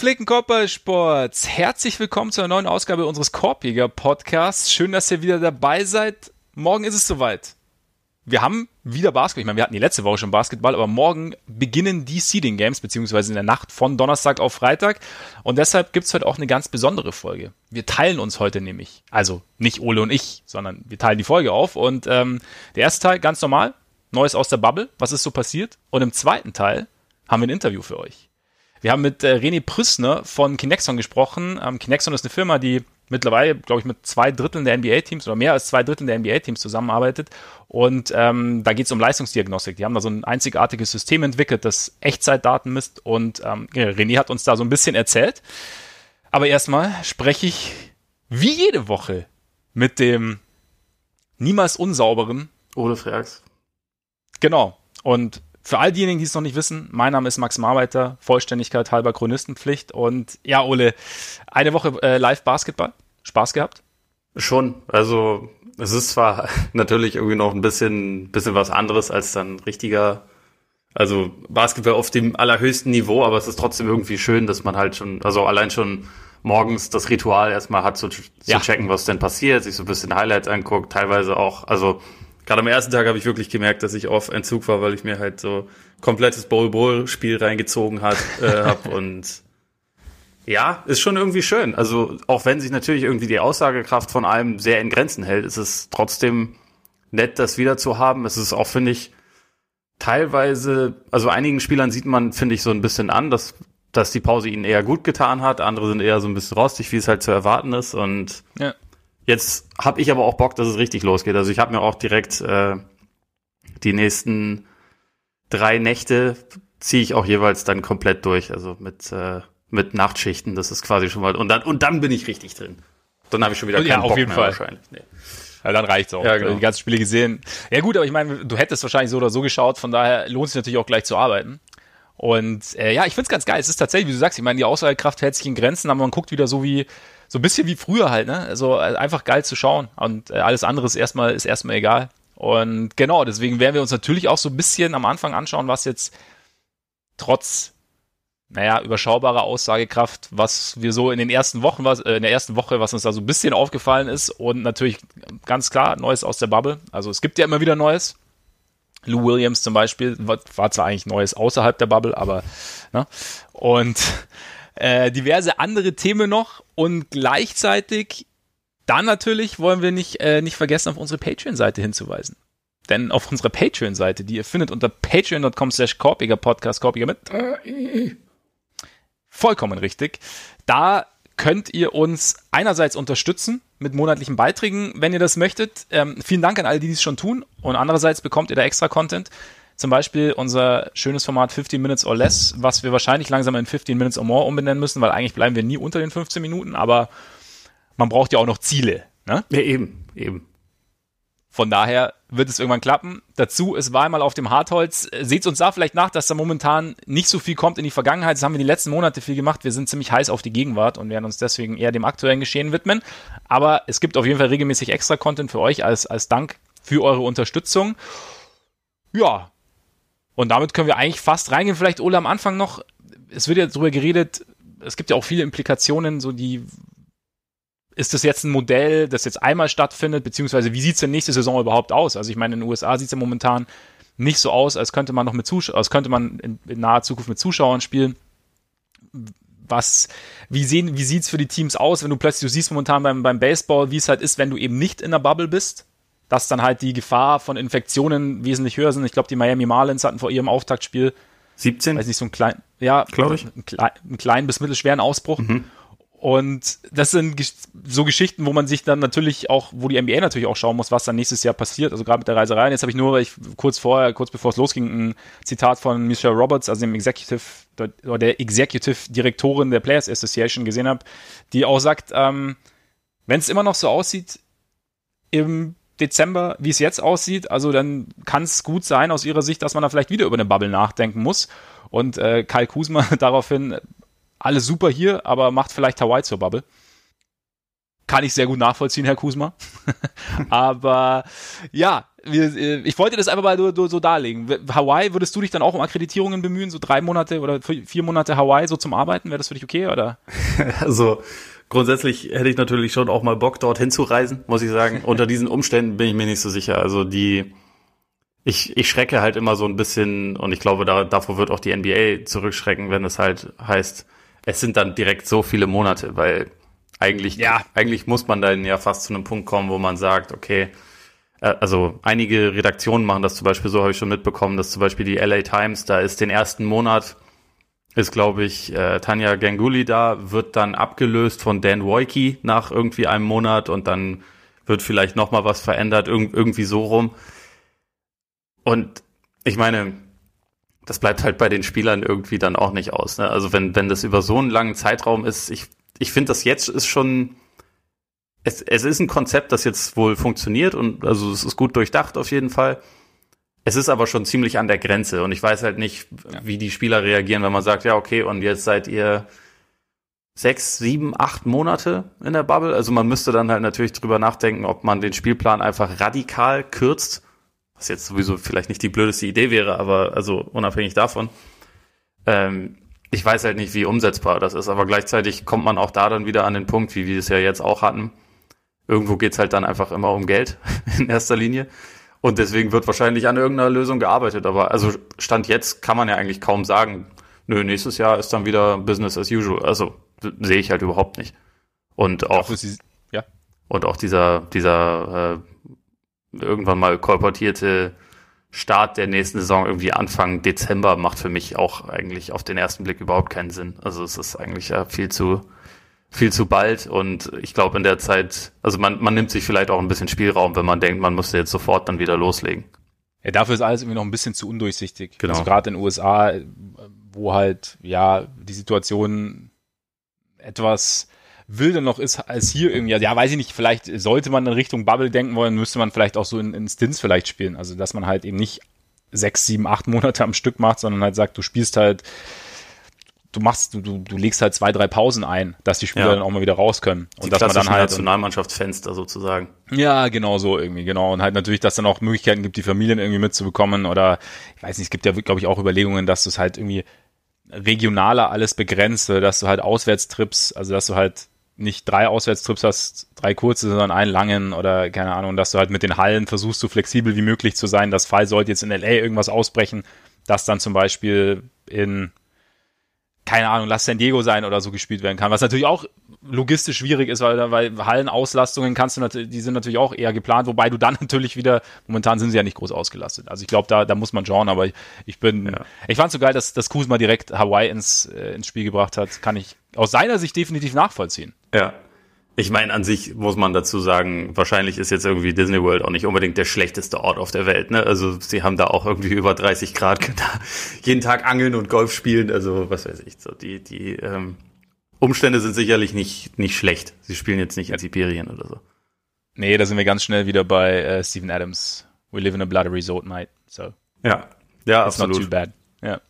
Gepflegten Körpersports, herzlich willkommen zu einer neuen Ausgabe unseres Korbjäger Podcasts. Schön, dass ihr wieder dabei seid. Morgen ist es soweit. Wir haben wieder Basketball. Ich meine, wir hatten die letzte Woche schon Basketball, aber morgen beginnen die Seeding Games, beziehungsweise in der Nacht von Donnerstag auf Freitag. Und deshalb gibt's heute auch eine ganz besondere Folge. Wir teilen uns heute nämlich, also nicht Ole und ich, sondern wir teilen die Folge auf. Und ähm, der erste Teil ganz normal, Neues aus der Bubble, was ist so passiert. Und im zweiten Teil haben wir ein Interview für euch. Wir haben mit äh, René Prüssner von Kinexon gesprochen. Ähm, Kinexon ist eine Firma, die mittlerweile, glaube ich, mit zwei Dritteln der NBA-Teams oder mehr als zwei Dritteln der NBA-Teams zusammenarbeitet. Und ähm, da geht es um Leistungsdiagnostik. Die haben da so ein einzigartiges System entwickelt, das Echtzeitdaten misst. Und ähm, René hat uns da so ein bisschen erzählt. Aber erstmal spreche ich wie jede Woche mit dem niemals unsauberen Ole Freaks. Genau. Und für all diejenigen, die es noch nicht wissen, mein Name ist Max Marbeiter, Vollständigkeit halber Chronistenpflicht. Und ja, Ole, eine Woche äh, Live-Basketball. Spaß gehabt? Schon. Also es ist zwar natürlich irgendwie noch ein bisschen, bisschen was anderes als dann richtiger, also Basketball auf dem allerhöchsten Niveau, aber es ist trotzdem irgendwie schön, dass man halt schon, also allein schon morgens das Ritual erstmal hat, zu, zu ja. checken, was denn passiert, sich so ein bisschen Highlights anguckt, teilweise auch, also gerade am ersten Tag habe ich wirklich gemerkt, dass ich auf Entzug war, weil ich mir halt so komplettes Bowl-Bowl-Spiel reingezogen hat, äh, hab und ja, ist schon irgendwie schön. Also auch wenn sich natürlich irgendwie die Aussagekraft von allem sehr in Grenzen hält, ist es trotzdem nett, das wieder zu haben. Es ist auch, finde ich, teilweise, also einigen Spielern sieht man, finde ich, so ein bisschen an, dass, dass die Pause ihnen eher gut getan hat. Andere sind eher so ein bisschen rostig, wie es halt zu erwarten ist. Und ja. Jetzt habe ich aber auch Bock, dass es richtig losgeht. Also ich habe mir auch direkt äh, die nächsten drei Nächte ziehe ich auch jeweils dann komplett durch. Also mit äh, mit Nachtschichten. Das ist quasi schon mal und dann und dann bin ich richtig drin. Dann habe ich schon wieder keinen ja, auf Bock jeden mehr Fall. wahrscheinlich. Nee. Ja, dann reicht's auch. Ja, genau. Die ganzen Spiele gesehen. Ja gut, aber ich meine, du hättest wahrscheinlich so oder so geschaut, von daher lohnt es sich natürlich auch gleich zu arbeiten. Und äh, ja, ich find's ganz geil. Es ist tatsächlich, wie du sagst, ich meine, die Aussagekraft hält sich in Grenzen, aber man guckt wieder so wie so ein bisschen wie früher halt, ne? Also äh, einfach geil zu schauen. Und äh, alles andere ist erstmal, ist erstmal egal. Und genau, deswegen werden wir uns natürlich auch so ein bisschen am Anfang anschauen, was jetzt trotz, naja, überschaubarer Aussagekraft, was wir so in den ersten Wochen, was, äh, in der ersten Woche, was uns da so ein bisschen aufgefallen ist. Und natürlich ganz klar, Neues aus der Bubble. Also es gibt ja immer wieder Neues. Lou Williams zum Beispiel war, war zwar eigentlich Neues außerhalb der Bubble, aber ne? Und äh, diverse andere Themen noch und gleichzeitig dann natürlich wollen wir nicht, äh, nicht vergessen, auf unsere Patreon-Seite hinzuweisen. Denn auf unserer Patreon-Seite, die ihr findet unter patreon.com slash korpiger Podcast, korpiger mit. Vollkommen richtig. Da könnt ihr uns einerseits unterstützen mit monatlichen Beiträgen, wenn ihr das möchtet. Ähm, vielen Dank an alle, die dies schon tun. Und andererseits bekommt ihr da extra Content. Zum Beispiel unser schönes Format 15 Minutes or Less, was wir wahrscheinlich langsam in 15 Minutes or More umbenennen müssen, weil eigentlich bleiben wir nie unter den 15 Minuten, aber man braucht ja auch noch Ziele. Ne? Ja, eben, eben. Von daher wird es irgendwann klappen. Dazu, es war einmal auf dem Hartholz. Seht uns da vielleicht nach, dass da momentan nicht so viel kommt in die Vergangenheit. Das haben wir die letzten Monate viel gemacht. Wir sind ziemlich heiß auf die Gegenwart und werden uns deswegen eher dem aktuellen Geschehen widmen. Aber es gibt auf jeden Fall regelmäßig extra Content für euch als, als Dank für eure Unterstützung. Ja, und damit können wir eigentlich fast reingehen. Vielleicht, Ole, am Anfang noch, es wird ja darüber geredet, es gibt ja auch viele Implikationen, so die, ist das jetzt ein Modell, das jetzt einmal stattfindet, beziehungsweise wie sieht es denn nächste Saison überhaupt aus? Also ich meine, in den USA sieht es ja momentan nicht so aus, als könnte man noch mit Zuschauern, als könnte man in, in, naher Zukunft mit Zuschauern spielen. Was, wie sehen, wie sieht's für die Teams aus, wenn du plötzlich, du siehst momentan beim, beim Baseball, wie es halt ist, wenn du eben nicht in der Bubble bist? Dass dann halt die Gefahr von Infektionen wesentlich höher sind. Ich glaube, die Miami Marlins hatten vor ihrem Auftaktspiel 17, weiß nicht, so ein klein, ja, glaube ich, einen, klein, einen kleinen bis mittelschweren Ausbruch. Mhm. Und das sind so Geschichten, wo man sich dann natürlich auch, wo die NBA natürlich auch schauen muss, was dann nächstes Jahr passiert. Also gerade mit der Reiserei. Und jetzt habe ich nur, weil ich kurz vorher, kurz bevor es losging, ein Zitat von Michelle Roberts, also dem Executive oder der Executive Direktorin der Players Association gesehen habe, die auch sagt, ähm, wenn es immer noch so aussieht im Dezember, wie es jetzt aussieht. Also dann kann es gut sein aus ihrer Sicht, dass man da vielleicht wieder über eine Bubble nachdenken muss. Und äh, Kyle Kuzma daraufhin, alles super hier, aber macht vielleicht Hawaii zur Bubble. Kann ich sehr gut nachvollziehen, Herr Kusma. Aber ja, wir, äh, ich wollte das einfach mal so, so darlegen. Hawaii, würdest du dich dann auch um Akkreditierungen bemühen, so drei Monate oder vier Monate Hawaii so zum Arbeiten? Wäre das für dich okay, oder? Also grundsätzlich hätte ich natürlich schon auch mal Bock, dort hinzureisen, muss ich sagen. Unter diesen Umständen bin ich mir nicht so sicher. Also die, ich, ich schrecke halt immer so ein bisschen und ich glaube, da, davor wird auch die NBA zurückschrecken, wenn es halt heißt, es sind dann direkt so viele Monate, weil eigentlich, ja. eigentlich muss man dann ja fast zu einem Punkt kommen, wo man sagt, okay, äh, also einige Redaktionen machen das zum Beispiel so, habe ich schon mitbekommen, dass zum Beispiel die LA Times, da ist den ersten Monat, ist glaube ich äh, Tanja Ganguli da, wird dann abgelöst von Dan Woike nach irgendwie einem Monat und dann wird vielleicht noch mal was verändert, irg irgendwie so rum. Und ich meine, das bleibt halt bei den Spielern irgendwie dann auch nicht aus. Ne? Also wenn, wenn das über so einen langen Zeitraum ist, ich, ich finde, das jetzt ist schon, es, es ist ein Konzept, das jetzt wohl funktioniert und also es ist gut durchdacht auf jeden Fall. Es ist aber schon ziemlich an der Grenze und ich weiß halt nicht, ja. wie die Spieler reagieren, wenn man sagt, ja, okay, und jetzt seid ihr sechs, sieben, acht Monate in der Bubble. Also man müsste dann halt natürlich drüber nachdenken, ob man den Spielplan einfach radikal kürzt was jetzt sowieso vielleicht nicht die blödeste Idee wäre, aber also unabhängig davon. Ähm, ich weiß halt nicht, wie umsetzbar das ist, aber gleichzeitig kommt man auch da dann wieder an den Punkt, wie wir es ja jetzt auch hatten. Irgendwo geht's halt dann einfach immer um Geld in erster Linie. Und deswegen wird wahrscheinlich an irgendeiner Lösung gearbeitet. Aber also Stand jetzt kann man ja eigentlich kaum sagen, nö, nächstes Jahr ist dann wieder Business as usual. Also sehe ich halt überhaupt nicht. Und auch, ja. und auch dieser, dieser äh, irgendwann mal kolportierte Start der nächsten Saison irgendwie Anfang Dezember macht für mich auch eigentlich auf den ersten Blick überhaupt keinen Sinn. Also es ist eigentlich ja viel zu viel zu bald und ich glaube in der Zeit, also man, man nimmt sich vielleicht auch ein bisschen Spielraum, wenn man denkt, man müsste jetzt sofort dann wieder loslegen. Ja, dafür ist alles irgendwie noch ein bisschen zu undurchsichtig. Genau. Also gerade in den USA, wo halt ja die Situation etwas wilder noch ist als hier irgendwie. Also, ja, weiß ich nicht, vielleicht sollte man in Richtung Bubble denken wollen, müsste man vielleicht auch so in, in Stints vielleicht spielen. Also, dass man halt eben nicht sechs, sieben, acht Monate am Stück macht, sondern halt sagt, du spielst halt, du machst, du, du, du legst halt zwei, drei Pausen ein, dass die Spieler ja. dann auch mal wieder raus können. Und die dass man dann halt. Nationalmannschaftsfenster sozusagen. Ja, genau so irgendwie, genau. Und halt natürlich, dass dann auch Möglichkeiten gibt, die Familien irgendwie mitzubekommen oder, ich weiß nicht, es gibt ja, glaube ich, auch Überlegungen, dass du es halt irgendwie regionaler alles begrenzt, dass du halt Auswärtstrips, also dass du halt nicht drei Auswärtstrips hast, drei kurze, sondern einen langen oder keine Ahnung, dass du halt mit den Hallen versuchst, so flexibel wie möglich zu sein. Das Fall sollte jetzt in LA irgendwas ausbrechen, dass dann zum Beispiel in keine Ahnung, lass San Diego sein oder so gespielt werden kann. Was natürlich auch logistisch schwierig ist, weil, weil Hallenauslastungen kannst du natürlich, die sind natürlich auch eher geplant, wobei du dann natürlich wieder, momentan sind sie ja nicht groß ausgelastet. Also ich glaube, da, da muss man schauen, aber ich, ich bin, ja. ich fand so geil, dass, dass Kuzma direkt Hawaii ins, äh, ins Spiel gebracht hat. Kann ich aus seiner Sicht definitiv nachvollziehen. Ja. Ich meine, an sich muss man dazu sagen, wahrscheinlich ist jetzt irgendwie Disney World auch nicht unbedingt der schlechteste Ort auf der Welt. Ne? Also sie haben da auch irgendwie über 30 Grad da jeden Tag angeln und Golf spielen. Also was weiß ich. So die die ähm, Umstände sind sicherlich nicht nicht schlecht. Sie spielen jetzt nicht in Sibirien oder so. Nee, da sind wir ganz schnell wieder bei äh, Steven Adams. We live in a bloody resort night. So. Ja, ja, It's absolut. Not too bad. Ja.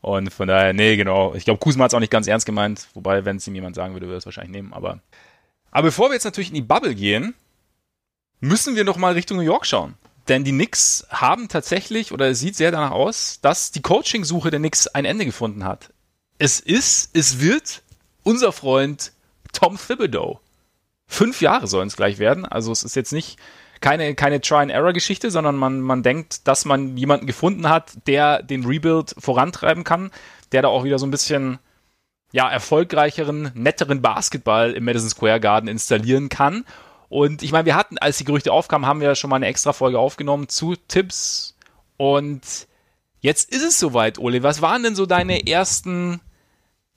Und von daher, nee, genau. Ich glaube, Kusma hat es auch nicht ganz ernst gemeint. Wobei, wenn es ihm jemand sagen würde, würde er es wahrscheinlich nehmen. Aber aber bevor wir jetzt natürlich in die Bubble gehen, müssen wir noch mal Richtung New York schauen. Denn die Knicks haben tatsächlich, oder es sieht sehr danach aus, dass die Coaching-Suche der Knicks ein Ende gefunden hat. Es ist, es wird unser Freund Tom Thibodeau. Fünf Jahre sollen es gleich werden. Also es ist jetzt nicht keine, keine Try-and-Error-Geschichte, sondern man, man denkt, dass man jemanden gefunden hat, der den Rebuild vorantreiben kann, der da auch wieder so ein bisschen ja, erfolgreicheren, netteren Basketball im Madison Square Garden installieren kann. Und ich meine, wir hatten, als die Gerüchte aufkamen, haben wir schon mal eine extra Folge aufgenommen zu Tipps. Und jetzt ist es soweit, Ole. Was waren denn so deine ersten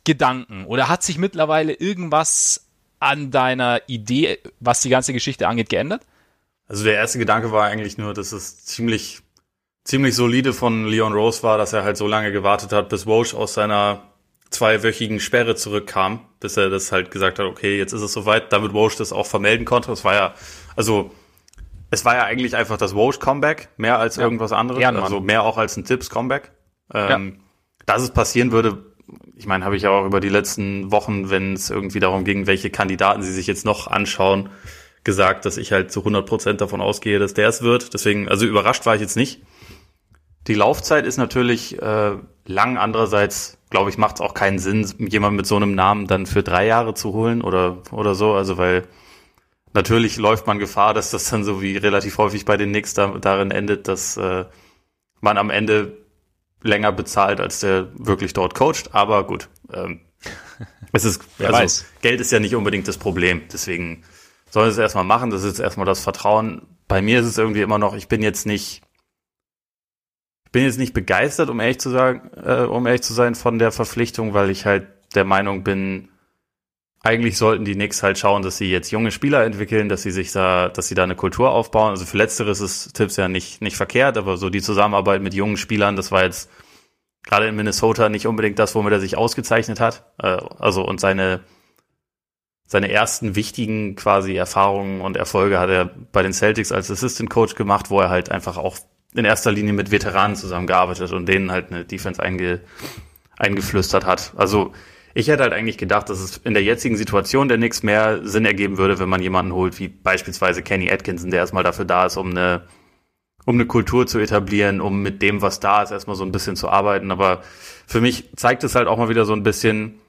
Gedanken? Oder hat sich mittlerweile irgendwas an deiner Idee, was die ganze Geschichte angeht, geändert? Also der erste Gedanke war eigentlich nur, dass es ziemlich, ziemlich solide von Leon Rose war, dass er halt so lange gewartet hat, bis Walsh aus seiner zweiwöchigen Sperre zurückkam, bis er das halt gesagt hat, okay, jetzt ist es soweit, damit Walsh das auch vermelden konnte. Das war ja, also es war ja eigentlich einfach das Walsh-Comeback, mehr als ja. irgendwas anderes, Ehrenmann. also mehr auch als ein Tipps-Comeback. Ähm, ja. Dass es passieren würde, ich meine, habe ich ja auch über die letzten Wochen, wenn es irgendwie darum ging, welche Kandidaten sie sich jetzt noch anschauen, gesagt, dass ich halt zu 100 Prozent davon ausgehe, dass der es wird. Deswegen, also überrascht war ich jetzt nicht. Die Laufzeit ist natürlich äh, lang. Andererseits, glaube ich, macht es auch keinen Sinn, jemanden mit so einem Namen dann für drei Jahre zu holen oder, oder so. Also, weil natürlich läuft man Gefahr, dass das dann so wie relativ häufig bei den Knicks da, darin endet, dass äh, man am Ende länger bezahlt, als der wirklich dort coacht. Aber gut, ähm, es ist, also weiß. Geld ist ja nicht unbedingt das Problem. Deswegen soll es erstmal machen. Das ist jetzt erstmal das Vertrauen. Bei mir ist es irgendwie immer noch, ich bin jetzt nicht, ich bin jetzt nicht begeistert, um ehrlich zu sagen, äh, um ehrlich zu sein, von der Verpflichtung, weil ich halt der Meinung bin, eigentlich sollten die Knicks halt schauen, dass sie jetzt junge Spieler entwickeln, dass sie sich da, dass sie da eine Kultur aufbauen. Also für Letzteres ist Tipps ja nicht, nicht verkehrt, aber so die Zusammenarbeit mit jungen Spielern, das war jetzt gerade in Minnesota nicht unbedingt das, womit er sich ausgezeichnet hat. Äh, also und seine, seine ersten wichtigen quasi Erfahrungen und Erfolge hat er bei den Celtics als Assistant Coach gemacht, wo er halt einfach auch in erster Linie mit Veteranen zusammengearbeitet und denen halt eine Defense einge, eingeflüstert hat. Also ich hätte halt eigentlich gedacht, dass es in der jetzigen Situation der Knicks mehr Sinn ergeben würde, wenn man jemanden holt, wie beispielsweise Kenny Atkinson, der erstmal dafür da ist, um eine, um eine Kultur zu etablieren, um mit dem, was da ist, erstmal so ein bisschen zu arbeiten. Aber für mich zeigt es halt auch mal wieder so ein bisschen,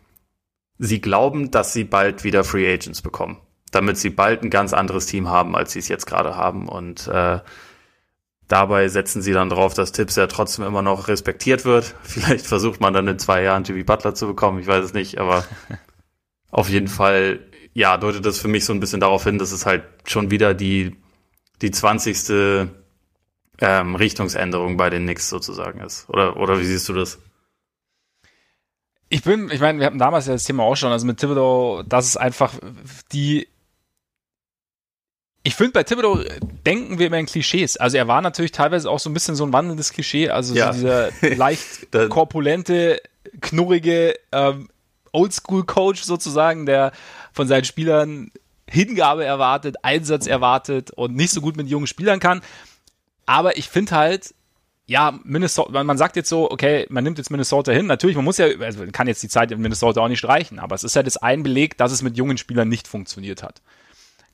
sie glauben, dass sie bald wieder Free Agents bekommen, damit sie bald ein ganz anderes Team haben, als sie es jetzt gerade haben. Und äh, Dabei setzen sie dann drauf, dass Tipps ja trotzdem immer noch respektiert wird. Vielleicht versucht man dann in zwei Jahren Jimmy Butler zu bekommen, ich weiß es nicht, aber auf jeden Fall, ja, deutet das für mich so ein bisschen darauf hin, dass es halt schon wieder die, die 20. Ähm, Richtungsänderung bei den Knicks sozusagen ist. Oder, oder wie siehst du das? Ich bin, ich meine, wir hatten damals ja das Thema auch schon, also mit Thibodeau, das ist einfach die ich finde, bei Thibodeau denken wir immer in Klischees. Also er war natürlich teilweise auch so ein bisschen so ein wandelndes Klischee. Also ja. so dieser leicht korpulente, knurrige ähm, Oldschool-Coach sozusagen, der von seinen Spielern Hingabe erwartet, Einsatz erwartet und nicht so gut mit jungen Spielern kann. Aber ich finde halt, ja, Minnesota, man sagt jetzt so, okay, man nimmt jetzt Minnesota hin. Natürlich, man muss ja, also kann jetzt die Zeit in Minnesota auch nicht streichen, aber es ist ja das ein Beleg, dass es mit jungen Spielern nicht funktioniert hat.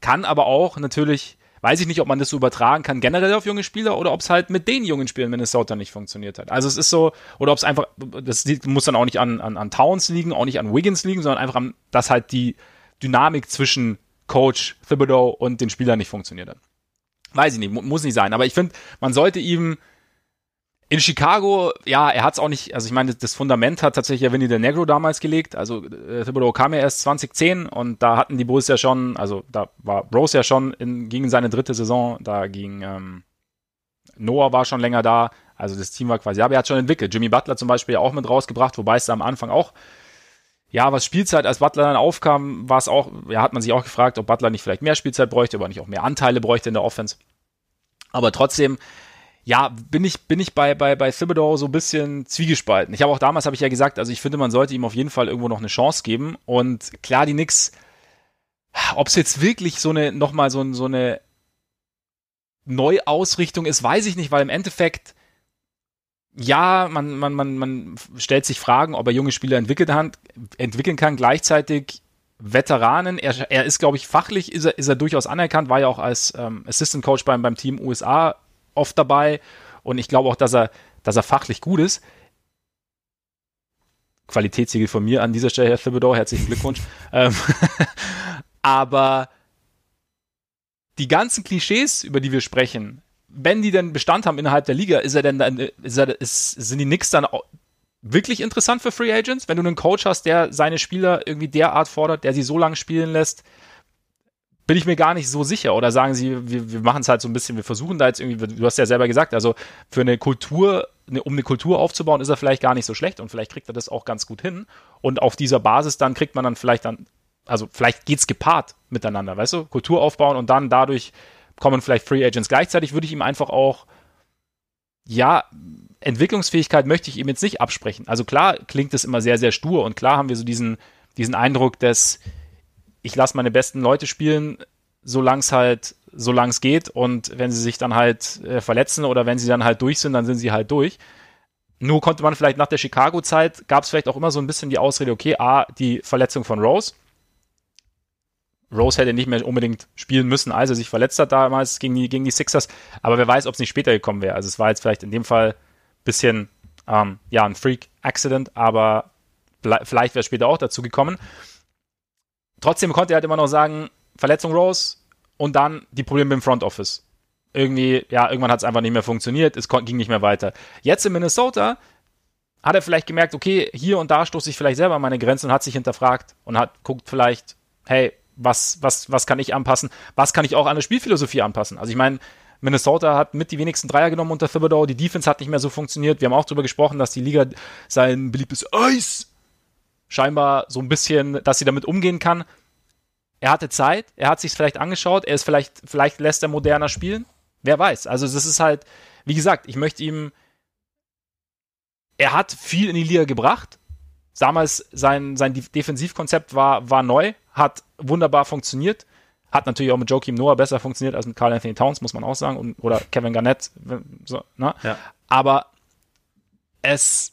Kann aber auch natürlich, weiß ich nicht, ob man das so übertragen kann, generell auf junge Spieler oder ob es halt mit den jungen Spielern Minnesota nicht funktioniert hat. Also es ist so, oder ob es einfach, das muss dann auch nicht an, an, an Towns liegen, auch nicht an Wiggins liegen, sondern einfach an, dass halt die Dynamik zwischen Coach Thibodeau und den Spielern nicht funktioniert hat. Weiß ich nicht, muss nicht sein. Aber ich finde, man sollte ihm in Chicago, ja, er hat es auch nicht, also ich meine, das Fundament hat tatsächlich ja Vinny Del Negro damals gelegt. Also äh, Thibodeau kam ja erst 2010 und da hatten die Bulls ja schon, also da war Rose ja schon in, gegen seine dritte Saison, da ging ähm, Noah war schon länger da, also das Team war quasi, ja, aber er hat schon entwickelt. Jimmy Butler zum Beispiel auch mit rausgebracht, wobei es am Anfang auch, ja, was Spielzeit, als Butler dann aufkam, war es auch, ja, hat man sich auch gefragt, ob Butler nicht vielleicht mehr Spielzeit bräuchte, aber nicht auch mehr Anteile bräuchte in der Offense. Aber trotzdem, ja, bin ich, bin ich bei, bei, bei Thibodeau so ein bisschen zwiegespalten. Ich habe auch damals, habe ich ja gesagt, also ich finde, man sollte ihm auf jeden Fall irgendwo noch eine Chance geben. Und klar, die Knicks, ob es jetzt wirklich so eine, nochmal so, so eine Neuausrichtung ist, weiß ich nicht, weil im Endeffekt, ja, man, man, man, man stellt sich Fragen, ob er junge Spieler entwickelt entwickeln kann. Gleichzeitig Veteranen. Er, er ist, glaube ich, fachlich ist er, ist er durchaus anerkannt, war ja auch als ähm, Assistant Coach beim, beim Team USA oft dabei und ich glaube auch, dass er, dass er fachlich gut ist. Qualitätssiegel von mir an dieser Stelle, Herr Thibodeau, herzlichen Glückwunsch. ähm, aber die ganzen Klischees, über die wir sprechen, wenn die denn Bestand haben innerhalb der Liga, ist er denn dann, ist er, ist, sind die Knicks dann wirklich interessant für Free Agents? Wenn du einen Coach hast, der seine Spieler irgendwie derart fordert, der sie so lange spielen lässt, bin ich mir gar nicht so sicher. Oder sagen sie, wir, wir machen es halt so ein bisschen, wir versuchen da jetzt irgendwie, du hast ja selber gesagt, also für eine Kultur, um eine Kultur aufzubauen, ist er vielleicht gar nicht so schlecht und vielleicht kriegt er das auch ganz gut hin. Und auf dieser Basis dann kriegt man dann vielleicht dann, also vielleicht geht's gepaart miteinander, weißt du? Kultur aufbauen und dann dadurch kommen vielleicht Free Agents. Gleichzeitig würde ich ihm einfach auch, ja, Entwicklungsfähigkeit möchte ich ihm jetzt nicht absprechen. Also klar klingt es immer sehr, sehr stur und klar haben wir so diesen, diesen Eindruck, dass ich lasse meine besten Leute spielen, solange es halt, solange es geht. Und wenn sie sich dann halt äh, verletzen oder wenn sie dann halt durch sind, dann sind sie halt durch. Nur konnte man vielleicht nach der Chicago-Zeit, gab es vielleicht auch immer so ein bisschen die Ausrede, okay, A, die Verletzung von Rose. Rose hätte nicht mehr unbedingt spielen müssen, als er sich verletzt hat damals gegen die, gegen die Sixers. Aber wer weiß, ob es nicht später gekommen wäre. Also es war jetzt vielleicht in dem Fall ein bisschen, ähm, ja, ein Freak-Accident, aber vielleicht wäre es später auch dazu gekommen. Trotzdem konnte er halt immer noch sagen, Verletzung Rose und dann die Probleme im Front Office irgendwie, ja, irgendwann hat es einfach nicht mehr funktioniert, es ging nicht mehr weiter. Jetzt in Minnesota hat er vielleicht gemerkt, okay, hier und da stoße ich vielleicht selber an meine Grenzen und hat sich hinterfragt und hat guckt vielleicht, hey, was, was, was kann ich anpassen? Was kann ich auch an der Spielphilosophie anpassen? Also ich meine, Minnesota hat mit die wenigsten Dreier genommen unter Thibodeau, die Defense hat nicht mehr so funktioniert. Wir haben auch darüber gesprochen, dass die Liga sein beliebtes Eis scheinbar so ein bisschen, dass sie damit umgehen kann. Er hatte Zeit, er hat sich vielleicht angeschaut, er ist vielleicht, vielleicht lässt er moderner spielen. Wer weiß. Also, das ist halt, wie gesagt, ich möchte ihm. Er hat viel in die Liga gebracht. Damals sein, sein Defensivkonzept war, war neu, hat wunderbar funktioniert. Hat natürlich auch mit Joakim Noah besser funktioniert als mit Carl Anthony Towns, muss man auch sagen. Und, oder Kevin Garnett. So, ne? ja. Aber es.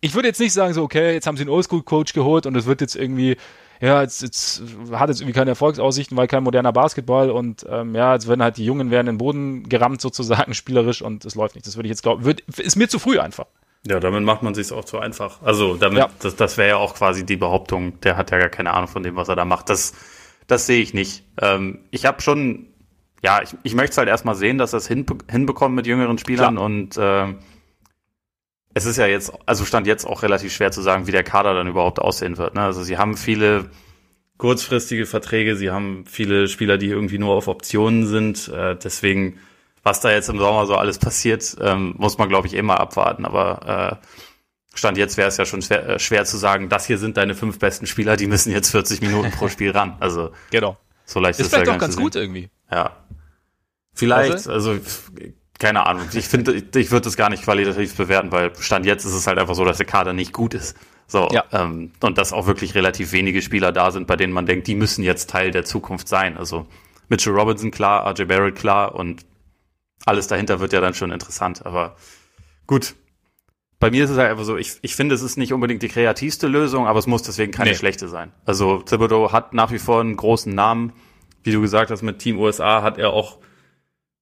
Ich würde jetzt nicht sagen, so, okay, jetzt haben sie einen Oldschool-Coach geholt und es wird jetzt irgendwie ja, jetzt, jetzt hat jetzt irgendwie keine Erfolgsaussichten, weil kein moderner Basketball und ähm, ja, jetzt werden halt die Jungen werden in den Boden gerammt sozusagen spielerisch und es läuft nicht. Das würde ich jetzt glauben, ist mir zu früh einfach. Ja, damit macht man sich auch zu einfach. Also damit, ja. das, das wäre ja auch quasi die Behauptung, der hat ja gar keine Ahnung von dem, was er da macht. Das, das sehe ich nicht. Ähm, ich habe schon, ja, ich, ich möchte es halt erstmal sehen, dass er es hin, hinbekommt mit jüngeren Spielern Klar. und äh, es ist ja jetzt, also stand jetzt auch relativ schwer zu sagen, wie der Kader dann überhaupt aussehen wird. Ne? Also sie haben viele kurzfristige Verträge, sie haben viele Spieler, die irgendwie nur auf Optionen sind. Äh, deswegen, was da jetzt im Sommer so alles passiert, ähm, muss man, glaube ich, immer abwarten. Aber äh, Stand jetzt wäre es ja schon schwer, äh, schwer zu sagen, das hier sind deine fünf besten Spieler, die müssen jetzt 40 Minuten pro Spiel ran. Also genau. so leicht ist, ist vielleicht ja doch ganz gut irgendwie. Ja. Vielleicht, also, also keine Ahnung. Ich finde, ich, würde das gar nicht qualitativ bewerten, weil Stand jetzt ist es halt einfach so, dass der Kader nicht gut ist. So, ja. ähm, und dass auch wirklich relativ wenige Spieler da sind, bei denen man denkt, die müssen jetzt Teil der Zukunft sein. Also Mitchell Robinson klar, RJ Barrett klar und alles dahinter wird ja dann schon interessant. Aber gut, bei mir ist es halt einfach so, ich, ich finde, es ist nicht unbedingt die kreativste Lösung, aber es muss deswegen keine nee. schlechte sein. Also Thibodeau hat nach wie vor einen großen Namen. Wie du gesagt hast, mit Team USA hat er auch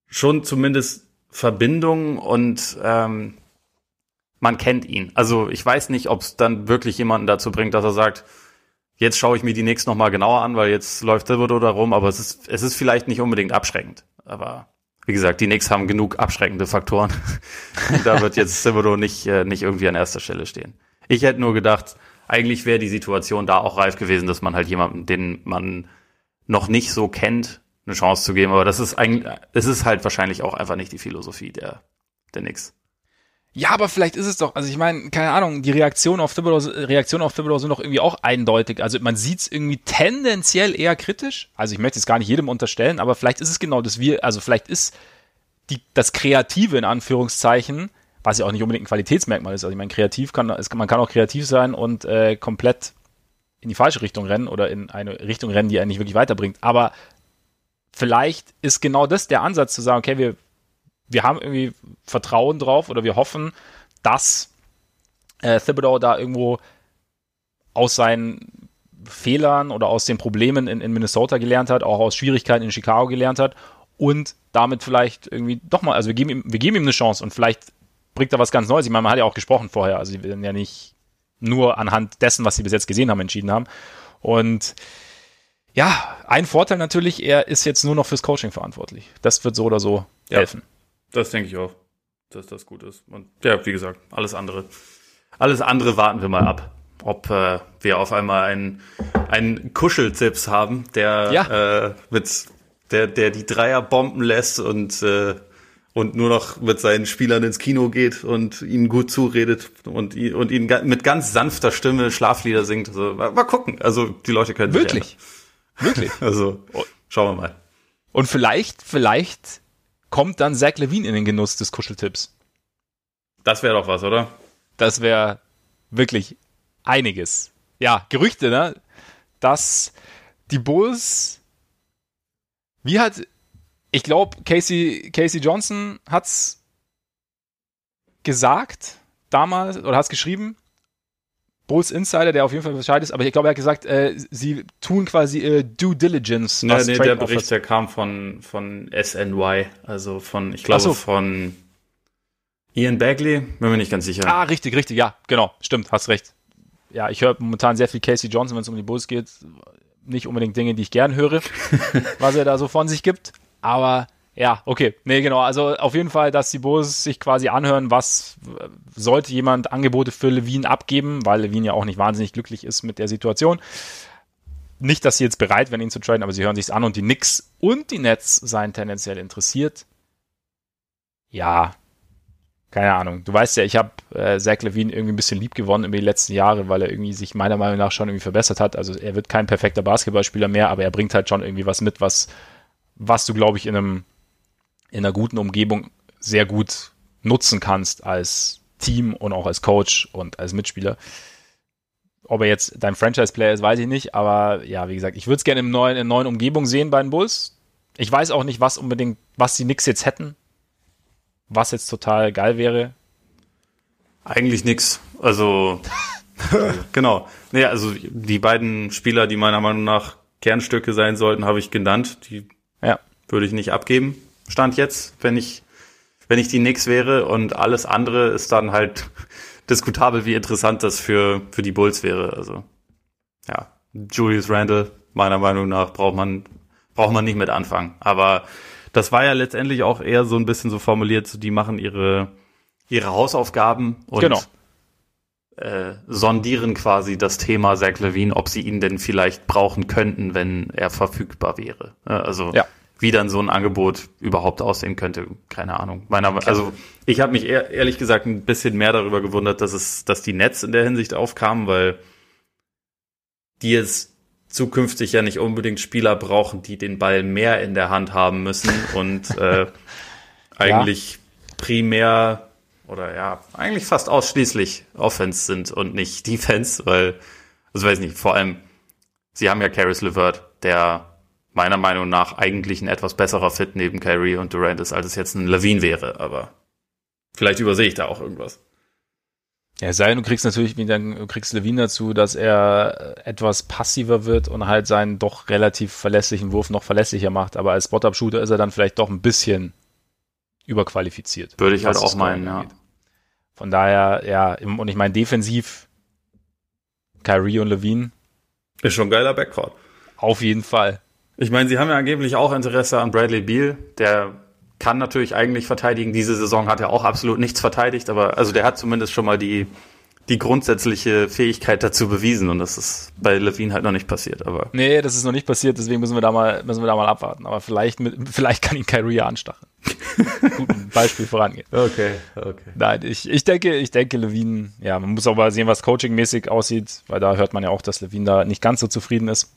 schon zumindest Verbindung und ähm, man kennt ihn. Also ich weiß nicht, ob es dann wirklich jemanden dazu bringt, dass er sagt, jetzt schaue ich mir die Knicks nochmal genauer an, weil jetzt läuft Thibodeau da rum, aber es ist, es ist vielleicht nicht unbedingt abschreckend. Aber wie gesagt, die Knicks haben genug abschreckende Faktoren. da wird jetzt Thibodeau nicht, äh, nicht irgendwie an erster Stelle stehen. Ich hätte nur gedacht, eigentlich wäre die Situation da auch reif gewesen, dass man halt jemanden, den man noch nicht so kennt, eine Chance zu geben. Aber das ist eigentlich, es ist halt wahrscheinlich auch einfach nicht die Philosophie der, der Nix. Ja, aber vielleicht ist es doch, also ich meine, keine Ahnung, die Reaktion auf Thibodeau, Reaktion auf Thibodeau sind doch irgendwie auch eindeutig. Also man sieht es irgendwie tendenziell eher kritisch. Also ich möchte es gar nicht jedem unterstellen, aber vielleicht ist es genau das wir, also vielleicht ist die, das Kreative in Anführungszeichen, was ja auch nicht unbedingt ein Qualitätsmerkmal ist. Also ich meine, kreativ kann, es, man kann auch kreativ sein und äh, komplett in die falsche Richtung rennen oder in eine Richtung rennen, die einen nicht wirklich weiterbringt. Aber vielleicht ist genau das der Ansatz zu sagen, okay, wir, wir haben irgendwie Vertrauen drauf oder wir hoffen, dass äh, Thibodeau da irgendwo aus seinen Fehlern oder aus den Problemen in, in Minnesota gelernt hat, auch aus Schwierigkeiten in Chicago gelernt hat und damit vielleicht irgendwie doch mal, also wir geben ihm, wir geben ihm eine Chance und vielleicht bringt er was ganz Neues. Ich meine, man hat ja auch gesprochen vorher, also sie werden ja nicht nur anhand dessen, was sie bis jetzt gesehen haben, entschieden haben. Und ja, ein Vorteil natürlich, er ist jetzt nur noch fürs Coaching verantwortlich. Das wird so oder so ja, helfen. Das denke ich auch, dass das gut ist. Und ja, wie gesagt, alles andere. Alles andere warten wir mal ab. Ob äh, wir auf einmal einen, einen Kuschelzips haben, der ja. äh, mit der, der die Dreier bomben lässt und äh, und nur noch mit seinen Spielern ins Kino geht und ihnen gut zuredet und, und ihnen mit ganz sanfter Stimme Schlaflieder singt. Also, mal, mal gucken. Also die Leute können wirklich. Wirklich? Also, schauen wir mal. Und vielleicht, vielleicht kommt dann Zach Levine in den Genuss des Kuscheltipps. Das wäre doch was, oder? Das wäre wirklich einiges. Ja, Gerüchte, ne? Dass die Bulls. Wie hat. Ich glaube, Casey, Casey Johnson hat's gesagt damals oder hast geschrieben, Bulls Insider, der auf jeden Fall Bescheid ist, aber ich glaube, er hat gesagt, äh, sie tun quasi äh, Due Diligence. Ja, nee, der Bericht, der kam von, von SNY, also von, ich glaube, so. von Ian Bagley, bin mir nicht ganz sicher. Ah, richtig, richtig, ja, genau, stimmt, hast recht. Ja, ich höre momentan sehr viel Casey Johnson, wenn es um die Bulls geht. Nicht unbedingt Dinge, die ich gern höre, was er da so von sich gibt. Aber ja, okay. Nee, genau. Also auf jeden Fall, dass die Bulls sich quasi anhören, was sollte jemand Angebote für Levine abgeben, weil Levine ja auch nicht wahnsinnig glücklich ist mit der Situation. Nicht, dass sie jetzt bereit wären, ihn zu traden, aber sie hören sich's an und die Knicks und die Nets seien tendenziell interessiert. Ja, keine Ahnung. Du weißt ja, ich habe äh, Zach Levine irgendwie ein bisschen lieb gewonnen über die letzten Jahre, weil er irgendwie sich meiner Meinung nach schon irgendwie verbessert hat. Also er wird kein perfekter Basketballspieler mehr, aber er bringt halt schon irgendwie was mit, was, was du, glaube ich, in einem in einer guten Umgebung sehr gut nutzen kannst als Team und auch als Coach und als Mitspieler. Ob er jetzt dein Franchise-Player ist, weiß ich nicht, aber ja, wie gesagt, ich würde es gerne im neuen, in einer neuen Umgebung sehen bei den Bulls. Ich weiß auch nicht, was unbedingt, was die Knicks jetzt hätten, was jetzt total geil wäre. Eigentlich nix. Also, genau. Nee, also die beiden Spieler, die meiner Meinung nach Kernstücke sein sollten, habe ich genannt. Die ja. würde ich nicht abgeben. Stand jetzt, wenn ich, wenn ich die Knicks wäre und alles andere ist dann halt diskutabel, wie interessant das für, für die Bulls wäre. Also, ja, Julius Randle, meiner Meinung nach, braucht man, braucht man nicht mit anfangen. Aber das war ja letztendlich auch eher so ein bisschen so formuliert, so die machen ihre, ihre Hausaufgaben und genau. äh, sondieren quasi das Thema Zach Levine, ob sie ihn denn vielleicht brauchen könnten, wenn er verfügbar wäre. Also ja wie dann so ein Angebot überhaupt aussehen könnte, keine Ahnung. Meiner, also ich habe mich ehr, ehrlich gesagt ein bisschen mehr darüber gewundert, dass es, dass die Netz in der Hinsicht aufkamen, weil die jetzt zukünftig ja nicht unbedingt Spieler brauchen, die den Ball mehr in der Hand haben müssen und äh, eigentlich ja. primär oder ja, eigentlich fast ausschließlich Offense sind und nicht Defense, weil, also weiß nicht, vor allem, sie haben ja Caris LeVert, der meiner Meinung nach eigentlich ein etwas besserer Fit neben Kyrie und Durant ist, als es jetzt ein Levine wäre, aber vielleicht übersehe ich da auch irgendwas. Ja, sei denn, du kriegst natürlich, wie dann du kriegst Levine dazu, dass er etwas passiver wird und halt seinen doch relativ verlässlichen Wurf noch verlässlicher macht, aber als Spot-Up-Shooter ist er dann vielleicht doch ein bisschen überqualifiziert. Würde ich halt auch meinen, ja. Von daher, ja, und ich meine, defensiv, Kyrie und Levine. Ist schon ein geiler Backcourt. Auf jeden Fall. Ich meine, sie haben ja angeblich auch Interesse an Bradley Beal. Der kann natürlich eigentlich verteidigen. Diese Saison hat er auch absolut nichts verteidigt, aber also der hat zumindest schon mal die, die grundsätzliche Fähigkeit dazu bewiesen und das ist bei Levine halt noch nicht passiert. Aber nee, das ist noch nicht passiert, deswegen müssen wir da mal, müssen wir da mal abwarten. Aber vielleicht, mit, vielleicht kann ihn Kyrie anstacheln. Guten Beispiel vorangehen. Okay, okay. Nein, ich, ich denke, ich denke, Levine, ja, man muss aber sehen, was coachingmäßig aussieht, weil da hört man ja auch, dass Levine da nicht ganz so zufrieden ist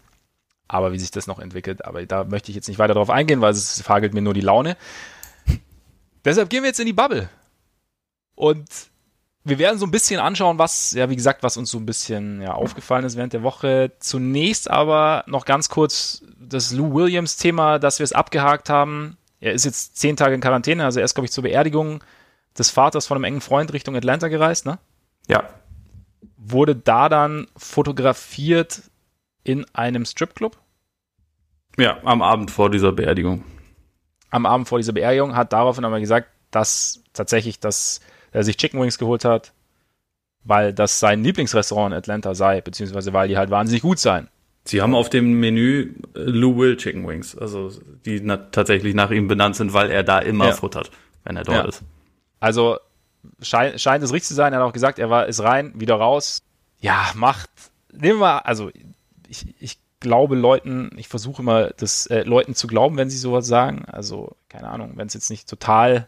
aber wie sich das noch entwickelt. Aber da möchte ich jetzt nicht weiter drauf eingehen, weil es fagelt mir nur die Laune. Deshalb gehen wir jetzt in die Bubble. Und wir werden so ein bisschen anschauen, was, ja, wie gesagt, was uns so ein bisschen ja, aufgefallen ist während der Woche. Zunächst aber noch ganz kurz das Lou Williams-Thema, dass wir es abgehakt haben. Er ist jetzt zehn Tage in Quarantäne, also er ist, glaube ich, zur Beerdigung des Vaters von einem engen Freund Richtung Atlanta gereist, ne? Ja. Wurde da dann fotografiert in einem Stripclub. Ja, am Abend vor dieser Beerdigung. Am Abend vor dieser Beerdigung hat daraufhin aber gesagt, dass tatsächlich, dass er sich Chicken Wings geholt hat, weil das sein Lieblingsrestaurant in Atlanta sei, beziehungsweise weil die halt wahnsinnig gut seien. Sie haben auf dem Menü äh, Lou Will Chicken Wings, also die tatsächlich nach ihm benannt sind, weil er da immer ja. futtert, wenn er dort ja. ist. Also scheint, scheint es richtig zu sein. Er hat auch gesagt, er war ist rein, wieder raus. Ja, macht. Nehmen wir, also ich, ich glaube Leuten, ich versuche immer, das äh, Leuten zu glauben, wenn sie sowas sagen. Also, keine Ahnung, wenn es jetzt nicht total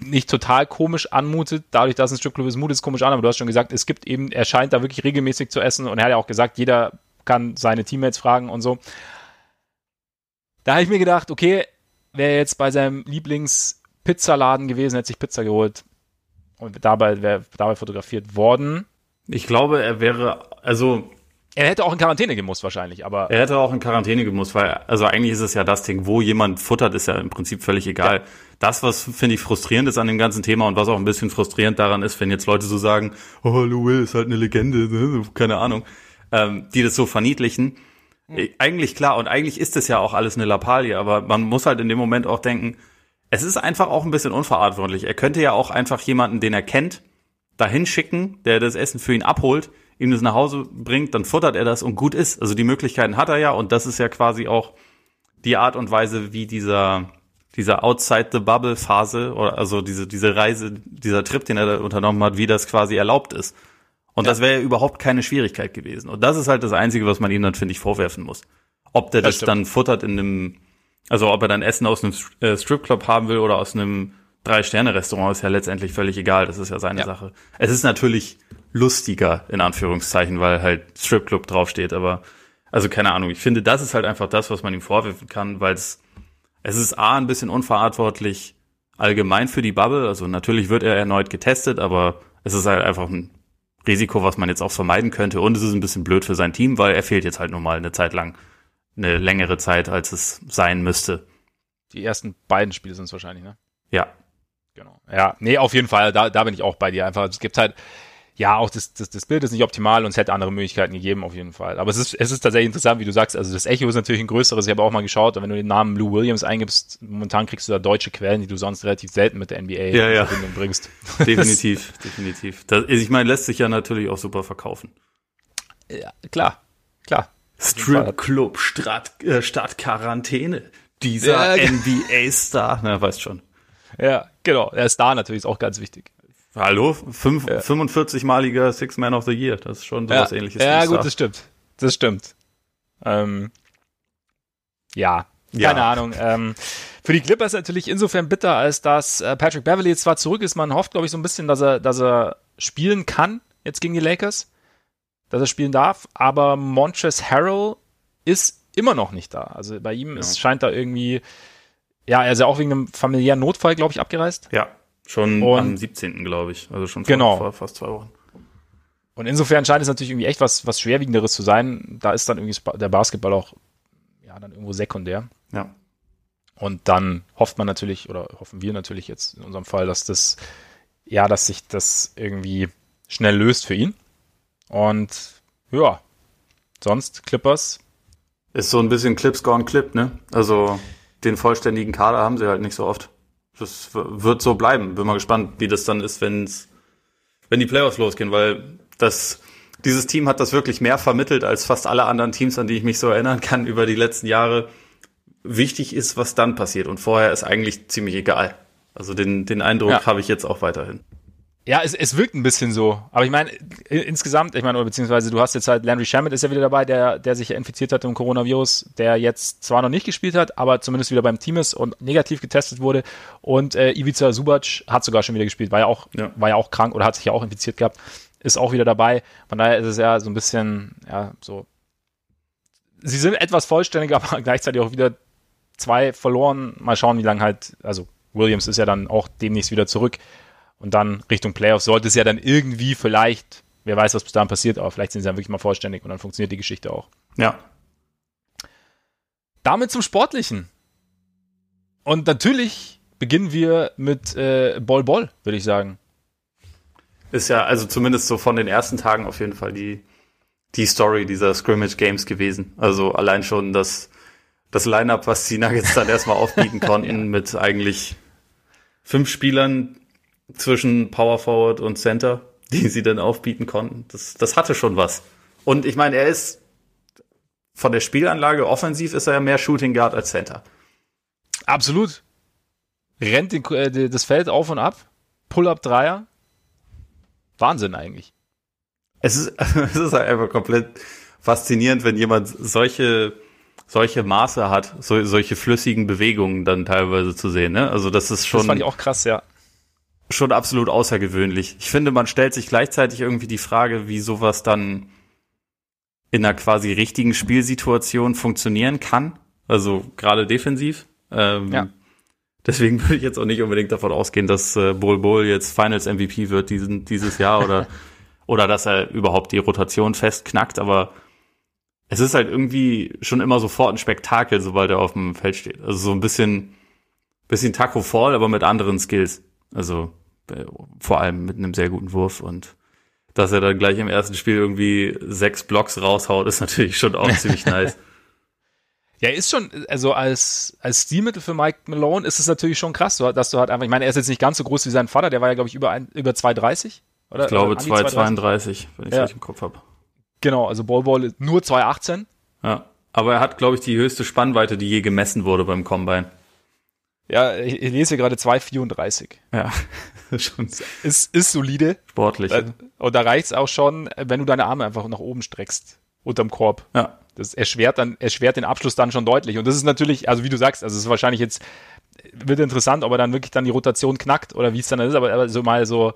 nicht total komisch anmutet, dadurch, dass es ein Stripclub ist, mutet es komisch an, aber du hast schon gesagt, es gibt eben, er scheint da wirklich regelmäßig zu essen und er hat ja auch gesagt, jeder kann seine Teammates fragen und so. Da habe ich mir gedacht, okay, wäre jetzt bei seinem Lieblings-Pizzaladen gewesen, hätte sich Pizza geholt und dabei wäre dabei fotografiert worden. Ich glaube, er wäre, also Er hätte auch in Quarantäne gemusst wahrscheinlich, aber. Er hätte auch in Quarantäne gemusst, weil, also eigentlich ist es ja das Ding, wo jemand futtert, ist ja im Prinzip völlig egal. Ja. Das, was finde ich frustrierend ist an dem ganzen Thema und was auch ein bisschen frustrierend daran ist, wenn jetzt Leute so sagen, oh, Lou Will ist halt eine Legende, ne? keine Ahnung, ähm, die das so verniedlichen. Mhm. Eigentlich klar, und eigentlich ist es ja auch alles eine Lappalie, aber man muss halt in dem Moment auch denken, es ist einfach auch ein bisschen unverantwortlich. Er könnte ja auch einfach jemanden, den er kennt, dahin schicken, der das Essen für ihn abholt ihm das nach Hause bringt, dann futtert er das und gut ist. Also die Möglichkeiten hat er ja und das ist ja quasi auch die Art und Weise, wie dieser dieser Outside the Bubble Phase oder also diese diese Reise, dieser Trip, den er da unternommen hat, wie das quasi erlaubt ist. Und ja. das wäre ja überhaupt keine Schwierigkeit gewesen. Und das ist halt das Einzige, was man ihm dann, finde ich, vorwerfen muss. Ob der das, das dann futtert in einem, also ob er dann Essen aus einem äh, Stripclub haben will oder aus einem Drei-Sterne-Restaurant, ist ja letztendlich völlig egal. Das ist ja seine ja. Sache. Es ist natürlich lustiger, in Anführungszeichen, weil halt Stripclub draufsteht, aber also keine Ahnung, ich finde, das ist halt einfach das, was man ihm vorwerfen kann, weil es, es ist A, ein bisschen unverantwortlich allgemein für die Bubble, also natürlich wird er erneut getestet, aber es ist halt einfach ein Risiko, was man jetzt auch vermeiden könnte und es ist ein bisschen blöd für sein Team, weil er fehlt jetzt halt nun mal eine Zeit lang, eine längere Zeit, als es sein müsste. Die ersten beiden Spiele sind es wahrscheinlich, ne? Ja. Genau. Ja, nee, auf jeden Fall, da, da bin ich auch bei dir. Einfach, es gibt halt, ja, auch das, das, das Bild ist nicht optimal und es hätte andere Möglichkeiten gegeben, auf jeden Fall. Aber es ist, es ist tatsächlich interessant, wie du sagst. Also das Echo ist natürlich ein größeres. Ich habe auch mal geschaut, wenn du den Namen Lou Williams eingibst, momentan kriegst du da deutsche Quellen, die du sonst relativ selten mit der NBA ja, in Verbindung ja. bringst. Definitiv, definitiv. Das, ich meine, lässt sich ja natürlich auch super verkaufen. Ja, klar, klar. Stripclub Start, äh, Startquarantäne. Dieser ja, NBA-Star. Na, weißt schon. Ja, genau. Der Star natürlich ist auch ganz wichtig. Hallo? Fünf, ja. 45-maliger Six Man of the Year. Das ist schon sowas ja. ähnliches. Ja, gut, das stimmt. Das stimmt. Ähm, ja, ja, keine Ahnung. Ähm, für die Clippers natürlich insofern bitter, als dass äh, Patrick Beverly jetzt zwar zurück ist. Man hofft, glaube ich, so ein bisschen, dass er, dass er spielen kann jetzt gegen die Lakers. Dass er spielen darf. Aber Montres Harrell ist immer noch nicht da. Also bei ihm ja. ist, scheint da irgendwie, ja, er ist ja auch wegen einem familiären Notfall, glaube ich, abgereist. Ja. Schon und, am 17. glaube ich. Also schon vor, genau. vor fast zwei Wochen. Und insofern scheint es natürlich irgendwie echt was, was Schwerwiegenderes zu sein. Da ist dann irgendwie der Basketball auch, ja, dann irgendwo sekundär. Ja. Und dann hofft man natürlich, oder hoffen wir natürlich jetzt in unserem Fall, dass das, ja, dass sich das irgendwie schnell löst für ihn. Und ja, sonst Clippers. Ist so ein bisschen Clips gone Clip, ne? Also den vollständigen Kader haben sie halt nicht so oft das wird so bleiben. Bin mal gespannt, wie das dann ist, wenn's, wenn die Playoffs losgehen, weil das, dieses Team hat das wirklich mehr vermittelt als fast alle anderen Teams, an die ich mich so erinnern kann über die letzten Jahre. Wichtig ist, was dann passiert und vorher ist eigentlich ziemlich egal. Also den, den Eindruck ja. habe ich jetzt auch weiterhin. Ja, es, es wirkt ein bisschen so. Aber ich meine, insgesamt, ich meine, beziehungsweise du hast jetzt halt Landry Shamet ist ja wieder dabei, der, der sich ja infiziert hat im Coronavirus, der jetzt zwar noch nicht gespielt hat, aber zumindest wieder beim Team ist und negativ getestet wurde. Und äh, Ivica Subac hat sogar schon wieder gespielt, war ja auch, ja. war ja auch krank oder hat sich ja auch infiziert gehabt, ist auch wieder dabei. Von daher ist es ja so ein bisschen, ja, so. Sie sind etwas vollständiger, aber gleichzeitig auch wieder zwei verloren. Mal schauen, wie lange halt, also Williams ist ja dann auch demnächst wieder zurück. Und dann Richtung Playoffs sollte es ja dann irgendwie vielleicht, wer weiß, was bis dahin passiert, aber vielleicht sind sie dann wirklich mal vollständig und dann funktioniert die Geschichte auch. Ja. Damit zum Sportlichen. Und natürlich beginnen wir mit äh, Ball Ball, würde ich sagen. Ist ja also zumindest so von den ersten Tagen auf jeden Fall die, die Story dieser Scrimmage Games gewesen. Also allein schon das, das Line-Up, was die Nuggets dann erstmal aufbieten konnten ja. mit eigentlich fünf Spielern, zwischen Power Forward und Center, die sie dann aufbieten konnten. Das, das hatte schon was. Und ich meine, er ist von der Spielanlage offensiv ist er ja mehr Shooting Guard als Center. Absolut. Rennt den, äh, das Feld auf und ab. Pull-up-Dreier. Wahnsinn eigentlich. Es ist, es ist halt einfach komplett faszinierend, wenn jemand solche, solche Maße hat, so, solche flüssigen Bewegungen dann teilweise zu sehen. Ne? Also das ist schon. Das fand ich auch krass, ja schon absolut außergewöhnlich. Ich finde, man stellt sich gleichzeitig irgendwie die Frage, wie sowas dann in einer quasi richtigen Spielsituation funktionieren kann. Also gerade defensiv. Ähm, ja. Deswegen würde ich jetzt auch nicht unbedingt davon ausgehen, dass äh, Bol Bol jetzt Finals MVP wird diesen, dieses Jahr oder, oder dass er überhaupt die Rotation festknackt. Aber es ist halt irgendwie schon immer sofort ein Spektakel, sobald er auf dem Feld steht. Also so ein bisschen, bisschen Taco Fall, aber mit anderen Skills. Also vor allem mit einem sehr guten Wurf und dass er dann gleich im ersten Spiel irgendwie sechs Blocks raushaut, ist natürlich schon auch ziemlich nice. Ja, ist schon, also als, als Stilmittel für Mike Malone ist es natürlich schon krass, dass du halt einfach, ich meine, er ist jetzt nicht ganz so groß wie sein Vater, der war ja, glaube ich, über, ein, über 2,30. Oder? Ich glaube 2,32, wenn ich es ja. richtig im Kopf habe. Genau, also Ball Ball nur 2,18. Ja, aber er hat, glaube ich, die höchste Spannweite, die je gemessen wurde beim Combine. Ja, ich, lese gerade 2,34. Ja, schon. Ist, ist solide. Sportlich. Und da reicht's auch schon, wenn du deine Arme einfach nach oben streckst. Unterm Korb. Ja. Das erschwert dann, erschwert den Abschluss dann schon deutlich. Und das ist natürlich, also wie du sagst, also es ist wahrscheinlich jetzt, wird interessant, ob er dann wirklich dann die Rotation knackt oder wie es dann ist, aber, aber so mal so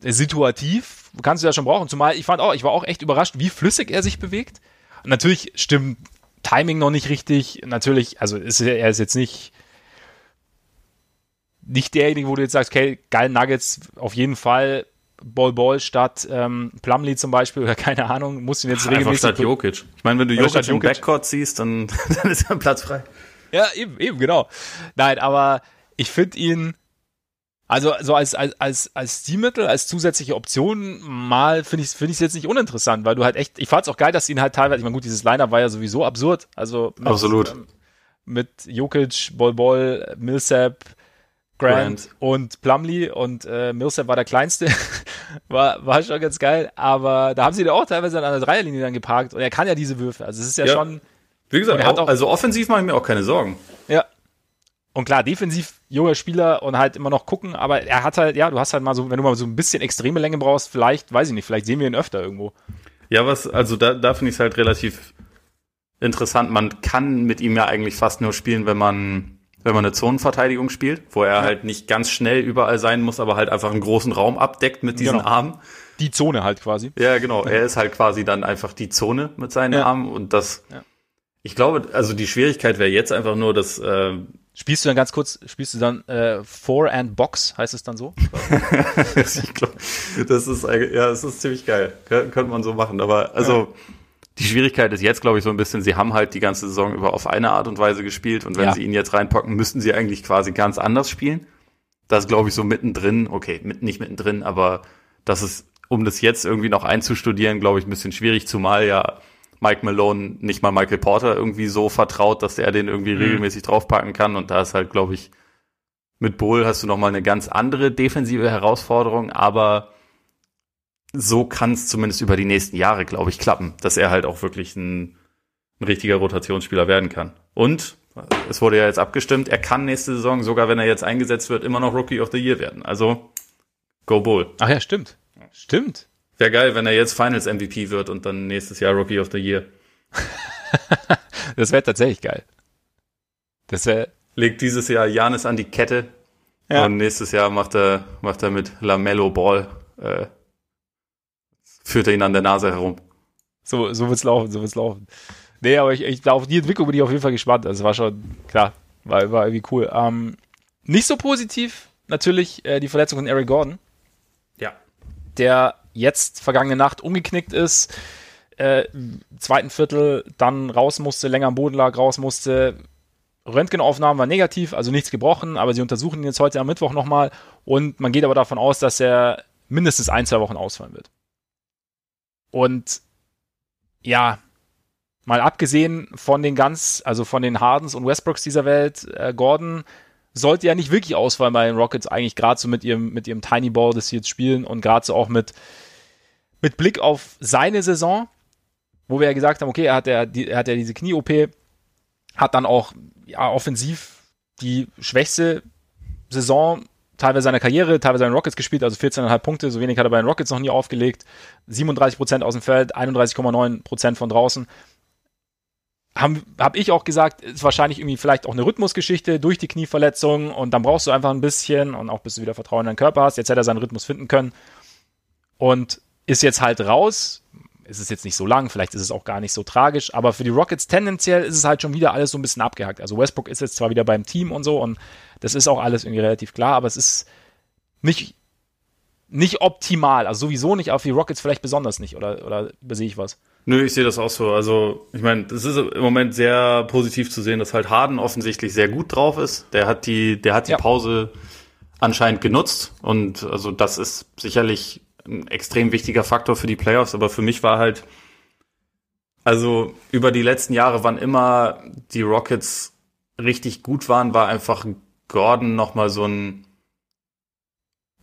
situativ kannst du ja schon brauchen. Zumal ich fand auch, ich war auch echt überrascht, wie flüssig er sich bewegt. Und natürlich stimmt Timing noch nicht richtig. Natürlich, also ist, er ist jetzt nicht, nicht derjenige, wo du jetzt sagst, okay, geil Nuggets, auf jeden Fall Ball Ball statt ähm, Plumlee zum Beispiel oder keine Ahnung, muss ihn jetzt regelmäßig. Einfach statt Jokic. Ich meine, wenn du Jokic im Backcourt siehst, dann, dann ist er Platz frei. Ja, eben, eben, genau. Nein, aber ich finde ihn, also so als, als, als, als Stilmittel, als zusätzliche Option mal finde ich es find ich's jetzt nicht uninteressant, weil du halt echt, ich fand es auch geil, dass ihn halt teilweise, ich meine gut, dieses Liner war ja sowieso absurd, also mit, Absolut. Ähm, mit Jokic, Ball Ball, Millsap, Grant, Grant. und Plumlee und äh, Millsap war der kleinste. war, war schon ganz geil, aber da haben sie da auch teilweise an der Dreierlinie dann geparkt und er kann ja diese Würfe. Also es ist ja, ja. schon. Wie gesagt, auch, auch, also offensiv mache ich mir auch keine Sorgen. Ja. Und klar, defensiv junger Spieler und halt immer noch gucken, aber er hat halt, ja, du hast halt mal so, wenn du mal so ein bisschen extreme Länge brauchst, vielleicht, weiß ich nicht, vielleicht sehen wir ihn öfter irgendwo. Ja, was, also da, da finde ich es halt relativ interessant. Man kann mit ihm ja eigentlich fast nur spielen, wenn man wenn man eine Zonenverteidigung spielt, wo er ja. halt nicht ganz schnell überall sein muss, aber halt einfach einen großen Raum abdeckt mit diesen genau. Armen. Die Zone halt quasi. Ja, genau. Er ist halt quasi dann einfach die Zone mit seinen ja. Armen und das. Ja. Ich glaube, also die Schwierigkeit wäre jetzt einfach nur, dass. Äh, Spielst du dann ganz kurz, spielst du dann äh, Four and Box, heißt es dann so? ich glaube, das ist ja, das ist ziemlich geil. Könnte man so machen. Aber also die Schwierigkeit ist jetzt, glaube ich, so ein bisschen, sie haben halt die ganze Saison über auf eine Art und Weise gespielt und wenn ja. sie ihn jetzt reinpacken, müssten sie eigentlich quasi ganz anders spielen. Das glaube ich so mittendrin, okay, mit, nicht mittendrin, aber das ist, um das jetzt irgendwie noch einzustudieren, glaube ich, ein bisschen schwierig, zumal ja Mike Malone nicht mal Michael Porter irgendwie so vertraut, dass er den irgendwie mhm. regelmäßig draufpacken kann und da ist halt, glaube ich, mit Bull hast du noch mal eine ganz andere defensive Herausforderung, aber so kann es zumindest über die nächsten Jahre, glaube ich, klappen, dass er halt auch wirklich ein, ein richtiger Rotationsspieler werden kann. Und es wurde ja jetzt abgestimmt, er kann nächste Saison, sogar wenn er jetzt eingesetzt wird, immer noch Rookie of the Year werden. Also, go Bull. Ach ja, stimmt. Stimmt. Wäre geil, wenn er jetzt Finals MVP wird und dann nächstes Jahr Rookie of the Year. das wäre tatsächlich geil. Das wäre. Legt dieses Jahr Janis an die Kette ja. und nächstes Jahr macht er, macht er mit Lamello Ball äh, führt er ihn an der Nase herum. So, so wird's laufen, so wird's laufen. Nee, aber ich, ich auf die Entwicklung bin ich auf jeden Fall gespannt. Also war schon, klar, war, war irgendwie cool. Ähm, nicht so positiv natürlich äh, die Verletzung von Eric Gordon. Ja. Der jetzt vergangene Nacht umgeknickt ist, äh, zweiten Viertel dann raus musste, länger am Boden lag, raus musste. Röntgenaufnahmen war negativ, also nichts gebrochen, aber sie untersuchen ihn jetzt heute am Mittwoch nochmal und man geht aber davon aus, dass er mindestens ein, zwei Wochen ausfallen wird. Und ja, mal abgesehen von den ganz, also von den Hardens und Westbrooks dieser Welt, äh, Gordon sollte ja nicht wirklich ausfallen bei den Rockets, eigentlich gerade so mit ihrem, mit ihrem Tiny Ball, das sie jetzt spielen und gerade so auch mit, mit Blick auf seine Saison, wo wir ja gesagt haben, okay, er hat ja, die, er hat ja diese Knie-OP, hat dann auch ja, offensiv die schwächste Saison teilweise seiner Karriere, teilweise bei Rockets gespielt, also 14,5 Punkte, so wenig hat er bei den Rockets noch nie aufgelegt. 37 Prozent aus dem Feld, 31,9 Prozent von draußen. Habe hab ich auch gesagt, ist wahrscheinlich irgendwie vielleicht auch eine Rhythmusgeschichte durch die Knieverletzung und dann brauchst du einfach ein bisschen und auch bis du wieder Vertrauen in deinen Körper hast. Jetzt hätte er seinen Rhythmus finden können und ist jetzt halt raus. Ist es jetzt nicht so lang, vielleicht ist es auch gar nicht so tragisch, aber für die Rockets tendenziell ist es halt schon wieder alles so ein bisschen abgehackt. Also Westbrook ist jetzt zwar wieder beim Team und so und das ist auch alles irgendwie relativ klar, aber es ist nicht nicht optimal. Also sowieso nicht, aber für die Rockets vielleicht besonders nicht. Oder, oder übersehe ich was? Nö, ich sehe das auch so. Also, ich meine, es ist im Moment sehr positiv zu sehen, dass halt Harden offensichtlich sehr gut drauf ist. Der hat die, der hat die ja. Pause anscheinend genutzt und also das ist sicherlich ein extrem wichtiger Faktor für die Playoffs, aber für mich war halt, also über die letzten Jahre, wann immer die Rockets richtig gut waren, war einfach Gordon nochmal so ein,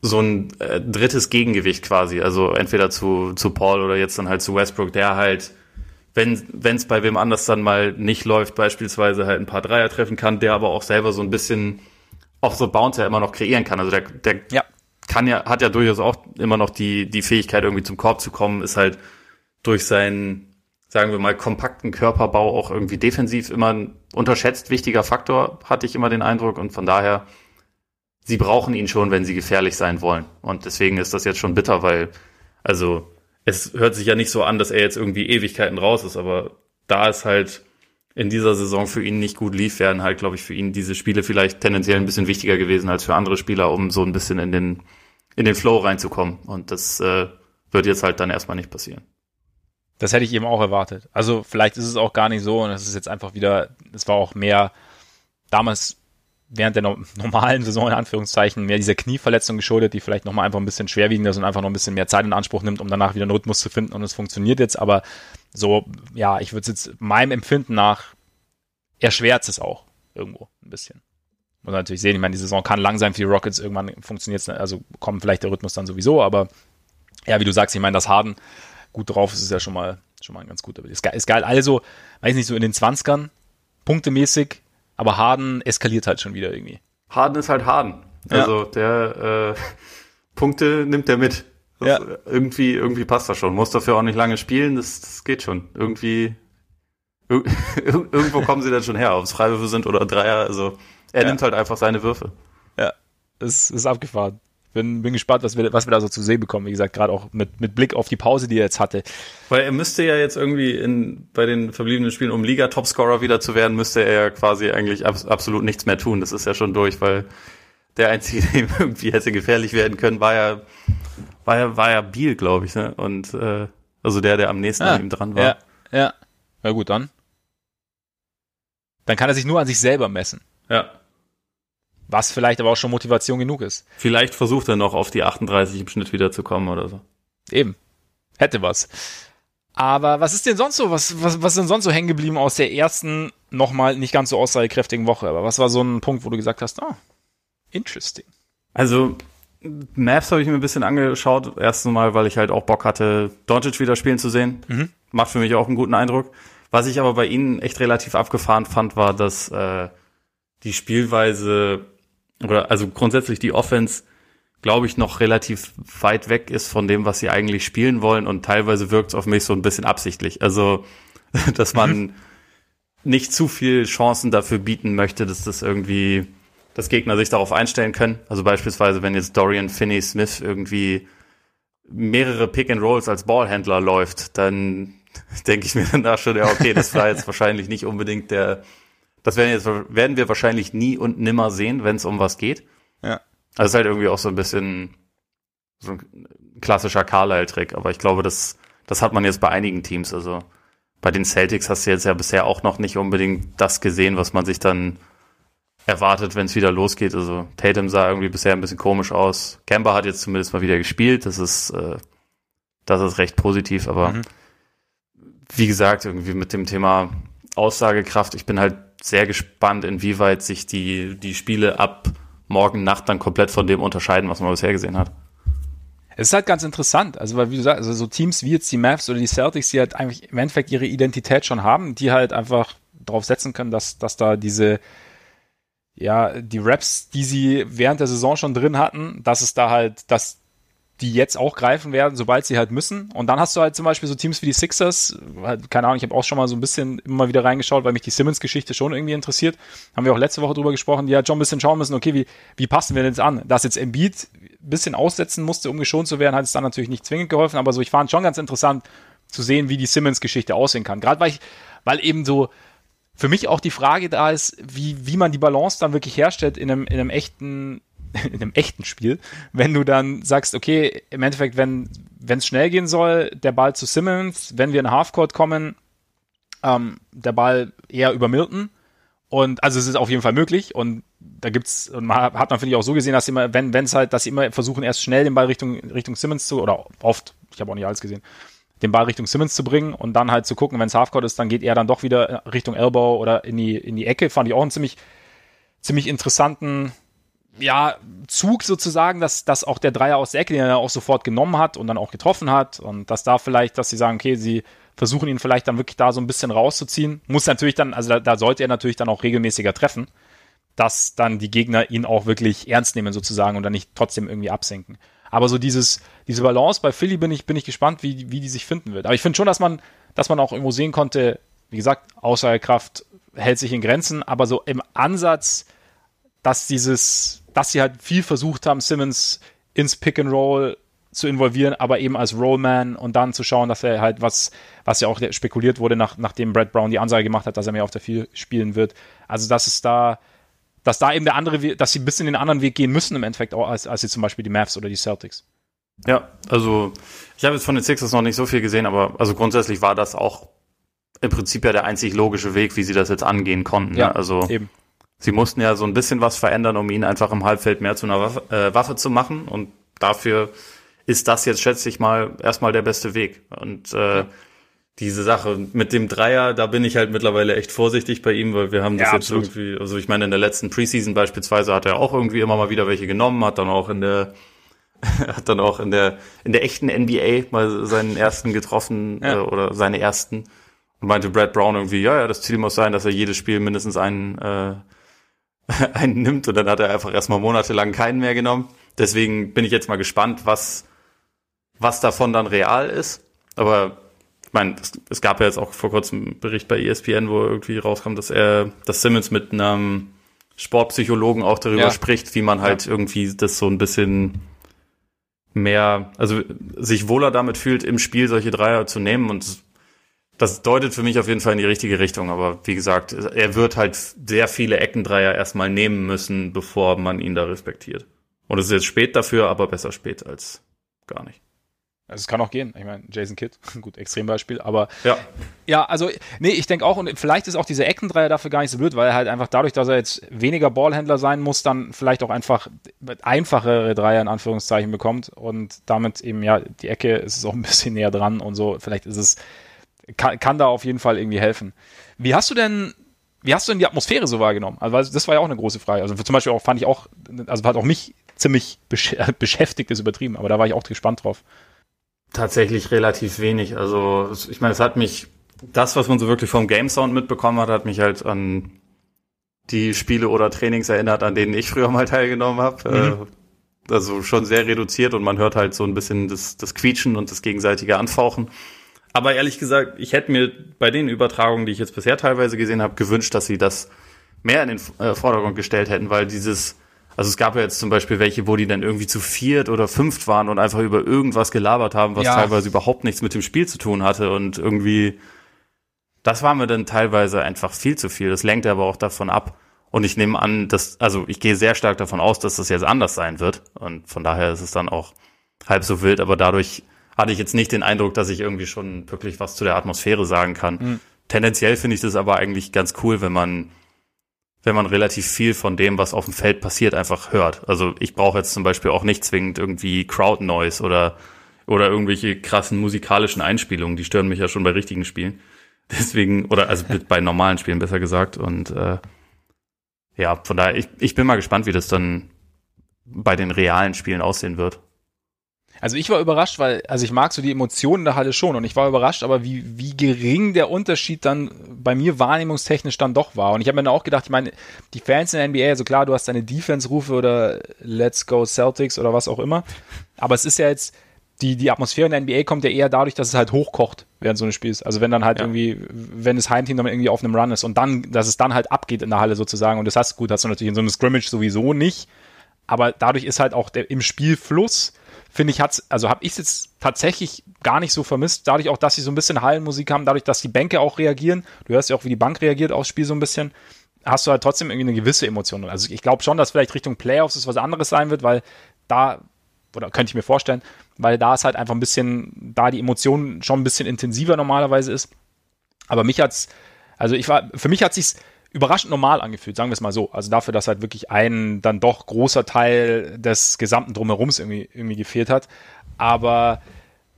so ein äh, drittes Gegengewicht quasi. Also entweder zu, zu Paul oder jetzt dann halt zu Westbrook, der halt, wenn es bei wem anders dann mal nicht läuft, beispielsweise halt ein paar Dreier treffen kann, der aber auch selber so ein bisschen auch so Bouncer immer noch kreieren kann. Also der, der ja. Kann ja, hat ja durchaus auch immer noch die, die Fähigkeit, irgendwie zum Korb zu kommen, ist halt durch seinen, sagen wir mal, kompakten Körperbau auch irgendwie defensiv immer ein unterschätzt wichtiger Faktor, hatte ich immer den Eindruck. Und von daher sie brauchen ihn schon, wenn sie gefährlich sein wollen. Und deswegen ist das jetzt schon bitter, weil, also, es hört sich ja nicht so an, dass er jetzt irgendwie Ewigkeiten raus ist, aber da es halt in dieser Saison für ihn nicht gut lief, wären halt, glaube ich, für ihn diese Spiele vielleicht tendenziell ein bisschen wichtiger gewesen als für andere Spieler, um so ein bisschen in den, in den Flow reinzukommen. Und das äh, wird jetzt halt dann erstmal nicht passieren. Das hätte ich eben auch erwartet. Also vielleicht ist es auch gar nicht so und es ist jetzt einfach wieder, es war auch mehr damals während der normalen Saison in Anführungszeichen mehr dieser Knieverletzung geschuldet, die vielleicht nochmal einfach ein bisschen schwerwiegender ist und einfach noch ein bisschen mehr Zeit in Anspruch nimmt, um danach wieder einen Rhythmus zu finden und es funktioniert jetzt, aber so, ja, ich würde es jetzt meinem Empfinden nach erschwert es auch irgendwo ein bisschen. Muss man natürlich sehen, ich meine, die Saison kann lang sein für die Rockets, irgendwann funktioniert es, also kommt vielleicht der Rhythmus dann sowieso, aber ja, wie du sagst, ich meine, das Harden gut drauf ist, ist ja schon mal, schon mal ein ganz guter. Ist geil, ist geil. Also, weiß nicht, so in den 20ern, punktemäßig, aber Harden eskaliert halt schon wieder irgendwie. Harden ist halt Harden. Also ja. der äh, Punkte nimmt er mit. Das, ja. Irgendwie, irgendwie passt das schon. Muss dafür auch nicht lange spielen, das, das geht schon. Irgendwie, ir irgendwo kommen sie dann schon her, ob es Freiwürfe sind oder Dreier. Also er ja. nimmt halt einfach seine Würfe. Ja, es ist abgefahren bin, bin gespannt, was wir, was wir da so zu sehen bekommen. Wie gesagt, gerade auch mit, mit Blick auf die Pause, die er jetzt hatte. Weil er müsste ja jetzt irgendwie in, bei den verbliebenen Spielen, um Liga-Topscorer wieder zu werden, müsste er ja quasi eigentlich ab, absolut nichts mehr tun. Das ist ja schon durch, weil der Einzige, der irgendwie hätte gefährlich werden können, war ja, war ja, war ja Biel, glaube ich, ne? Und, äh, also der, der am nächsten ah, an ihm dran war. Ja, ja. Na gut, dann. Dann kann er sich nur an sich selber messen. Ja. Was vielleicht aber auch schon Motivation genug ist. Vielleicht versucht er noch auf die 38 im Schnitt wiederzukommen oder so. Eben. Hätte was. Aber was ist denn sonst so? Was, was, was ist denn sonst so hängen geblieben aus der ersten, nochmal nicht ganz so aussagekräftigen Woche? Aber was war so ein Punkt, wo du gesagt hast, ah, interesting? Also, Maps habe ich mir ein bisschen angeschaut. Erstens mal, weil ich halt auch Bock hatte, Doncic wieder spielen zu sehen. Mhm. Macht für mich auch einen guten Eindruck. Was ich aber bei ihnen echt relativ abgefahren fand, war, dass äh, die Spielweise oder also grundsätzlich die Offense, glaube ich, noch relativ weit weg ist von dem, was sie eigentlich spielen wollen und teilweise wirkt es auf mich so ein bisschen absichtlich. Also, dass man mhm. nicht zu viel Chancen dafür bieten möchte, dass das irgendwie, dass Gegner sich darauf einstellen können. Also beispielsweise, wenn jetzt Dorian Finney Smith irgendwie mehrere Pick and Rolls als Ballhändler läuft, dann denke ich mir danach schon, ja, okay, das war jetzt wahrscheinlich nicht unbedingt der das werden, jetzt, werden wir wahrscheinlich nie und nimmer sehen, wenn es um was geht. Ja. Also ist halt irgendwie auch so ein bisschen so ein klassischer Carlisle-Trick, aber ich glaube, das, das hat man jetzt bei einigen Teams. Also bei den Celtics hast du jetzt ja bisher auch noch nicht unbedingt das gesehen, was man sich dann erwartet, wenn es wieder losgeht. Also Tatum sah irgendwie bisher ein bisschen komisch aus. Kemba hat jetzt zumindest mal wieder gespielt. Das ist, äh, das ist recht positiv, aber mhm. wie gesagt, irgendwie mit dem Thema Aussagekraft, ich bin halt sehr gespannt, inwieweit sich die, die Spiele ab morgen Nacht dann komplett von dem unterscheiden, was man bisher gesehen hat. Es ist halt ganz interessant, also weil wie du sagst, also so Teams wie jetzt die Mavs oder die Celtics, die halt eigentlich im Endeffekt ihre Identität schon haben, die halt einfach darauf setzen können, dass, dass da diese, ja, die Raps, die sie während der Saison schon drin hatten, dass es da halt, dass die jetzt auch greifen werden, sobald sie halt müssen. Und dann hast du halt zum Beispiel so Teams wie die Sixers, keine Ahnung, ich habe auch schon mal so ein bisschen immer wieder reingeschaut, weil mich die Simmons-Geschichte schon irgendwie interessiert. Haben wir auch letzte Woche drüber gesprochen, die halt schon ein bisschen schauen müssen, okay, wie, wie passen wir denn jetzt an? Dass jetzt Embiid ein bisschen aussetzen musste, um geschont zu werden, hat es dann natürlich nicht zwingend geholfen, aber so, ich fand schon ganz interessant zu sehen, wie die Simmons-Geschichte aussehen kann. Gerade weil ich, weil eben so, für mich auch die Frage da ist, wie, wie man die Balance dann wirklich herstellt in einem, in einem echten in einem echten Spiel, wenn du dann sagst, okay, im Endeffekt, wenn es schnell gehen soll, der Ball zu Simmons, wenn wir in Halfcourt kommen, ähm, der Ball eher über Milton. Und also es ist auf jeden Fall möglich. Und da gibt's, und man hat man, finde ich, auch so gesehen, dass sie immer, wenn es halt, dass sie immer versuchen, erst schnell den Ball Richtung, Richtung Simmons zu, oder oft, ich habe auch nicht alles gesehen, den Ball Richtung Simmons zu bringen und dann halt zu gucken, wenn es Halfcourt ist, dann geht er dann doch wieder Richtung Elbow oder in die, in die Ecke. Fand ich auch einen ziemlich, ziemlich interessanten, ja, Zug sozusagen, dass, dass auch der Dreier aus der Ecke, den er auch sofort genommen hat und dann auch getroffen hat und dass da vielleicht, dass sie sagen, okay, sie versuchen ihn vielleicht dann wirklich da so ein bisschen rauszuziehen. Muss natürlich dann, also da, da sollte er natürlich dann auch regelmäßiger treffen, dass dann die Gegner ihn auch wirklich ernst nehmen sozusagen und dann nicht trotzdem irgendwie absenken. Aber so dieses, diese Balance bei Philly bin ich, bin ich gespannt, wie, wie die sich finden wird. Aber ich finde schon, dass man, dass man auch irgendwo sehen konnte, wie gesagt, Aussagekraft hält sich in Grenzen, aber so im Ansatz, dass dieses, dass sie halt viel versucht haben, Simmons ins Pick and Roll zu involvieren, aber eben als Rollman und dann zu schauen, dass er halt was, was ja auch spekuliert wurde, nach, nachdem Brad Brown die Ansage gemacht hat, dass er mehr auf der Vier spielen wird. Also, dass es da, dass da eben der andere, dass sie ein bisschen den anderen Weg gehen müssen im Endeffekt, auch als, als sie zum Beispiel die Mavs oder die Celtics. Ja, also ich habe jetzt von den Sixers noch nicht so viel gesehen, aber also grundsätzlich war das auch im Prinzip ja der einzig logische Weg, wie sie das jetzt angehen konnten. Ja, ne? also eben. Sie mussten ja so ein bisschen was verändern, um ihn einfach im Halbfeld mehr zu einer Waffe, äh, Waffe zu machen und dafür ist das jetzt, schätze ich mal, erstmal der beste Weg. Und äh, diese Sache mit dem Dreier, da bin ich halt mittlerweile echt vorsichtig bei ihm, weil wir haben das ja, jetzt absolut. irgendwie, also ich meine, in der letzten Preseason beispielsweise hat er auch irgendwie immer mal wieder welche genommen, hat dann auch in der hat dann auch in der in der echten NBA mal seinen ersten getroffen ja. äh, oder seine ersten und meinte Brad Brown irgendwie, ja, ja, das Ziel muss sein, dass er jedes Spiel mindestens einen äh, einen nimmt und dann hat er einfach erstmal monatelang keinen mehr genommen. Deswegen bin ich jetzt mal gespannt, was was davon dann real ist. Aber ich meine, es, es, gab ja jetzt auch vor kurzem einen Bericht bei ESPN, wo irgendwie rauskam, dass er, dass Simmons mit einem Sportpsychologen auch darüber ja. spricht, wie man halt ja. irgendwie das so ein bisschen mehr, also sich wohler damit fühlt, im Spiel solche Dreier zu nehmen und das deutet für mich auf jeden Fall in die richtige Richtung. Aber wie gesagt, er wird halt sehr viele Eckendreier erstmal nehmen müssen, bevor man ihn da respektiert. Und es ist jetzt spät dafür, aber besser spät als gar nicht. Also es kann auch gehen. Ich meine, Jason Kidd, gut, Extrembeispiel, aber ja, ja also, nee, ich denke auch, und vielleicht ist auch dieser Eckendreier dafür gar nicht so blöd, weil er halt einfach dadurch, dass er jetzt weniger Ballhändler sein muss, dann vielleicht auch einfach einfachere Dreier in Anführungszeichen bekommt und damit eben, ja, die Ecke ist es auch ein bisschen näher dran und so. Vielleicht ist es, kann, kann da auf jeden Fall irgendwie helfen. Wie hast du denn wie hast du denn die Atmosphäre so wahrgenommen? Also das war ja auch eine große Frage. Also zum Beispiel auch fand ich auch, also hat auch mich ziemlich besch beschäftigt, ist übertrieben, aber da war ich auch gespannt drauf. Tatsächlich relativ wenig. Also ich meine, es hat mich, das, was man so wirklich vom Game Sound mitbekommen hat, hat mich halt an die Spiele oder Trainings erinnert, an denen ich früher mal teilgenommen habe. Mhm. Äh, also schon sehr reduziert und man hört halt so ein bisschen das, das Quietschen und das gegenseitige Anfauchen. Aber ehrlich gesagt, ich hätte mir bei den Übertragungen, die ich jetzt bisher teilweise gesehen habe, gewünscht, dass sie das mehr in den äh, Vordergrund gestellt hätten, weil dieses also es gab ja jetzt zum Beispiel welche, wo die dann irgendwie zu viert oder fünft waren und einfach über irgendwas gelabert haben, was ja. teilweise überhaupt nichts mit dem Spiel zu tun hatte und irgendwie, das war mir dann teilweise einfach viel zu viel. Das lenkt aber auch davon ab. Und ich nehme an, dass, also ich gehe sehr stark davon aus, dass das jetzt anders sein wird. Und von daher ist es dann auch halb so wild, aber dadurch hatte ich jetzt nicht den Eindruck, dass ich irgendwie schon wirklich was zu der Atmosphäre sagen kann. Mhm. Tendenziell finde ich das aber eigentlich ganz cool, wenn man wenn man relativ viel von dem, was auf dem Feld passiert, einfach hört. Also ich brauche jetzt zum Beispiel auch nicht zwingend irgendwie Crowd Noise oder, oder irgendwelche krassen musikalischen Einspielungen, die stören mich ja schon bei richtigen Spielen. Deswegen, oder also bei normalen Spielen besser gesagt. Und äh, ja, von daher, ich, ich bin mal gespannt, wie das dann bei den realen Spielen aussehen wird. Also ich war überrascht, weil, also ich mag so die Emotionen der Halle schon und ich war überrascht, aber wie, wie gering der Unterschied dann bei mir wahrnehmungstechnisch dann doch war. Und ich habe mir dann auch gedacht, ich meine, die Fans in der NBA, also klar, du hast deine Defense-Rufe oder Let's Go Celtics oder was auch immer, aber es ist ja jetzt, die, die Atmosphäre in der NBA kommt ja eher dadurch, dass es halt hochkocht während so eines Spiels. Also wenn dann halt ja. irgendwie, wenn das Heimteam dann irgendwie auf einem Run ist und dann, dass es dann halt abgeht in der Halle sozusagen. Und das hast gut, hast du natürlich in so einem Scrimmage sowieso nicht. Aber dadurch ist halt auch der, im Spielfluss finde ich, hat's, also habe ich es jetzt tatsächlich gar nicht so vermisst. Dadurch auch, dass sie so ein bisschen Hallenmusik haben, dadurch, dass die Bänke auch reagieren. Du hörst ja auch, wie die Bank reagiert aufs Spiel so ein bisschen. hast du halt trotzdem irgendwie eine gewisse Emotion. Also ich glaube schon, dass vielleicht Richtung Playoffs es was anderes sein wird, weil da, oder könnte ich mir vorstellen, weil da ist halt einfach ein bisschen, da die Emotion schon ein bisschen intensiver normalerweise ist. Aber mich hat's, also ich war, für mich hat sich's überraschend normal angefühlt, sagen wir es mal so. Also dafür, dass halt wirklich ein dann doch großer Teil des gesamten Drumherums irgendwie, irgendwie gefehlt hat. Aber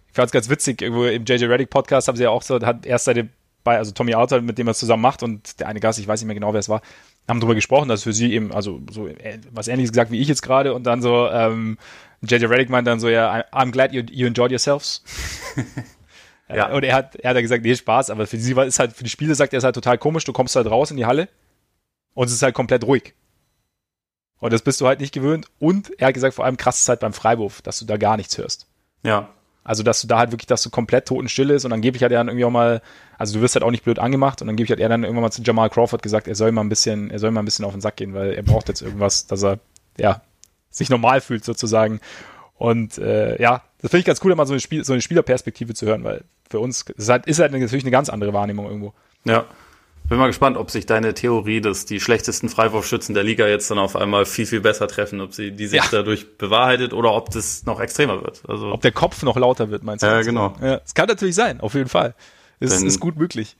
ich fand es ganz witzig, irgendwo im JJ Reddick Podcast haben sie ja auch so, hat erst seine bei, also Tommy Arthur, mit dem er zusammen macht und der eine Gast, ich weiß nicht mehr genau, wer es war, haben darüber gesprochen, dass für sie eben, also so äh, was ähnliches gesagt wie ich jetzt gerade und dann so, ähm, JJ Reddick meint dann so, ja, I'm glad you, you enjoyed yourselves. ja. Und er hat, er hat ja gesagt, nee, Spaß, aber für sie war ist halt, für die Spiele sagt er, ist halt total komisch, du kommst halt raus in die Halle und es ist halt komplett ruhig. Und das bist du halt nicht gewöhnt. Und er hat gesagt, vor allem krass ist halt beim Freiwurf, dass du da gar nichts hörst. Ja. Also, dass du da halt wirklich, dass du komplett totenstill ist und angeblich hat er dann irgendwie auch mal, also du wirst halt auch nicht blöd angemacht und angeblich hat er dann irgendwann mal zu Jamal Crawford gesagt, er soll mal ein bisschen, er soll mal ein bisschen auf den Sack gehen, weil er braucht jetzt irgendwas, dass er, ja, sich normal fühlt sozusagen. Und äh, ja, das finde ich ganz cool, immer so eine, Spiel, so eine Spielerperspektive zu hören, weil für uns ist halt, ist halt natürlich eine ganz andere Wahrnehmung irgendwo. Ja. Bin mal gespannt, ob sich deine Theorie, dass die schlechtesten Freiwurfschützen der Liga jetzt dann auf einmal viel, viel besser treffen, ob sie die sich ja. dadurch bewahrheitet oder ob das noch extremer wird. Also ob der Kopf noch lauter wird, meinst du? Ja, genau. Ja, es kann natürlich sein, auf jeden Fall. Es ist gut möglich.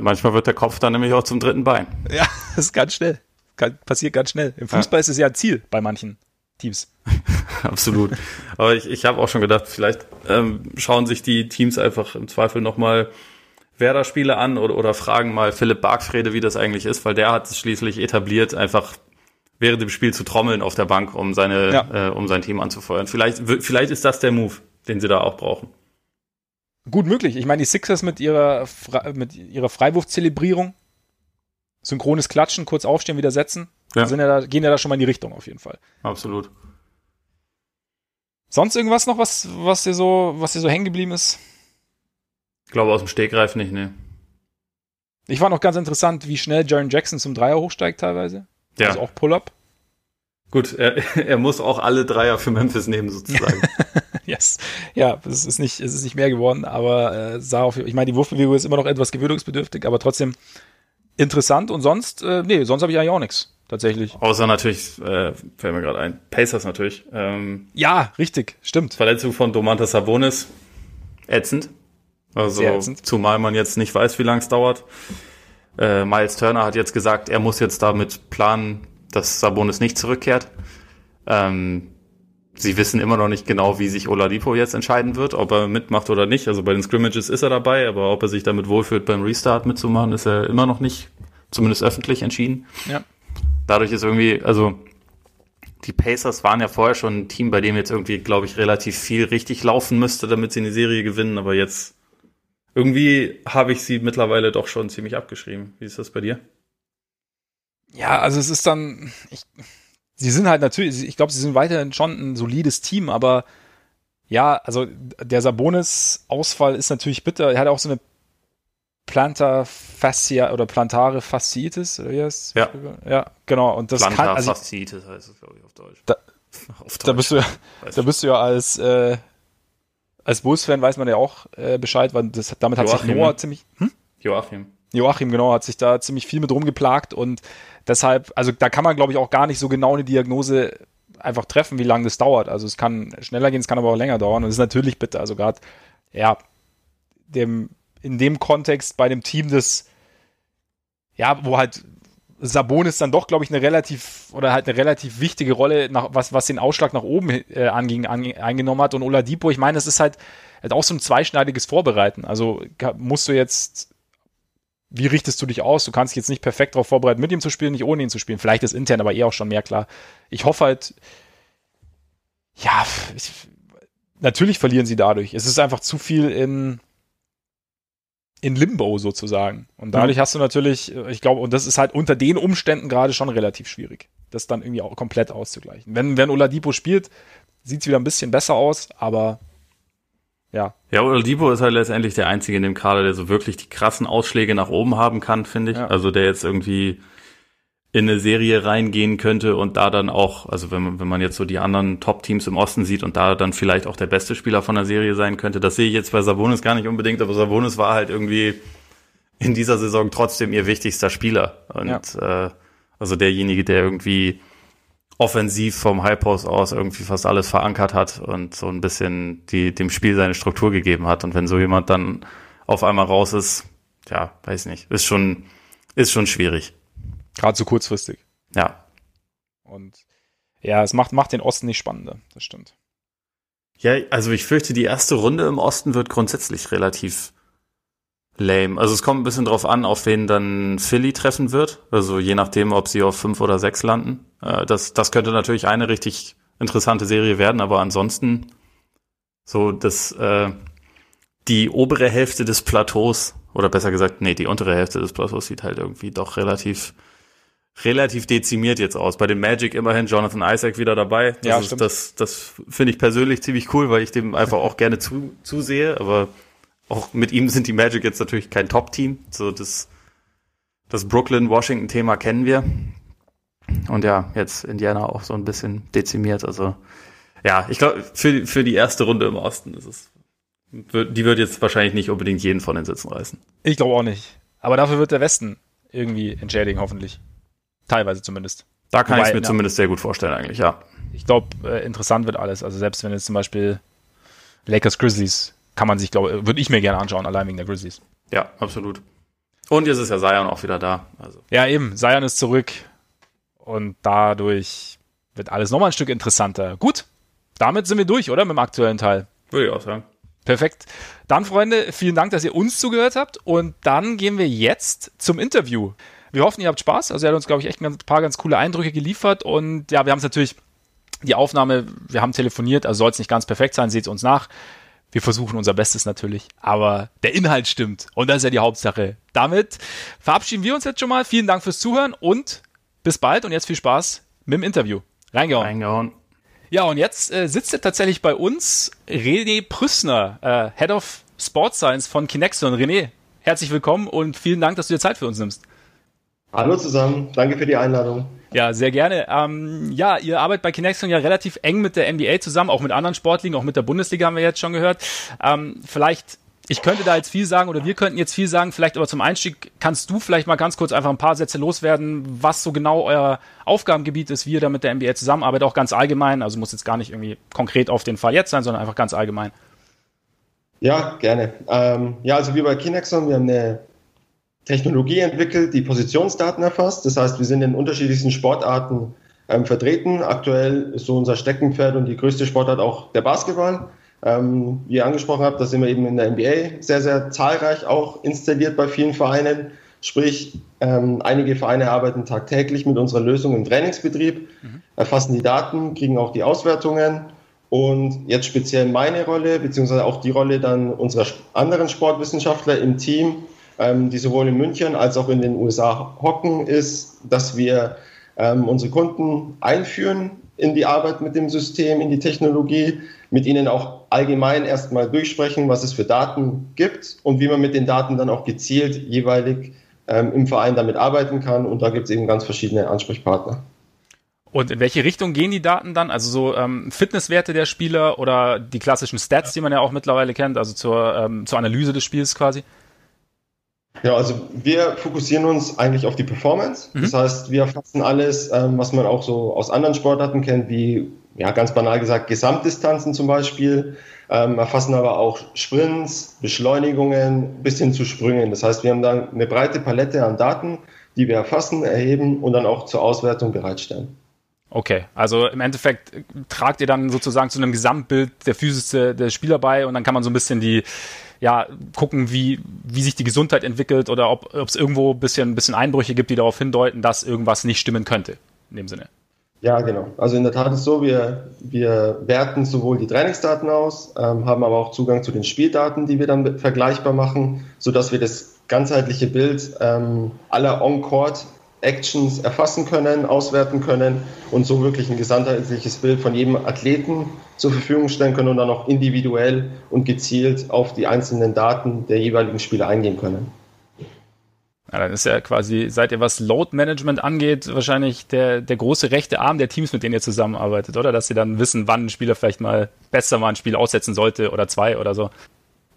Manchmal wird der Kopf dann nämlich auch zum dritten Bein. Ja, das ist ganz schnell. Kann, passiert ganz schnell. Im Fußball ja. ist es ja ein Ziel bei manchen Teams. Absolut. Aber ich, ich habe auch schon gedacht, vielleicht ähm, schauen sich die Teams einfach im Zweifel nochmal mal Werder-Spiele an oder, oder fragen mal Philipp Bargfrede, wie das eigentlich ist, weil der hat es schließlich etabliert, einfach während dem Spiel zu trommeln auf der Bank, um seine, ja. äh, um sein Team anzufeuern. Vielleicht, vielleicht ist das der Move, den sie da auch brauchen. Gut möglich. Ich meine, die Sixers mit ihrer, mit ihrer Freiwurfzelebrierung, synchrones Klatschen, kurz aufstehen, wieder setzen, ja. Sind ja da, gehen ja da schon mal in die Richtung auf jeden Fall. Absolut. Sonst irgendwas noch, was, was dir so, was dir so hängen geblieben ist? Ich glaube aus dem Stegreif nicht, ne. Ich fand auch ganz interessant, wie schnell Jaron Jackson zum Dreier hochsteigt teilweise. Ja. Also auch Pull-up. Gut, er, er muss auch alle Dreier für Memphis nehmen, sozusagen. yes. Ja, es ist nicht, es ist nicht mehr geworden, aber äh, sah auf, ich meine, die Wurfbewegung ist immer noch etwas gewöhnungsbedürftig, aber trotzdem interessant und sonst, äh, nee, sonst habe ich eigentlich auch nichts, tatsächlich. Außer natürlich, äh, fällt mir gerade ein, Pacers natürlich. Ähm, ja, richtig, stimmt. Verletzung von Domantas Sabonis, ätzend. Also zumal man jetzt nicht weiß, wie lange es dauert. Äh, Miles Turner hat jetzt gesagt, er muss jetzt damit planen, dass Sabonis nicht zurückkehrt. Ähm, sie wissen immer noch nicht genau, wie sich Oladipo jetzt entscheiden wird, ob er mitmacht oder nicht. Also bei den Scrimmages ist er dabei, aber ob er sich damit wohlfühlt, beim Restart mitzumachen, ist er immer noch nicht, zumindest öffentlich entschieden. Ja. Dadurch ist irgendwie, also die Pacers waren ja vorher schon ein Team, bei dem jetzt irgendwie, glaube ich, relativ viel richtig laufen müsste, damit sie eine Serie gewinnen, aber jetzt irgendwie habe ich sie mittlerweile doch schon ziemlich abgeschrieben. Wie ist das bei dir? Ja, also es ist dann, ich, sie sind halt natürlich, ich glaube, sie sind weiterhin schon ein solides Team, aber ja, also der Sabonis-Ausfall ist natürlich bitter. Er hat auch so eine Plantar Fascia oder Plantare Fasciitis, oder wie heißt Ja. Ja, genau. Und das Plantar kann, also, Fasciitis heißt es, glaube ich, auf Deutsch. Da, auf Deutsch. da bist du ja, da bist du ja als, äh, als Bulls-Fan weiß man ja auch äh, Bescheid, weil das, damit hat Joachim, sich Noah ziemlich. Hm? Joachim. Joachim, genau, hat sich da ziemlich viel mit rumgeplagt und deshalb, also da kann man, glaube ich, auch gar nicht so genau eine Diagnose einfach treffen, wie lange das dauert. Also es kann schneller gehen, es kann aber auch länger dauern und es ist natürlich bitte, also gerade, ja, dem, in dem Kontext bei dem Team, das, ja, wo halt Sabonis dann doch, glaube ich, eine relativ oder halt eine relativ wichtige Rolle, nach, was, was den Ausschlag nach oben äh, anging, an, eingenommen hat. Und Oladipo, ich meine, es ist halt, halt auch so ein zweischneidiges Vorbereiten. Also musst du jetzt, wie richtest du dich aus? Du kannst dich jetzt nicht perfekt darauf vorbereiten, mit ihm zu spielen, nicht ohne ihn zu spielen. Vielleicht ist intern aber eh auch schon mehr klar. Ich hoffe halt, ja, ich, natürlich verlieren sie dadurch. Es ist einfach zu viel in, in Limbo sozusagen. Und dadurch mhm. hast du natürlich, äh, ich glaube, und das ist halt unter den Umständen gerade schon relativ schwierig, das dann irgendwie auch komplett auszugleichen. Wenn, wenn Oladipo spielt, sieht es wieder ein bisschen besser aus, aber ja. Ja, Oladipo ist halt letztendlich der Einzige in dem Kader, der so wirklich die krassen Ausschläge nach oben haben kann, finde ich. Ja. Also der jetzt irgendwie in eine Serie reingehen könnte und da dann auch, also wenn man, wenn man jetzt so die anderen Top-Teams im Osten sieht und da dann vielleicht auch der beste Spieler von der Serie sein könnte, das sehe ich jetzt bei Sabonis gar nicht unbedingt, aber Sabonis war halt irgendwie in dieser Saison trotzdem ihr wichtigster Spieler. Und ja. äh, also derjenige, der irgendwie offensiv vom High Post aus irgendwie fast alles verankert hat und so ein bisschen die, dem Spiel seine Struktur gegeben hat. Und wenn so jemand dann auf einmal raus ist, ja, weiß nicht, ist schon, ist schon schwierig. Gerade so kurzfristig. Ja. Und ja, es macht, macht den Osten nicht spannender, das stimmt. Ja, also ich fürchte, die erste Runde im Osten wird grundsätzlich relativ lame. Also es kommt ein bisschen drauf an, auf wen dann Philly treffen wird. Also je nachdem, ob sie auf fünf oder sechs landen. Äh, das, das könnte natürlich eine richtig interessante Serie werden, aber ansonsten so das äh, die obere Hälfte des Plateaus oder besser gesagt, nee, die untere Hälfte des Plateaus sieht halt irgendwie doch relativ relativ dezimiert jetzt aus. Bei dem Magic immerhin Jonathan Isaac wieder dabei. Das ja, ist, stimmt. das, das finde ich persönlich ziemlich cool, weil ich dem einfach auch gerne zu, zusehe, aber auch mit ihm sind die Magic jetzt natürlich kein Top-Team. So das, das Brooklyn-Washington-Thema kennen wir. Und ja, jetzt Indiana auch so ein bisschen dezimiert. Also ja, ich glaube, für, für die erste Runde im Osten ist es. Die wird jetzt wahrscheinlich nicht unbedingt jeden von den Sitzen reißen. Ich glaube auch nicht. Aber dafür wird der Westen irgendwie entschädigen, hoffentlich. Teilweise zumindest. Da kann ich es mir na, zumindest sehr gut vorstellen, eigentlich, ja. Ich glaube, äh, interessant wird alles. Also selbst wenn jetzt zum Beispiel Lakers Grizzlies kann man sich, glaube würde ich mir gerne anschauen, allein wegen der Grizzlies. Ja, absolut. Und jetzt ist ja Zion auch wieder da. Also. Ja, eben. Zion ist zurück. Und dadurch wird alles nochmal ein Stück interessanter. Gut, damit sind wir durch, oder? Mit dem aktuellen Teil. Würde ich auch sagen. Perfekt. Dann, Freunde, vielen Dank, dass ihr uns zugehört habt. Und dann gehen wir jetzt zum Interview. Wir hoffen, ihr habt Spaß. Also er hat uns, glaube ich, echt ein paar ganz coole Eindrücke geliefert. Und ja, wir haben es natürlich, die Aufnahme, wir haben telefoniert, also soll es nicht ganz perfekt sein, seht uns nach. Wir versuchen unser Bestes natürlich, aber der Inhalt stimmt und das ist ja die Hauptsache. Damit verabschieden wir uns jetzt schon mal. Vielen Dank fürs Zuhören und bis bald und jetzt viel Spaß mit dem Interview. Reingehauen. Reingehauen. Ja, und jetzt äh, sitzt er tatsächlich bei uns René Prüssner, äh, Head of Sports Science von Kinexon. René, herzlich willkommen und vielen Dank, dass du dir Zeit für uns nimmst. Hallo zusammen, danke für die Einladung. Ja, sehr gerne. Ähm, ja, ihr arbeitet bei Kinexon ja relativ eng mit der NBA zusammen, auch mit anderen Sportligen, auch mit der Bundesliga haben wir jetzt schon gehört. Ähm, vielleicht, ich könnte da jetzt viel sagen oder wir könnten jetzt viel sagen, vielleicht aber zum Einstieg kannst du vielleicht mal ganz kurz einfach ein paar Sätze loswerden, was so genau euer Aufgabengebiet ist, wie ihr da mit der NBA zusammenarbeitet, auch ganz allgemein. Also muss jetzt gar nicht irgendwie konkret auf den Fall jetzt sein, sondern einfach ganz allgemein. Ja, gerne. Ähm, ja, also wir bei Kinexon, wir haben eine Technologie entwickelt, die Positionsdaten erfasst. Das heißt, wir sind in unterschiedlichsten Sportarten ähm, vertreten. Aktuell ist so unser Steckenpferd und die größte Sportart auch der Basketball. Ähm, wie ihr angesprochen habt, da sind wir eben in der NBA sehr, sehr zahlreich auch installiert bei vielen Vereinen. Sprich, ähm, einige Vereine arbeiten tagtäglich mit unserer Lösung im Trainingsbetrieb, mhm. erfassen die Daten, kriegen auch die Auswertungen. Und jetzt speziell meine Rolle, beziehungsweise auch die Rolle dann unserer anderen Sportwissenschaftler im Team, ähm, die sowohl in München als auch in den USA hocken, ist, dass wir ähm, unsere Kunden einführen in die Arbeit mit dem System, in die Technologie, mit ihnen auch allgemein erstmal durchsprechen, was es für Daten gibt und wie man mit den Daten dann auch gezielt jeweilig ähm, im Verein damit arbeiten kann. Und da gibt es eben ganz verschiedene Ansprechpartner. Und in welche Richtung gehen die Daten dann? Also so ähm, Fitnesswerte der Spieler oder die klassischen Stats, die man ja auch mittlerweile kennt, also zur, ähm, zur Analyse des Spiels quasi? Ja, also wir fokussieren uns eigentlich auf die Performance. Mhm. Das heißt, wir erfassen alles, ähm, was man auch so aus anderen Sportarten kennt, wie ja ganz banal gesagt Gesamtdistanzen zum Beispiel, ähm, erfassen aber auch Sprints, Beschleunigungen bis hin zu Sprüngen. Das heißt, wir haben da eine breite Palette an Daten, die wir erfassen, erheben und dann auch zur Auswertung bereitstellen. Okay, also im Endeffekt tragt ihr dann sozusagen zu einem Gesamtbild der Physis der Spieler bei und dann kann man so ein bisschen die ja, gucken, wie, wie sich die Gesundheit entwickelt oder ob es irgendwo ein bisschen, bisschen Einbrüche gibt, die darauf hindeuten, dass irgendwas nicht stimmen könnte. In dem Sinne. Ja, genau. Also in der Tat ist es so, wir, wir werten sowohl die Trainingsdaten aus, ähm, haben aber auch Zugang zu den Spieldaten, die wir dann vergleichbar machen, sodass wir das ganzheitliche Bild ähm, aller On-Court Actions erfassen können, auswerten können und so wirklich ein gesamtheitliches Bild von jedem Athleten zur Verfügung stellen können und dann auch individuell und gezielt auf die einzelnen Daten der jeweiligen Spieler eingehen können. Ja, dann ist ja quasi, seid ihr was Load Management angeht, wahrscheinlich der, der große rechte Arm der Teams, mit denen ihr zusammenarbeitet, oder? Dass sie dann wissen, wann ein Spieler vielleicht mal besser mal ein Spiel aussetzen sollte oder zwei oder so.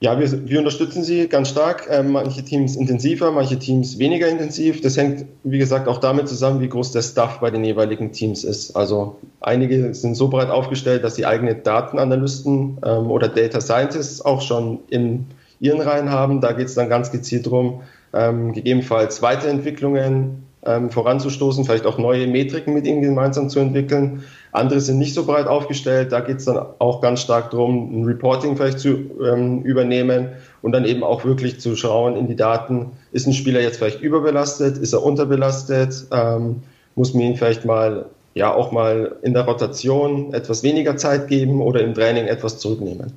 Ja, wir, wir unterstützen sie ganz stark. Ähm, manche Teams intensiver, manche Teams weniger intensiv. Das hängt, wie gesagt, auch damit zusammen, wie groß der Staff bei den jeweiligen Teams ist. Also einige sind so breit aufgestellt, dass sie eigene Datenanalysten ähm, oder Data Scientists auch schon in ihren Reihen haben. Da geht es dann ganz gezielt darum, ähm, gegebenenfalls Weiterentwicklungen ähm, voranzustoßen, vielleicht auch neue Metriken mit ihnen gemeinsam zu entwickeln. Andere sind nicht so breit aufgestellt. Da geht es dann auch ganz stark darum, ein Reporting vielleicht zu ähm, übernehmen und dann eben auch wirklich zu schauen in die Daten. Ist ein Spieler jetzt vielleicht überbelastet? Ist er unterbelastet? Ähm, muss man ihn vielleicht mal, ja, auch mal in der Rotation etwas weniger Zeit geben oder im Training etwas zurücknehmen?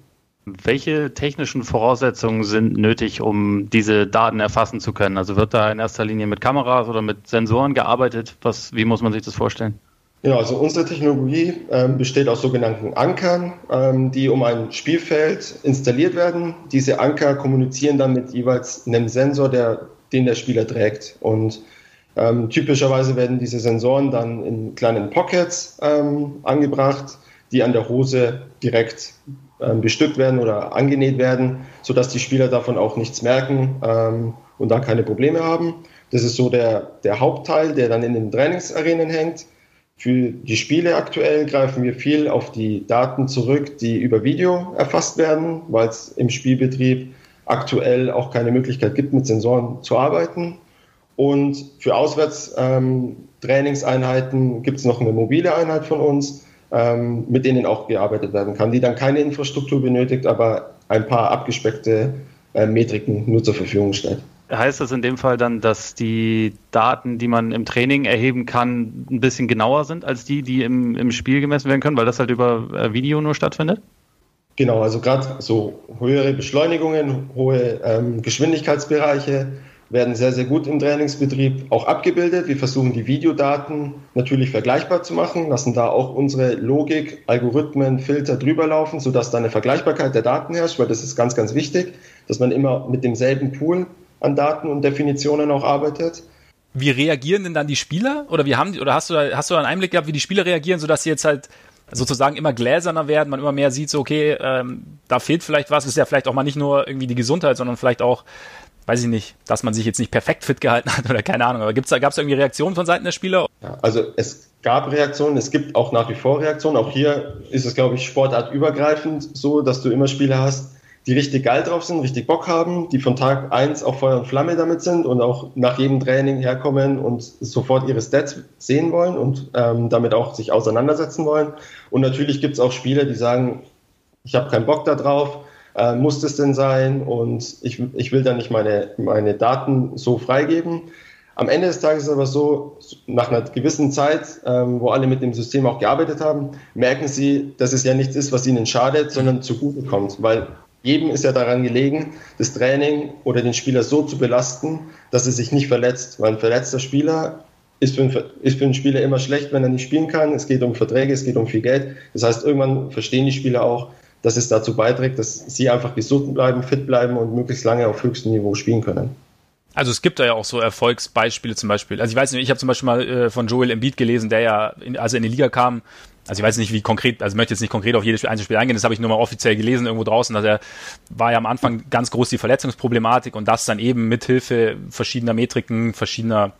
Welche technischen Voraussetzungen sind nötig, um diese Daten erfassen zu können? Also wird da in erster Linie mit Kameras oder mit Sensoren gearbeitet? Was, wie muss man sich das vorstellen? Genau, also unsere Technologie ähm, besteht aus sogenannten Ankern, ähm, die um ein Spielfeld installiert werden. Diese Anker kommunizieren dann mit jeweils einem Sensor, der, den der Spieler trägt. Und ähm, typischerweise werden diese Sensoren dann in kleinen Pockets ähm, angebracht, die an der Hose direkt ähm, bestückt werden oder angenäht werden, sodass die Spieler davon auch nichts merken ähm, und da keine Probleme haben. Das ist so der, der Hauptteil, der dann in den Trainingsarenen hängt. Für die Spiele aktuell greifen wir viel auf die Daten zurück, die über Video erfasst werden, weil es im Spielbetrieb aktuell auch keine Möglichkeit gibt, mit Sensoren zu arbeiten. Und für Auswärtstrainingseinheiten ähm, gibt es noch eine mobile Einheit von uns, ähm, mit denen auch gearbeitet werden kann, die dann keine Infrastruktur benötigt, aber ein paar abgespeckte äh, Metriken nur zur Verfügung stellt. Heißt das in dem Fall dann, dass die Daten, die man im Training erheben kann, ein bisschen genauer sind als die, die im, im Spiel gemessen werden können, weil das halt über äh, Video nur stattfindet? Genau, also gerade so höhere Beschleunigungen, hohe ähm, Geschwindigkeitsbereiche, werden sehr, sehr gut im Trainingsbetrieb auch abgebildet. Wir versuchen die Videodaten natürlich vergleichbar zu machen, lassen da auch unsere Logik, Algorithmen, Filter drüber laufen, sodass da eine Vergleichbarkeit der Daten herrscht, weil das ist ganz, ganz wichtig, dass man immer mit demselben Pool an Daten und Definitionen auch arbeitet. Wie reagieren denn dann die Spieler? Oder wie haben die, oder hast du da, hast du da einen Einblick gehabt, wie die Spieler reagieren, sodass sie jetzt halt sozusagen immer gläserner werden, man immer mehr sieht, so okay, ähm, da fehlt vielleicht was, ist ja vielleicht auch mal nicht nur irgendwie die Gesundheit, sondern vielleicht auch weiß ich nicht, dass man sich jetzt nicht perfekt fit gehalten hat oder keine Ahnung. Aber gibt's da, gab es irgendwie Reaktionen von Seiten der Spieler? Ja, also es gab Reaktionen, es gibt auch nach wie vor Reaktionen. Auch hier ist es, glaube ich, sportartübergreifend so, dass du immer Spieler hast, die richtig geil drauf sind, richtig Bock haben, die von Tag eins auch Feuer und Flamme damit sind und auch nach jedem Training herkommen und sofort ihre Stats sehen wollen und ähm, damit auch sich auseinandersetzen wollen. Und natürlich gibt es auch Spieler, die sagen, ich habe keinen Bock da drauf, äh, muss das denn sein und ich, ich will da nicht meine, meine Daten so freigeben. Am Ende des Tages ist es aber so, nach einer gewissen Zeit, ähm, wo alle mit dem System auch gearbeitet haben, merken sie, dass es ja nichts ist, was ihnen schadet, sondern zugute kommt, weil jedem ist ja daran gelegen, das Training oder den Spieler so zu belasten, dass er sich nicht verletzt, weil ein verletzter Spieler ist für, einen, ist für einen Spieler immer schlecht, wenn er nicht spielen kann. Es geht um Verträge, es geht um viel Geld. Das heißt, irgendwann verstehen die Spieler auch, dass es dazu beiträgt, dass sie einfach gesund bleiben, fit bleiben und möglichst lange auf höchstem Niveau spielen können. Also es gibt da ja auch so Erfolgsbeispiele zum Beispiel. Also ich weiß nicht, ich habe zum Beispiel mal äh, von Joel Embiid gelesen, der ja, in, als er in die Liga kam, also ich weiß nicht, wie konkret, also ich möchte jetzt nicht konkret auf jedes Einzelspiel eingehen, das habe ich nur mal offiziell gelesen irgendwo draußen, dass er war ja am Anfang ganz groß die Verletzungsproblematik und das dann eben mit Hilfe verschiedener Metriken, verschiedener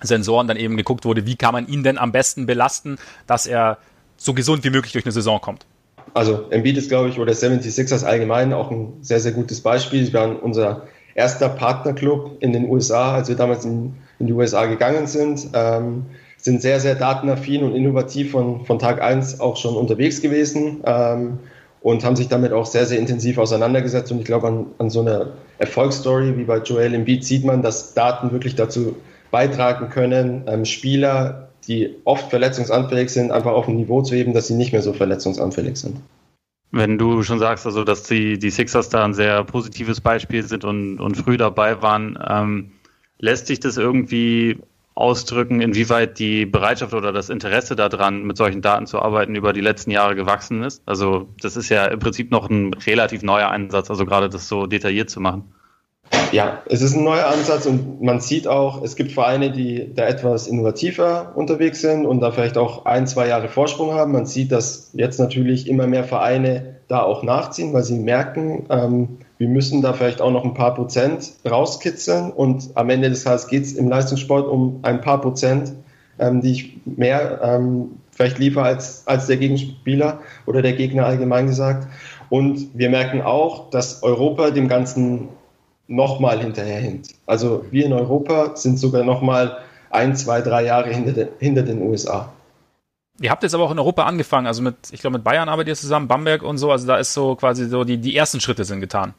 Sensoren dann eben geguckt wurde, wie kann man ihn denn am besten belasten, dass er so gesund wie möglich durch eine Saison kommt also Embiid ist, glaube ich, oder 76ers allgemein auch ein sehr, sehr gutes Beispiel. Sie waren unser erster Partnerclub in den USA, als wir damals in, in die USA gegangen sind. Ähm, sind sehr, sehr datenaffin und innovativ von, von Tag eins auch schon unterwegs gewesen ähm, und haben sich damit auch sehr, sehr intensiv auseinandergesetzt. Und ich glaube, an, an so einer Erfolgsstory wie bei Joel Embiid sieht man, dass Daten wirklich dazu beitragen können, ähm, Spieler die oft verletzungsanfällig sind, einfach auf ein Niveau zu heben, dass sie nicht mehr so verletzungsanfällig sind. Wenn du schon sagst, also dass die, die Sixers da ein sehr positives Beispiel sind und, und früh dabei waren, ähm, lässt sich das irgendwie ausdrücken, inwieweit die Bereitschaft oder das Interesse daran, mit solchen Daten zu arbeiten, über die letzten Jahre gewachsen ist? Also das ist ja im Prinzip noch ein relativ neuer Einsatz, also gerade das so detailliert zu machen. Ja, es ist ein neuer Ansatz und man sieht auch, es gibt Vereine, die da etwas innovativer unterwegs sind und da vielleicht auch ein, zwei Jahre Vorsprung haben. Man sieht, dass jetzt natürlich immer mehr Vereine da auch nachziehen, weil sie merken, ähm, wir müssen da vielleicht auch noch ein paar Prozent rauskitzeln und am Ende des Tages geht es im Leistungssport um ein paar Prozent, ähm, die ich mehr ähm, vielleicht liefere als, als der Gegenspieler oder der Gegner allgemein gesagt. Und wir merken auch, dass Europa dem Ganzen nochmal hinterherhinkt. Also wir in Europa sind sogar nochmal ein, zwei, drei Jahre hinter den, hinter den USA. Ihr habt jetzt aber auch in Europa angefangen, also mit, ich glaube, mit Bayern arbeitet ihr zusammen, Bamberg und so, also da ist so quasi so, die, die ersten Schritte sind getan.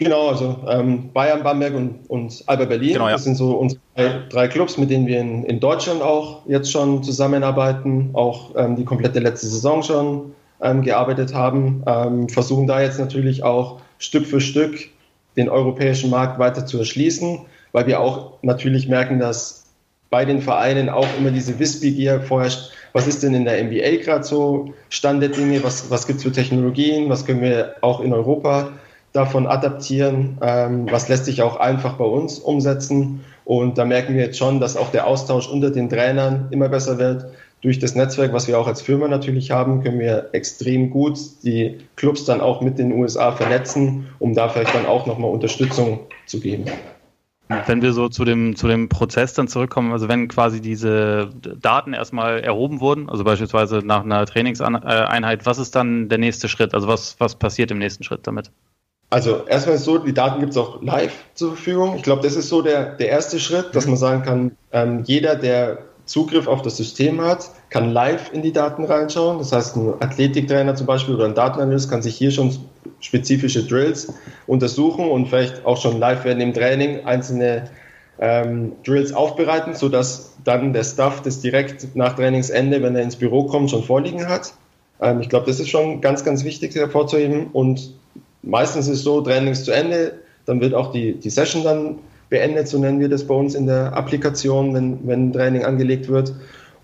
Genau, also ähm, Bayern, Bamberg und, und Alba Berlin. Genau, ja. Das sind so unsere drei, drei, Clubs, mit denen wir in, in Deutschland auch jetzt schon zusammenarbeiten, auch ähm, die komplette letzte Saison schon ähm, gearbeitet haben. Ähm, versuchen da jetzt natürlich auch Stück für Stück den europäischen Markt weiter zu erschließen, weil wir auch natürlich merken, dass bei den Vereinen auch immer diese Wissbegier vorherrscht. Was ist denn in der NBA gerade so Stand der Dinge? Was, was gibt es für Technologien? Was können wir auch in Europa davon adaptieren? Ähm, was lässt sich auch einfach bei uns umsetzen? Und da merken wir jetzt schon, dass auch der Austausch unter den Trainern immer besser wird durch das Netzwerk, was wir auch als Firma natürlich haben, können wir extrem gut die Clubs dann auch mit den USA vernetzen, um da vielleicht dann auch nochmal Unterstützung zu geben. Wenn wir so zu dem, zu dem Prozess dann zurückkommen, also wenn quasi diese Daten erstmal erhoben wurden, also beispielsweise nach einer Trainingseinheit, was ist dann der nächste Schritt? Also was, was passiert im nächsten Schritt damit? Also erstmal ist es so, die Daten gibt es auch live zur Verfügung. Ich glaube, das ist so der, der erste Schritt, dass man sagen kann, ähm, jeder, der Zugriff auf das System hat, kann live in die Daten reinschauen. Das heißt, ein Athletiktrainer zum Beispiel oder ein Datenanalyst kann sich hier schon spezifische Drills untersuchen und vielleicht auch schon live werden im Training einzelne ähm, Drills aufbereiten, sodass dann der Staff das direkt nach Trainingsende, wenn er ins Büro kommt, schon vorliegen hat. Ähm, ich glaube, das ist schon ganz, ganz wichtig hervorzuheben. Und meistens ist so, Training ist zu Ende, dann wird auch die, die Session dann beendet, so nennen wir das bei uns in der Applikation, wenn, wenn Training angelegt wird.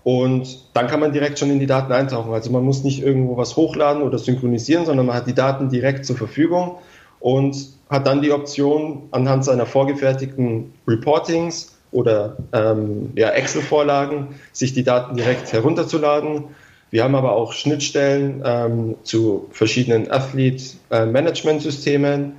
Und dann kann man direkt schon in die Daten eintauchen. Also man muss nicht irgendwo was hochladen oder synchronisieren, sondern man hat die Daten direkt zur Verfügung und hat dann die Option, anhand seiner vorgefertigten Reportings oder ähm, ja, Excel-Vorlagen, sich die Daten direkt herunterzuladen. Wir haben aber auch Schnittstellen ähm, zu verschiedenen Athlete-Management-Systemen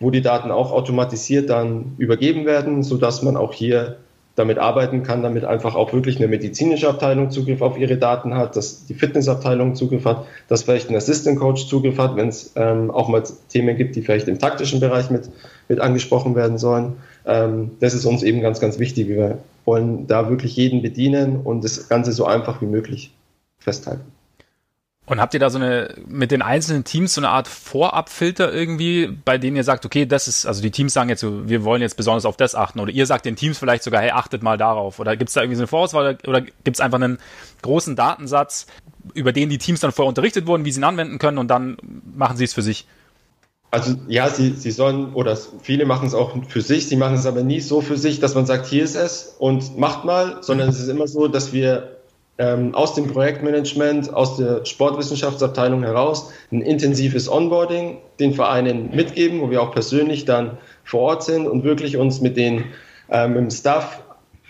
wo die Daten auch automatisiert dann übergeben werden, sodass man auch hier damit arbeiten kann, damit einfach auch wirklich eine medizinische Abteilung Zugriff auf ihre Daten hat, dass die Fitnessabteilung Zugriff hat, dass vielleicht ein Assistant Coach Zugriff hat, wenn es ähm, auch mal Themen gibt, die vielleicht im taktischen Bereich mit, mit angesprochen werden sollen. Ähm, das ist uns eben ganz, ganz wichtig. Wir wollen da wirklich jeden bedienen und das Ganze so einfach wie möglich festhalten. Und habt ihr da so eine, mit den einzelnen Teams so eine Art Vorabfilter irgendwie, bei denen ihr sagt, okay, das ist, also die Teams sagen jetzt so, wir wollen jetzt besonders auf das achten oder ihr sagt den Teams vielleicht sogar, hey, achtet mal darauf oder gibt es da irgendwie so eine Vorauswahl oder, oder gibt es einfach einen großen Datensatz, über den die Teams dann vorher unterrichtet wurden, wie sie ihn anwenden können und dann machen sie es für sich? Also ja, sie, sie sollen, oder viele machen es auch für sich, sie machen es aber nie so für sich, dass man sagt, hier ist es und macht mal, sondern es ist immer so, dass wir ähm, aus dem Projektmanagement, aus der Sportwissenschaftsabteilung heraus ein intensives Onboarding den Vereinen mitgeben, wo wir auch persönlich dann vor Ort sind und wirklich uns mit den ähm, im Staff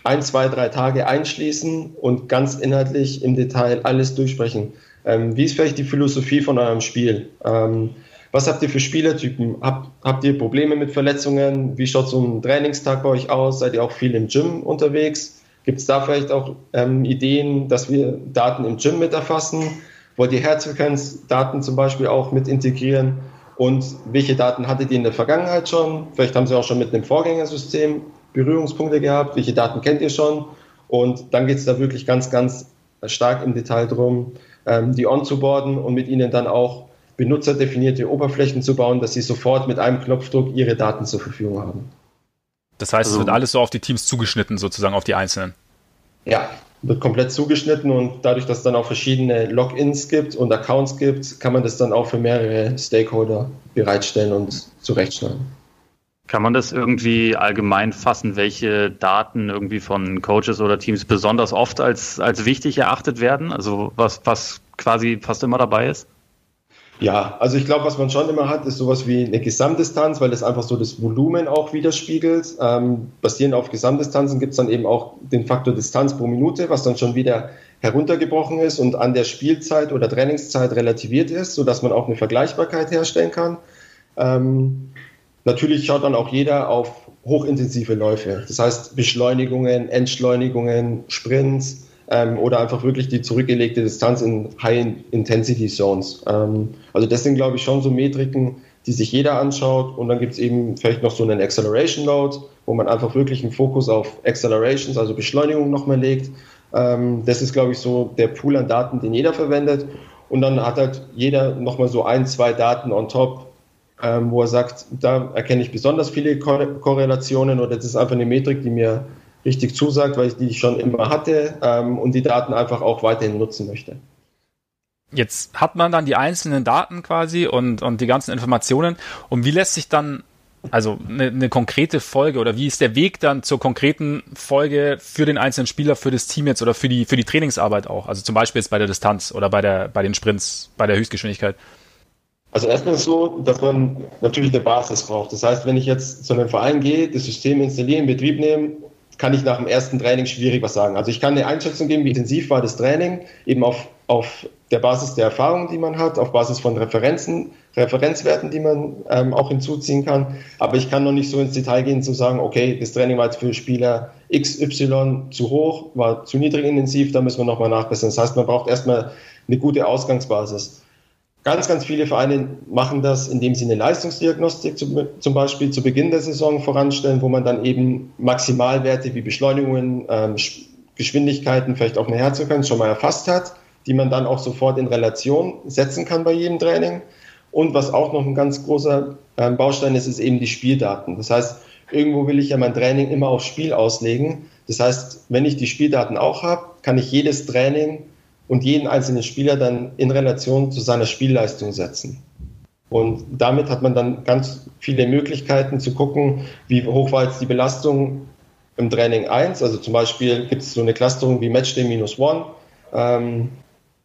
ein, zwei, drei Tage einschließen und ganz inhaltlich im Detail alles durchsprechen. Ähm, wie ist vielleicht die Philosophie von eurem Spiel? Ähm, was habt ihr für Spielertypen? Hab, habt ihr Probleme mit Verletzungen? Wie schaut so ein Trainingstag bei euch aus? Seid ihr auch viel im Gym unterwegs? Gibt es da vielleicht auch ähm, Ideen, dass wir Daten im Gym mit erfassen? Wollt ihr Herzfrequenzdaten zum Beispiel auch mit integrieren? Und welche Daten hattet ihr in der Vergangenheit schon? Vielleicht haben Sie auch schon mit einem Vorgängersystem Berührungspunkte gehabt. Welche Daten kennt ihr schon? Und dann geht es da wirklich ganz, ganz stark im Detail drum, ähm, die onzuboarden und mit ihnen dann auch benutzerdefinierte Oberflächen zu bauen, dass sie sofort mit einem Knopfdruck ihre Daten zur Verfügung haben. Das heißt, also, es wird alles so auf die Teams zugeschnitten, sozusagen auf die einzelnen. Ja, wird komplett zugeschnitten und dadurch, dass es dann auch verschiedene Logins gibt und Accounts gibt, kann man das dann auch für mehrere Stakeholder bereitstellen und zurechtschneiden. Kann man das irgendwie allgemein fassen, welche Daten irgendwie von Coaches oder Teams besonders oft als, als wichtig erachtet werden? Also was, was quasi fast immer dabei ist? Ja, also ich glaube, was man schon immer hat, ist sowas wie eine Gesamtdistanz, weil das einfach so das Volumen auch widerspiegelt. Ähm, basierend auf Gesamtdistanzen gibt es dann eben auch den Faktor Distanz pro Minute, was dann schon wieder heruntergebrochen ist und an der Spielzeit oder Trainingszeit relativiert ist, sodass man auch eine Vergleichbarkeit herstellen kann. Ähm, natürlich schaut dann auch jeder auf hochintensive Läufe. Das heißt Beschleunigungen, Entschleunigungen, Sprints ähm, oder einfach wirklich die zurückgelegte Distanz in High-Intensity-Zones. Ähm, also das sind, glaube ich, schon so Metriken, die sich jeder anschaut. Und dann gibt es eben vielleicht noch so einen Acceleration Load, wo man einfach wirklich einen Fokus auf Accelerations, also Beschleunigung nochmal legt. Ähm, das ist, glaube ich, so der Pool an Daten, den jeder verwendet. Und dann hat halt jeder nochmal so ein, zwei Daten on top, ähm, wo er sagt, da erkenne ich besonders viele Korrelationen oder das ist einfach eine Metrik, die mir richtig zusagt, weil ich die schon immer hatte ähm, und die Daten einfach auch weiterhin nutzen möchte. Jetzt hat man dann die einzelnen Daten quasi und, und die ganzen Informationen. Und wie lässt sich dann, also eine, eine konkrete Folge oder wie ist der Weg dann zur konkreten Folge für den einzelnen Spieler, für das Team jetzt oder für die, für die Trainingsarbeit auch? Also zum Beispiel jetzt bei der Distanz oder bei, der, bei den Sprints, bei der Höchstgeschwindigkeit. Also erstmal so, dass man natürlich eine Basis braucht. Das heißt, wenn ich jetzt zu einem Verein gehe, das System installieren, in Betrieb nehmen, kann ich nach dem ersten Training schwierig was sagen. Also ich kann eine Einschätzung geben, wie intensiv war das Training, eben auf, auf der Basis der Erfahrungen, die man hat, auf Basis von Referenzen, Referenzwerten, die man ähm, auch hinzuziehen kann. Aber ich kann noch nicht so ins Detail gehen, zu sagen, okay, das Training war jetzt für Spieler XY zu hoch, war zu niedrig intensiv, da müssen wir nochmal nachbessern. Das heißt, man braucht erstmal eine gute Ausgangsbasis. Ganz, ganz viele Vereine machen das, indem sie eine Leistungsdiagnostik zum, Beispiel zu Beginn der Saison voranstellen, wo man dann eben Maximalwerte wie Beschleunigungen, ähm, Geschwindigkeiten, vielleicht auch eine Herzfrequenz schon mal erfasst hat, die man dann auch sofort in Relation setzen kann bei jedem Training. Und was auch noch ein ganz großer ähm, Baustein ist, ist eben die Spieldaten. Das heißt, irgendwo will ich ja mein Training immer aufs Spiel auslegen. Das heißt, wenn ich die Spieldaten auch habe, kann ich jedes Training und jeden einzelnen Spieler dann in Relation zu seiner Spielleistung setzen. Und damit hat man dann ganz viele Möglichkeiten zu gucken, wie hoch war jetzt die Belastung im Training 1. Also zum Beispiel gibt es so eine Clusterung wie Matchday minus one. Ähm,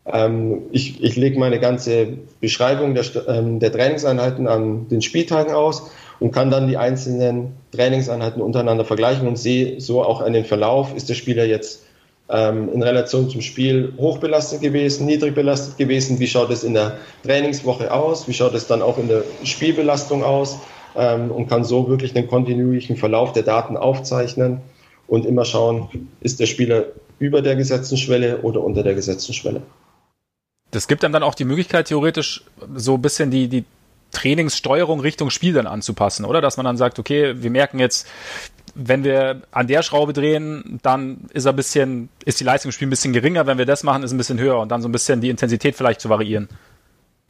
ähm, ich, ich lege meine ganze Beschreibung der, ähm, der Trainingseinheiten an den Spieltagen aus und kann dann die einzelnen Trainingseinheiten untereinander vergleichen und sehe so auch an den Verlauf, ist der Spieler jetzt ähm, in Relation zum Spiel hochbelastet gewesen, niedrig belastet gewesen, wie schaut es in der Trainingswoche aus, wie schaut es dann auch in der Spielbelastung aus ähm, und kann so wirklich den kontinuierlichen Verlauf der Daten aufzeichnen und immer schauen, ist der Spieler über der gesetzten Schwelle oder unter der gesetzten Schwelle. Das gibt einem dann auch die Möglichkeit, theoretisch so ein bisschen die, die Trainingssteuerung Richtung Spiel dann anzupassen, oder? Dass man dann sagt, okay, wir merken jetzt, wenn wir an der Schraube drehen, dann ist ein bisschen, ist die Leistung im Spiel ein bisschen geringer. Wenn wir das machen, ist ein bisschen höher und dann so ein bisschen die Intensität vielleicht zu variieren.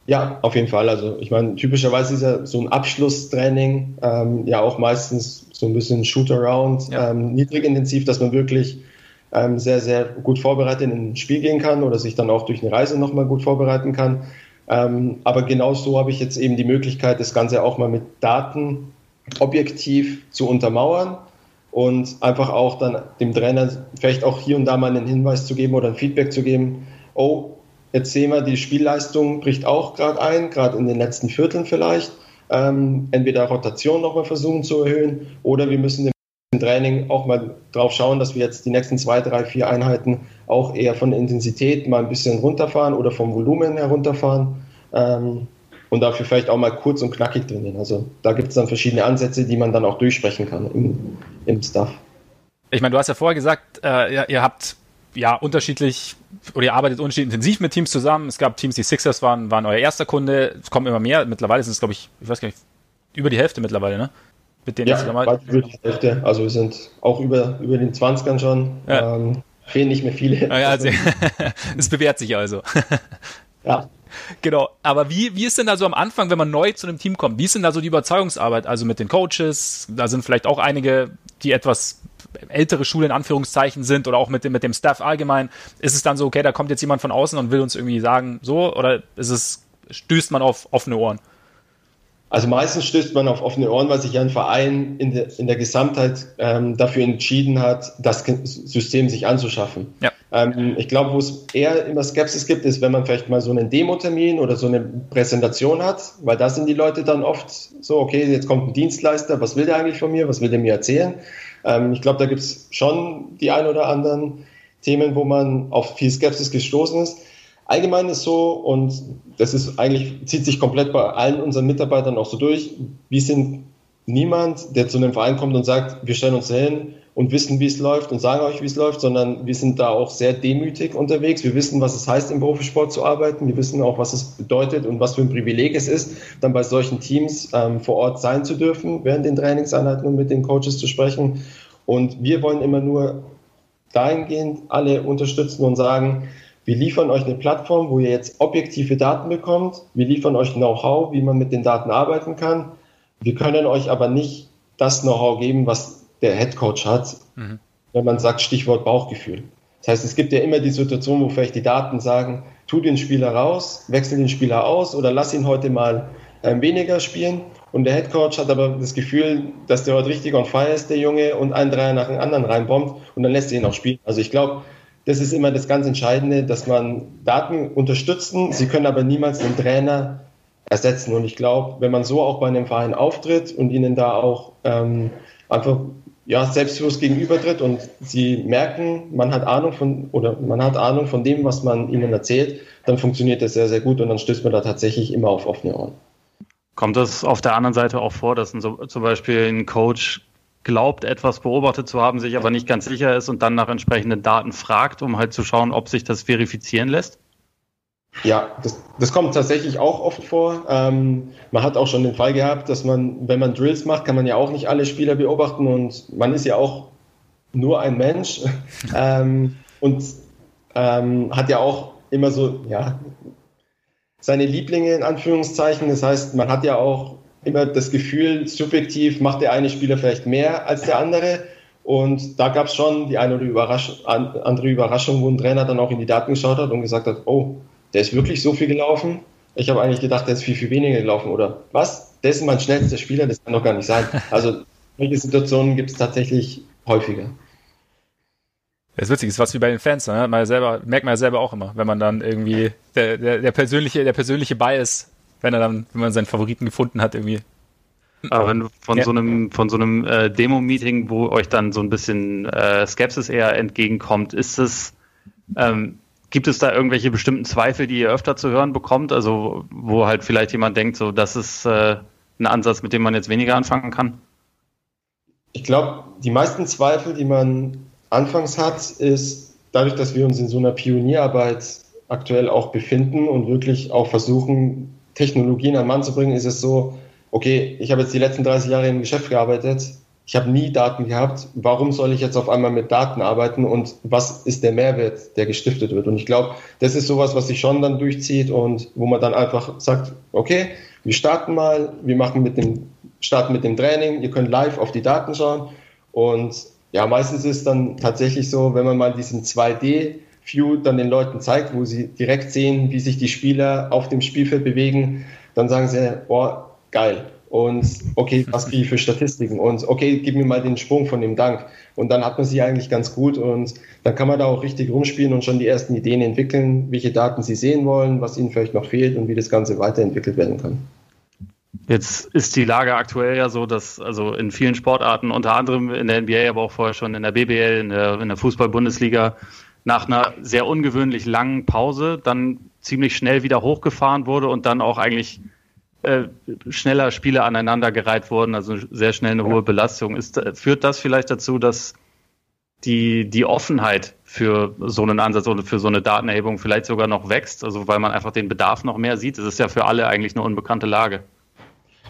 Ja, auf jeden Fall. Also ich meine, typischerweise ist ja so ein Abschlusstraining ähm, ja auch meistens so ein bisschen Shoot-Around, ja. ähm, niedrig intensiv, dass man wirklich ähm, sehr, sehr gut vorbereitet in ein Spiel gehen kann oder sich dann auch durch eine Reise nochmal gut vorbereiten kann. Ähm, aber genau so habe ich jetzt eben die Möglichkeit, das Ganze auch mal mit Daten objektiv zu untermauern und einfach auch dann dem Trainer vielleicht auch hier und da mal einen Hinweis zu geben oder ein Feedback zu geben, oh, jetzt sehen wir, die Spielleistung bricht auch gerade ein, gerade in den letzten Vierteln vielleicht. Ähm, entweder Rotation nochmal versuchen zu erhöhen oder wir müssen im Training auch mal drauf schauen, dass wir jetzt die nächsten zwei, drei, vier Einheiten auch eher von der Intensität mal ein bisschen runterfahren oder vom Volumen herunterfahren. Ähm, und dafür vielleicht auch mal kurz und knackig trainieren. Also da gibt es dann verschiedene Ansätze, die man dann auch durchsprechen kann im, im Staff. Ich meine, du hast ja vorher gesagt, äh, ihr, ihr, habt ja unterschiedlich oder ihr arbeitet unterschiedlich intensiv mit Teams zusammen. Es gab Teams, die Sixers waren, waren euer erster Kunde. Es kommen immer mehr. Mittlerweile sind es, glaube ich, ich weiß gar nicht, über die Hälfte mittlerweile, ne? Mit denen ja, weit über die Hälfte. Also wir sind auch über, über den 20ern schon. Ja. Ähm, fehlen nicht mehr viele. Ja, also, es bewährt sich also. ja. Genau. Aber wie, wie ist denn da so am Anfang, wenn man neu zu einem Team kommt? Wie ist denn da so die Überzeugungsarbeit? Also mit den Coaches? Da sind vielleicht auch einige, die etwas ältere Schule in Anführungszeichen sind oder auch mit dem, mit dem Staff allgemein. Ist es dann so, okay, da kommt jetzt jemand von außen und will uns irgendwie sagen, so? Oder ist es, stößt man auf offene Ohren? Also meistens stößt man auf offene Ohren, weil sich ein Verein in der, in der Gesamtheit ähm, dafür entschieden hat, das System sich anzuschaffen. Ja. Ähm, ich glaube, wo es eher immer Skepsis gibt, ist, wenn man vielleicht mal so einen Demo-Termin oder so eine Präsentation hat, weil da sind die Leute dann oft so, okay, jetzt kommt ein Dienstleister, was will der eigentlich von mir, was will der mir erzählen? Ähm, ich glaube, da gibt es schon die ein oder anderen Themen, wo man auf viel Skepsis gestoßen ist. Allgemein ist so, und das ist eigentlich, zieht sich komplett bei allen unseren Mitarbeitern auch so durch, wir sind niemand, der zu einem Verein kommt und sagt, wir stellen uns hin und wissen, wie es läuft und sagen euch, wie es läuft, sondern wir sind da auch sehr demütig unterwegs. Wir wissen, was es heißt, im Profisport zu arbeiten. Wir wissen auch, was es bedeutet und was für ein Privileg es ist, dann bei solchen Teams ähm, vor Ort sein zu dürfen, während den Trainingseinheiten und mit den Coaches zu sprechen. Und wir wollen immer nur dahingehend alle unterstützen und sagen, wir liefern euch eine Plattform, wo ihr jetzt objektive Daten bekommt. Wir liefern euch Know-how, wie man mit den Daten arbeiten kann. Wir können euch aber nicht das Know-how geben, was der Head Coach hat, mhm. wenn man sagt Stichwort Bauchgefühl. Das heißt, es gibt ja immer die Situation, wo vielleicht die Daten sagen, tu den Spieler raus, wechsel den Spieler aus oder lass ihn heute mal ähm, weniger spielen. Und der Head Coach hat aber das Gefühl, dass der heute richtig on fire ist, der Junge, und ein Dreier nach dem anderen reinbombt und dann lässt er ihn auch spielen. Also ich glaube, das ist immer das ganz Entscheidende, dass man Daten unterstützen. Sie können aber niemals den Trainer ersetzen. Und ich glaube, wenn man so auch bei einem Verein auftritt und ihnen da auch ähm, einfach ja, selbstbewusst gegenübertritt und sie merken, man hat Ahnung von oder man hat Ahnung von dem, was man ihnen erzählt, dann funktioniert das sehr, sehr gut und dann stößt man da tatsächlich immer auf offene Ohren. Kommt das auf der anderen Seite auch vor, dass ein, zum Beispiel ein Coach glaubt, etwas beobachtet zu haben, sich aber nicht ganz sicher ist und dann nach entsprechenden Daten fragt, um halt zu schauen, ob sich das verifizieren lässt? Ja, das, das kommt tatsächlich auch oft vor. Ähm, man hat auch schon den Fall gehabt, dass man, wenn man Drills macht, kann man ja auch nicht alle Spieler beobachten und man ist ja auch nur ein Mensch ähm, und ähm, hat ja auch immer so, ja, seine Lieblinge in Anführungszeichen. Das heißt, man hat ja auch immer das Gefühl, subjektiv macht der eine Spieler vielleicht mehr als der andere. Und da gab es schon die eine oder Überrasch andere Überraschung, wo ein Trainer dann auch in die Daten geschaut hat und gesagt hat, oh, der ist wirklich so viel gelaufen. Ich habe eigentlich gedacht, der ist viel, viel weniger gelaufen. Oder was? Der ist mein schnellster Spieler, das kann doch gar nicht sein. Also solche Situationen gibt es tatsächlich häufiger. Das ist witzig, das ist was wie bei den Fans, ne? man selber, merkt man ja selber auch immer, wenn man dann irgendwie der, der, der persönliche, der persönliche Bias, wenn er dann, wenn man seinen Favoriten gefunden hat, irgendwie. Aber wenn von ja. so einem, von so einem äh, Demo-Meeting, wo euch dann so ein bisschen äh, Skepsis eher entgegenkommt, ist es, ähm, Gibt es da irgendwelche bestimmten Zweifel, die ihr öfter zu hören bekommt? Also wo halt vielleicht jemand denkt, so das ist äh, ein Ansatz, mit dem man jetzt weniger anfangen kann? Ich glaube, die meisten Zweifel, die man anfangs hat, ist dadurch, dass wir uns in so einer Pionierarbeit aktuell auch befinden und wirklich auch versuchen, Technologien an Mann zu bringen, ist es so, okay, ich habe jetzt die letzten 30 Jahre im Geschäft gearbeitet, ich habe nie Daten gehabt, warum soll ich jetzt auf einmal mit Daten arbeiten und was ist der Mehrwert, der gestiftet wird? Und ich glaube, das ist sowas, was sich schon dann durchzieht und wo man dann einfach sagt, okay, wir starten mal, wir machen mit dem, starten mit dem Training, ihr könnt live auf die Daten schauen und ja, meistens ist es dann tatsächlich so, wenn man mal diesen 2D View dann den Leuten zeigt, wo sie direkt sehen, wie sich die Spieler auf dem Spielfeld bewegen, dann sagen sie, boah, geil und okay, was kriege für Statistiken und okay, gib mir mal den Sprung von dem Dank. Und dann hat man sie eigentlich ganz gut und dann kann man da auch richtig rumspielen und schon die ersten Ideen entwickeln, welche Daten sie sehen wollen, was ihnen vielleicht noch fehlt und wie das Ganze weiterentwickelt werden kann. Jetzt ist die Lage aktuell ja so, dass also in vielen Sportarten, unter anderem in der NBA, aber auch vorher schon in der BBL, in der, in der Fußball-Bundesliga, nach einer sehr ungewöhnlich langen Pause dann ziemlich schnell wieder hochgefahren wurde und dann auch eigentlich äh, schneller Spiele aneinandergereiht wurden, also sehr schnell eine hohe Belastung. Ist, führt das vielleicht dazu, dass die, die Offenheit für so einen Ansatz oder für so eine Datenerhebung vielleicht sogar noch wächst, also weil man einfach den Bedarf noch mehr sieht? Es ist ja für alle eigentlich eine unbekannte Lage.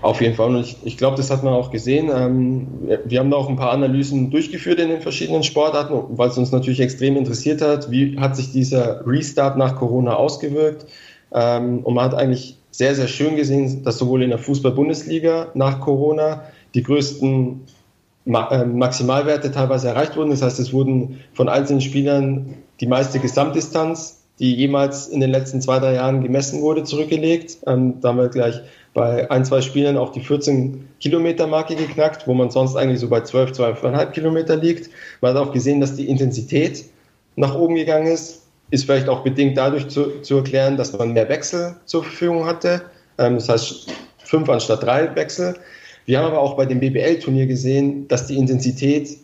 Auf jeden Fall. Und ich, ich glaube, das hat man auch gesehen. Ähm, wir haben da auch ein paar Analysen durchgeführt in den verschiedenen Sportarten, weil es uns natürlich extrem interessiert hat. Wie hat sich dieser Restart nach Corona ausgewirkt? Ähm, und man hat eigentlich sehr, sehr schön gesehen, dass sowohl in der Fußball-Bundesliga nach Corona die größten äh, Maximalwerte teilweise erreicht wurden. Das heißt, es wurden von einzelnen Spielern die meiste Gesamtdistanz, die jemals in den letzten zwei, drei Jahren gemessen wurde, zurückgelegt. Ähm, wir gleich bei ein, zwei Spielern auch die 14 Kilometer Marke geknackt, wo man sonst eigentlich so bei 12, 12,5 Kilometer liegt. Man hat auch gesehen, dass die Intensität nach oben gegangen ist ist vielleicht auch bedingt dadurch zu, zu erklären, dass man mehr Wechsel zur Verfügung hatte. Ähm, das heißt, fünf anstatt drei Wechsel. Wir haben aber auch bei dem BBL-Turnier gesehen, dass die Intensität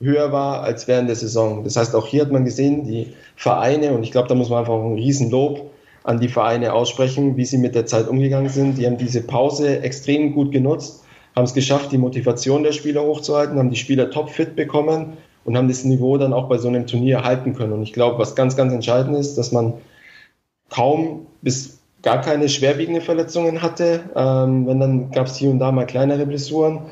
höher war als während der Saison. Das heißt, auch hier hat man gesehen, die Vereine, und ich glaube, da muss man einfach ein Riesenlob an die Vereine aussprechen, wie sie mit der Zeit umgegangen sind. Die haben diese Pause extrem gut genutzt, haben es geschafft, die Motivation der Spieler hochzuhalten, haben die Spieler topfit bekommen und haben das Niveau dann auch bei so einem Turnier halten können. Und ich glaube, was ganz, ganz entscheidend ist, dass man kaum bis gar keine schwerwiegende Verletzungen hatte. Ähm, wenn dann gab es hier und da mal kleinere Blessuren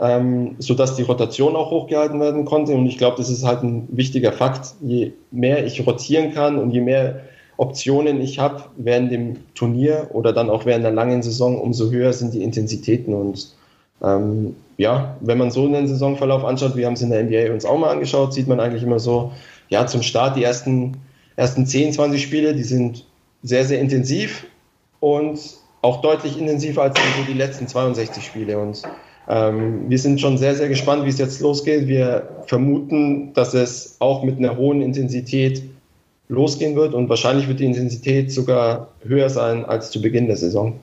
ähm, sodass die Rotation auch hochgehalten werden konnte. Und ich glaube, das ist halt ein wichtiger Fakt. Je mehr ich rotieren kann und je mehr Optionen ich habe während dem Turnier oder dann auch während der langen Saison, umso höher sind die Intensitäten. Und ähm, ja, wenn man so einen Saisonverlauf anschaut, wir haben es in der NBA uns auch mal angeschaut, sieht man eigentlich immer so, ja, zum Start die ersten, ersten 10, 20 Spiele, die sind sehr, sehr intensiv und auch deutlich intensiver als die letzten 62 Spiele. Und ähm, wir sind schon sehr, sehr gespannt, wie es jetzt losgeht. Wir vermuten, dass es auch mit einer hohen Intensität losgehen wird und wahrscheinlich wird die Intensität sogar höher sein als zu Beginn der Saison.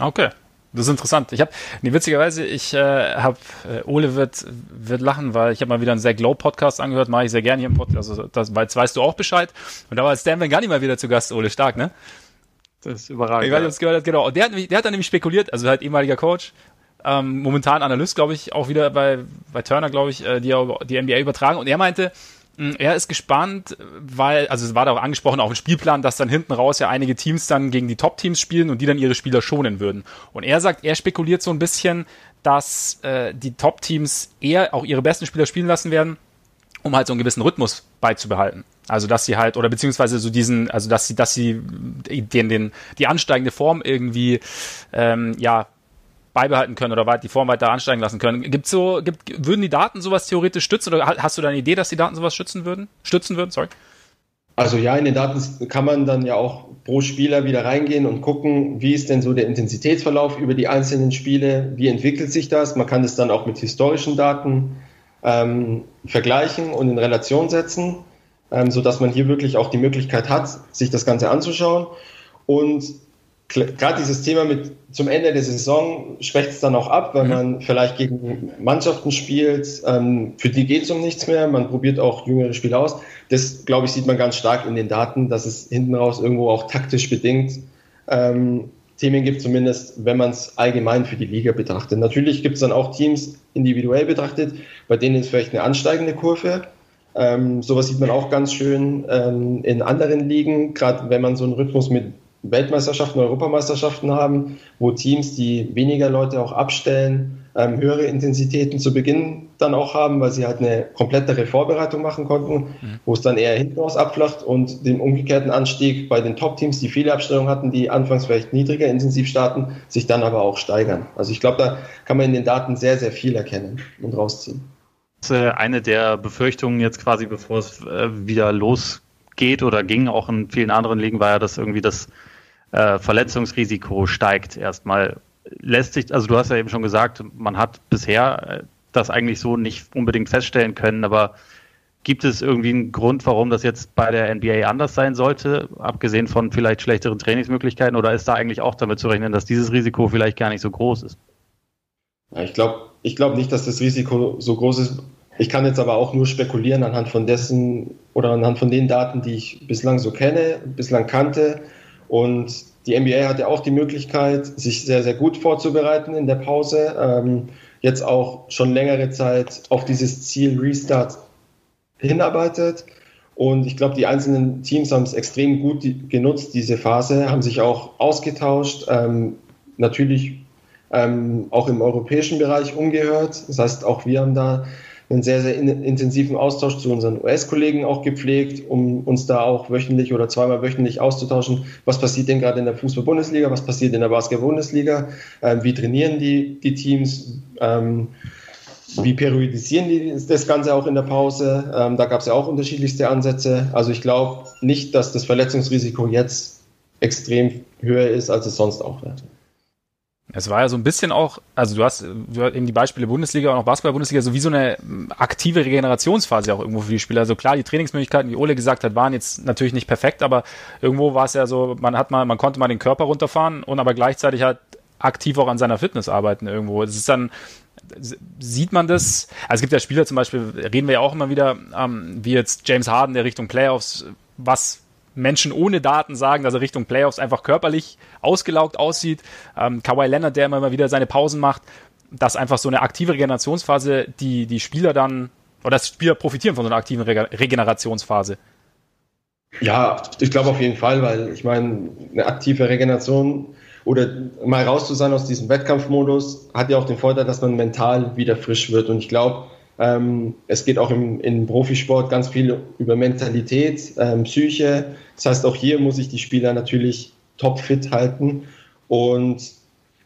Okay. Das ist interessant. Ich habe, nee, witzigerweise, ich äh, habe, äh, Ole wird, wird lachen, weil ich habe mal wieder einen sehr Glow Podcast angehört, mache ich sehr gerne hier im Podcast. Also das, weil jetzt weißt du auch Bescheid. Und da war Stan Van Gunny mal wieder zu Gast, Ole, stark, ne? Das ist überragend. Ich weiß nicht, ob es gehört hat, genau. Und der hat, der hat dann nämlich spekuliert, also halt ehemaliger Coach, ähm, momentan Analyst, glaube ich, auch wieder bei, bei Turner, glaube ich, äh, die die NBA übertragen. Und er meinte, mh, er ist gespannt, weil, also es war da auch angesprochen, auch im Spielplan, dass dann hinten raus ja einige Teams dann gegen die Top-Teams spielen und die dann ihre Spieler schonen würden. Und er sagt, er spekuliert so ein bisschen, dass äh, die Top-Teams eher auch ihre besten Spieler spielen lassen werden, um halt so einen gewissen Rhythmus beizubehalten. Also dass sie halt, oder beziehungsweise so diesen, also dass sie, dass sie den, den, die ansteigende Form irgendwie ähm, ja beibehalten können oder die Form weiter ansteigen lassen können. Gibt so, gibt, würden die Daten sowas theoretisch stützen oder hast du da eine Idee, dass die Daten sowas schützen würden? Stützen würden, sorry. Also ja, in den Daten kann man dann ja auch pro Spieler wieder reingehen und gucken, wie ist denn so der Intensitätsverlauf über die einzelnen Spiele, wie entwickelt sich das. Man kann es dann auch mit historischen Daten ähm, vergleichen und in Relation setzen, ähm, sodass man hier wirklich auch die Möglichkeit hat, sich das Ganze anzuschauen. Und gerade dieses Thema mit zum Ende der Saison schwächt es dann auch ab, weil mhm. man vielleicht gegen Mannschaften spielt, ähm, für die geht es um nichts mehr. Man probiert auch jüngere Spiele aus. Das, glaube ich, sieht man ganz stark in den Daten, dass es hinten raus irgendwo auch taktisch bedingt ähm, Themen gibt, zumindest wenn man es allgemein für die Liga betrachtet. Natürlich gibt es dann auch Teams individuell betrachtet, bei denen ist vielleicht eine ansteigende Kurve. Ähm, sowas sieht man auch ganz schön ähm, in anderen Ligen, gerade wenn man so einen Rhythmus mit Weltmeisterschaften, Europameisterschaften haben, wo Teams, die weniger Leute auch abstellen, ähm, höhere Intensitäten zu Beginn dann auch haben, weil sie halt eine komplettere Vorbereitung machen konnten, mhm. wo es dann eher hinten raus abflacht und den umgekehrten Anstieg bei den Top-Teams, die viele Abstellungen hatten, die anfangs vielleicht niedriger intensiv starten, sich dann aber auch steigern. Also ich glaube, da kann man in den Daten sehr, sehr viel erkennen und rausziehen. Äh, eine der Befürchtungen jetzt quasi, bevor es äh, wieder losgeht oder ging, auch in vielen anderen Ligen, war ja, dass irgendwie das äh, Verletzungsrisiko steigt erstmal. Lässt sich, also du hast ja eben schon gesagt, man hat bisher äh, das eigentlich so nicht unbedingt feststellen können, aber gibt es irgendwie einen Grund, warum das jetzt bei der NBA anders sein sollte, abgesehen von vielleicht schlechteren Trainingsmöglichkeiten, oder ist da eigentlich auch damit zu rechnen, dass dieses Risiko vielleicht gar nicht so groß ist? Ja, ich glaube ich glaub nicht, dass das Risiko so groß ist. Ich kann jetzt aber auch nur spekulieren anhand von dessen oder anhand von den Daten, die ich bislang so kenne, bislang kannte. Und die NBA hat ja auch die Möglichkeit, sich sehr, sehr gut vorzubereiten in der Pause. Ähm, jetzt auch schon längere Zeit auf dieses Ziel Restart hinarbeitet. Und ich glaube, die einzelnen Teams haben es extrem gut genutzt, diese Phase, haben sich auch ausgetauscht, ähm, natürlich ähm, auch im europäischen Bereich umgehört. Das heißt, auch wir haben da einen sehr, sehr in, intensiven Austausch zu unseren US-Kollegen auch gepflegt, um uns da auch wöchentlich oder zweimal wöchentlich auszutauschen. Was passiert denn gerade in der Fußball-Bundesliga? Was passiert in der Basketball-Bundesliga? Ähm, wie trainieren die, die Teams? Ähm, wie periodisieren die das Ganze auch in der Pause? Ähm, da gab es ja auch unterschiedlichste Ansätze. Also ich glaube nicht, dass das Verletzungsrisiko jetzt extrem höher ist, als es sonst auch wäre. Es war ja so ein bisschen auch, also du hast, du hast eben die Beispiele Bundesliga und auch Basketball-Bundesliga, so wie so eine aktive Regenerationsphase auch irgendwo für die Spieler. Also klar, die Trainingsmöglichkeiten, wie Ole gesagt hat, waren jetzt natürlich nicht perfekt, aber irgendwo war es ja so, man hat mal, man konnte mal den Körper runterfahren und aber gleichzeitig halt aktiv auch an seiner Fitness arbeiten irgendwo. Es ist dann, sieht man das? Also es gibt ja Spieler zum Beispiel, reden wir ja auch immer wieder, ähm, wie jetzt James Harden, der Richtung Playoffs, was Menschen ohne Daten sagen, dass er Richtung Playoffs einfach körperlich ausgelaugt aussieht. Ähm, Kawhi Leonard, der immer wieder seine Pausen macht, dass einfach so eine aktive Regenerationsphase, die die Spieler dann, oder dass Spieler profitieren von so einer aktiven Rege Regenerationsphase. Ja, ich glaube auf jeden Fall, weil ich meine, eine aktive Regeneration oder mal raus zu sein aus diesem Wettkampfmodus hat ja auch den Vorteil, dass man mental wieder frisch wird. Und ich glaube, ähm, es geht auch im, im, Profisport ganz viel über Mentalität, ähm, Psyche. Das heißt, auch hier muss ich die Spieler natürlich topfit halten. Und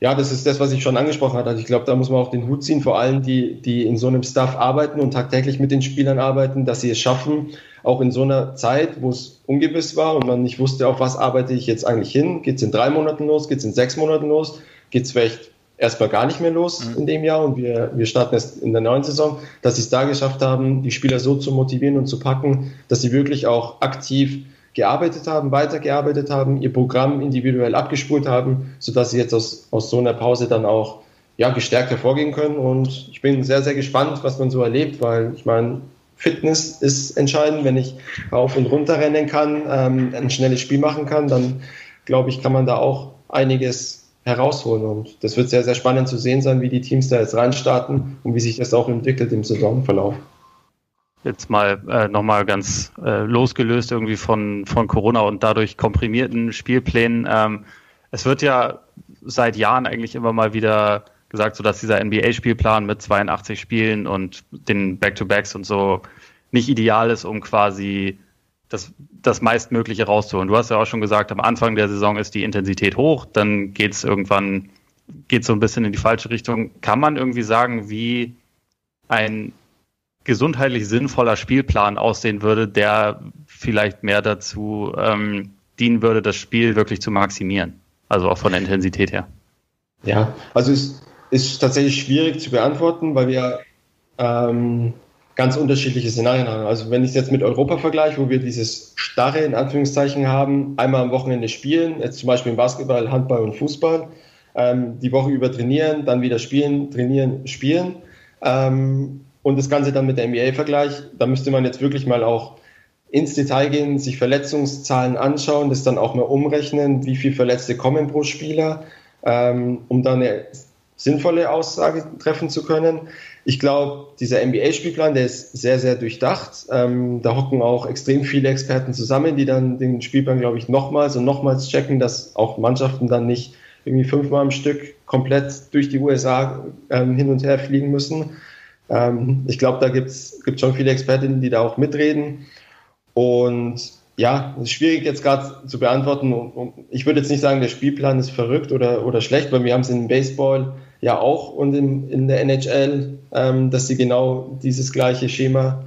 ja, das ist das, was ich schon angesprochen hatte. Also ich glaube, da muss man auch den Hut ziehen, vor allem die, die in so einem Staff arbeiten und tagtäglich mit den Spielern arbeiten, dass sie es schaffen, auch in so einer Zeit, wo es ungewiss war und man nicht wusste, auf was arbeite ich jetzt eigentlich hin. Geht es in drei Monaten los? Geht es in sechs Monaten los? Geht es vielleicht erstmal gar nicht mehr los mhm. in dem Jahr und wir, wir starten erst in der neuen Saison, dass sie es da geschafft haben, die Spieler so zu motivieren und zu packen, dass sie wirklich auch aktiv gearbeitet haben, weitergearbeitet haben, ihr Programm individuell abgespult haben, sodass sie jetzt aus, aus so einer Pause dann auch ja, gestärkt hervorgehen können. Und ich bin sehr, sehr gespannt, was man so erlebt, weil ich meine, Fitness ist entscheidend. Wenn ich rauf und runter rennen kann, ähm, ein schnelles Spiel machen kann, dann glaube ich, kann man da auch einiges herausholen. Und das wird sehr, sehr spannend zu sehen sein, wie die Teams da jetzt reinstarten und wie sich das auch entwickelt im Saisonverlauf. Jetzt mal äh, nochmal ganz äh, losgelöst irgendwie von, von Corona und dadurch komprimierten Spielplänen. Ähm, es wird ja seit Jahren eigentlich immer mal wieder gesagt, so dass dieser NBA-Spielplan mit 82 Spielen und den Back-to-Backs und so nicht ideal ist, um quasi das, das meistmögliche rauszuholen. Du hast ja auch schon gesagt, am Anfang der Saison ist die Intensität hoch, dann geht es irgendwann, geht so ein bisschen in die falsche Richtung. Kann man irgendwie sagen, wie ein gesundheitlich sinnvoller Spielplan aussehen würde, der vielleicht mehr dazu ähm, dienen würde, das Spiel wirklich zu maximieren? Also auch von der Intensität her. Ja, also es ist tatsächlich schwierig zu beantworten, weil wir ähm, ganz unterschiedliche Szenarien haben. Also wenn ich es jetzt mit Europa vergleiche, wo wir dieses starre in Anführungszeichen haben, einmal am Wochenende spielen, jetzt zum Beispiel im Basketball, Handball und Fußball, ähm, die Woche über trainieren, dann wieder spielen, trainieren, spielen ähm, und das Ganze dann mit der NBA vergleiche, da müsste man jetzt wirklich mal auch ins Detail gehen, sich Verletzungszahlen anschauen, das dann auch mal umrechnen, wie viele Verletzte kommen pro Spieler, ähm, um dann eine sinnvolle Aussage treffen zu können. Ich glaube, dieser NBA-Spielplan, der ist sehr, sehr durchdacht. Ähm, da hocken auch extrem viele Experten zusammen, die dann den Spielplan, glaube ich, nochmals und nochmals checken, dass auch Mannschaften dann nicht irgendwie fünfmal am Stück komplett durch die USA ähm, hin und her fliegen müssen. Ähm, ich glaube, da gibt es schon viele Expertinnen, die da auch mitreden. Und ja, ist schwierig jetzt gerade zu beantworten. Ich würde jetzt nicht sagen, der Spielplan ist verrückt oder, oder schlecht, weil wir haben es in Baseball ja auch und in, in der NHL, ähm, dass sie genau dieses gleiche Schema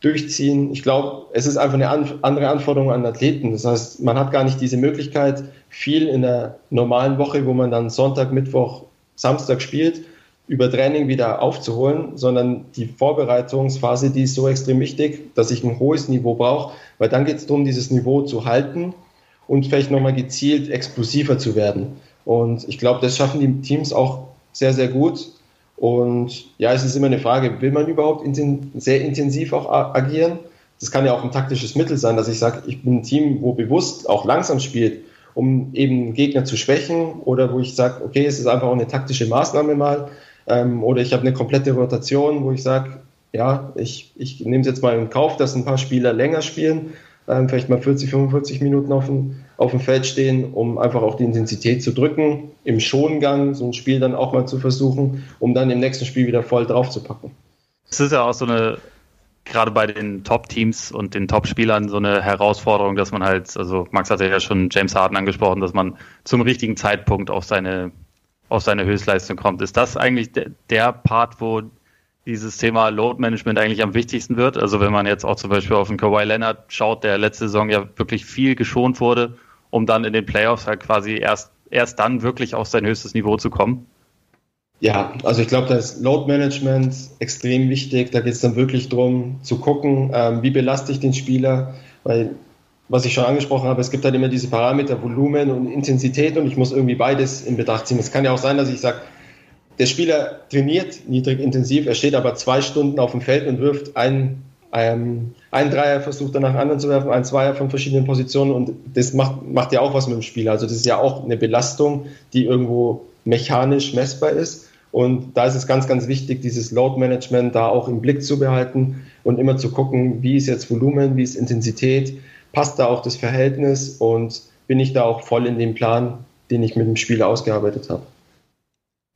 durchziehen. Ich glaube, es ist einfach eine an, andere Anforderung an Athleten. Das heißt, man hat gar nicht diese Möglichkeit, viel in der normalen Woche, wo man dann Sonntag, Mittwoch, Samstag spielt, über Training wieder aufzuholen, sondern die Vorbereitungsphase, die ist so extrem wichtig, dass ich ein hohes Niveau brauche, weil dann geht es darum, dieses Niveau zu halten und vielleicht nochmal gezielt explosiver zu werden. Und ich glaube, das schaffen die Teams auch sehr, sehr gut. Und ja, es ist immer eine Frage, will man überhaupt inten sehr intensiv auch agieren? Das kann ja auch ein taktisches Mittel sein, dass ich sage, ich bin ein Team, wo bewusst auch langsam spielt, um eben Gegner zu schwächen oder wo ich sage, okay, es ist einfach auch eine taktische Maßnahme mal. Ähm, oder ich habe eine komplette Rotation, wo ich sage, ja, ich, ich nehme es jetzt mal in Kauf, dass ein paar Spieler länger spielen, ähm, vielleicht mal 40, 45 Minuten auf dem, auf dem Feld stehen, um einfach auch die Intensität zu drücken, im Schongang so ein Spiel dann auch mal zu versuchen, um dann im nächsten Spiel wieder voll drauf zu packen. Es ist ja auch so eine, gerade bei den Top-Teams und den Top-Spielern so eine Herausforderung, dass man halt, also Max hatte ja schon James Harden angesprochen, dass man zum richtigen Zeitpunkt auf seine, auf seine Höchstleistung kommt. Ist das eigentlich der, Part, wo dieses Thema Load Management eigentlich am wichtigsten wird. Also wenn man jetzt auch zum Beispiel auf den Kawhi Leonard schaut, der letzte Saison ja wirklich viel geschont wurde, um dann in den Playoffs halt quasi erst, erst dann wirklich auf sein höchstes Niveau zu kommen. Ja, also ich glaube, da ist Load Management extrem wichtig. Da geht es dann wirklich darum zu gucken, ähm, wie belaste ich den Spieler, weil was ich schon angesprochen habe, es gibt halt immer diese Parameter Volumen und Intensität und ich muss irgendwie beides in Betracht ziehen. Es kann ja auch sein, dass ich sage, der Spieler trainiert niedrig intensiv, er steht aber zwei Stunden auf dem Feld und wirft einen, ähm, einen Dreier, versucht dann nach dem anderen zu werfen, einen Zweier von verschiedenen Positionen und das macht, macht ja auch was mit dem Spieler. Also das ist ja auch eine Belastung, die irgendwo mechanisch messbar ist. Und da ist es ganz, ganz wichtig, dieses Load Management da auch im Blick zu behalten und immer zu gucken, wie ist jetzt Volumen, wie ist Intensität, passt da auch das Verhältnis und bin ich da auch voll in dem Plan, den ich mit dem Spieler ausgearbeitet habe.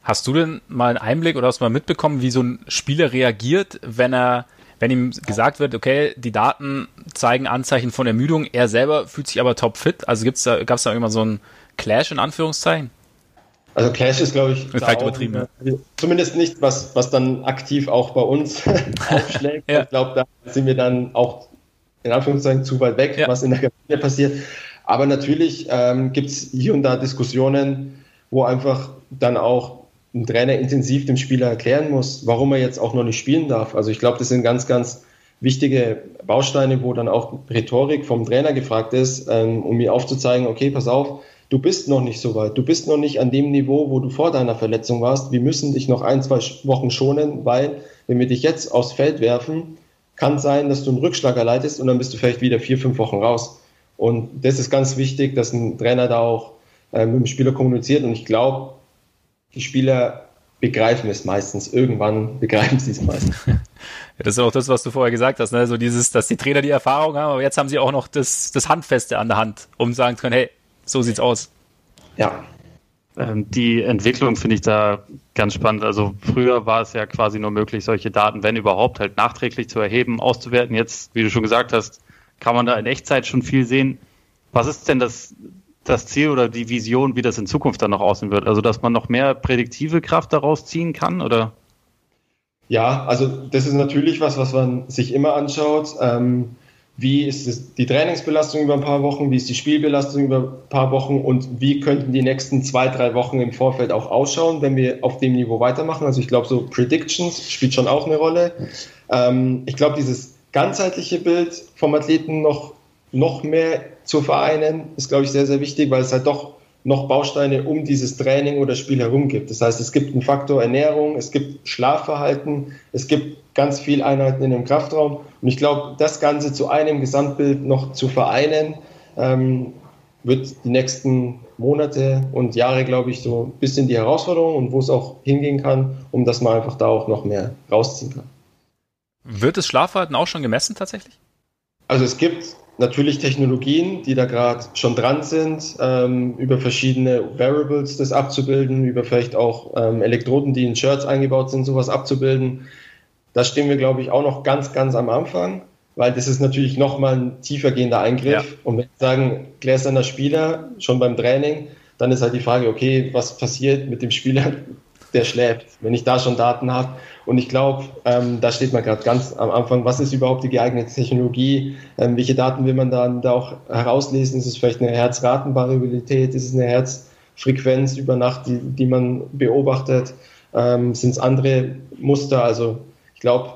Hast du denn mal einen Einblick oder hast du mal mitbekommen, wie so ein Spieler reagiert, wenn er, wenn ihm gesagt wird, okay, die Daten zeigen Anzeichen von Ermüdung, er selber fühlt sich aber topfit? Also gibt's da, gab es da irgendwann so einen Clash in Anführungszeichen? Also Clash ist, glaube ich, vielleicht übertrieben. Ja. Zumindest nicht, was, was dann aktiv auch bei uns aufschlägt. ja. Ich glaube, da sind wir dann auch in Anführungszeichen zu weit weg, ja. was in der Kabine passiert. Aber natürlich ähm, gibt es hier und da Diskussionen, wo einfach dann auch ein Trainer intensiv dem Spieler erklären muss, warum er jetzt auch noch nicht spielen darf. Also ich glaube, das sind ganz, ganz wichtige Bausteine, wo dann auch Rhetorik vom Trainer gefragt ist, ähm, um mir aufzuzeigen, okay, pass auf, du bist noch nicht so weit, du bist noch nicht an dem Niveau, wo du vor deiner Verletzung warst. Wir müssen dich noch ein, zwei Wochen schonen, weil wenn wir dich jetzt aufs Feld werfen, kann es sein, dass du einen Rückschlag erleidest und dann bist du vielleicht wieder vier, fünf Wochen raus. Und das ist ganz wichtig, dass ein Trainer da auch äh, mit dem Spieler kommuniziert. Und ich glaube, die Spieler begreifen es meistens. Irgendwann begreifen sie es meistens. Ja, das ist auch das, was du vorher gesagt hast, ne? So dieses, dass die Trainer die Erfahrung haben, aber jetzt haben sie auch noch das, das Handfeste an der Hand, um sagen zu können, hey, so sieht's aus. Ja. Ähm, die Entwicklung finde ich da ganz spannend. Also früher war es ja quasi nur möglich, solche Daten, wenn überhaupt, halt nachträglich zu erheben, auszuwerten. Jetzt, wie du schon gesagt hast, kann man da in Echtzeit schon viel sehen. Was ist denn das das Ziel oder die Vision, wie das in Zukunft dann noch aussehen wird? Also, dass man noch mehr prädiktive Kraft daraus ziehen kann, oder? Ja, also das ist natürlich was, was man sich immer anschaut. Ähm, wie ist die Trainingsbelastung über ein paar Wochen, wie ist die Spielbelastung über ein paar Wochen und wie könnten die nächsten zwei, drei Wochen im Vorfeld auch ausschauen, wenn wir auf dem Niveau weitermachen. Also ich glaube, so Predictions spielt schon auch eine Rolle. Ähm, ich glaube, dieses ganzheitliche Bild vom Athleten noch noch mehr zu vereinen, ist, glaube ich, sehr, sehr wichtig, weil es halt doch noch Bausteine um dieses Training oder Spiel herum gibt. Das heißt, es gibt einen Faktor Ernährung, es gibt Schlafverhalten, es gibt ganz viel Einheiten in dem Kraftraum. Und ich glaube, das Ganze zu einem Gesamtbild noch zu vereinen, ähm, wird die nächsten Monate und Jahre, glaube ich, so ein bisschen die Herausforderung und wo es auch hingehen kann, um dass man einfach da auch noch mehr rausziehen kann. Wird das Schlafverhalten auch schon gemessen tatsächlich? Also es gibt natürlich Technologien, die da gerade schon dran sind, ähm, über verschiedene Variables das abzubilden, über vielleicht auch ähm, Elektroden, die in Shirts eingebaut sind, sowas abzubilden. Da stehen wir, glaube ich, auch noch ganz, ganz am Anfang, weil das ist natürlich nochmal ein tiefergehender Eingriff. Ja. Und wenn wir sagen, gläserner Spieler schon beim Training, dann ist halt die Frage, okay, was passiert mit dem Spieler, der schläft, wenn ich da schon Daten habe. Und ich glaube, ähm, da steht man gerade ganz am Anfang, was ist überhaupt die geeignete Technologie, ähm, welche Daten will man dann da auch herauslesen, ist es vielleicht eine Herzratenvariabilität, ist es eine Herzfrequenz über Nacht, die, die man beobachtet, ähm, sind es andere Muster, also ich glaube,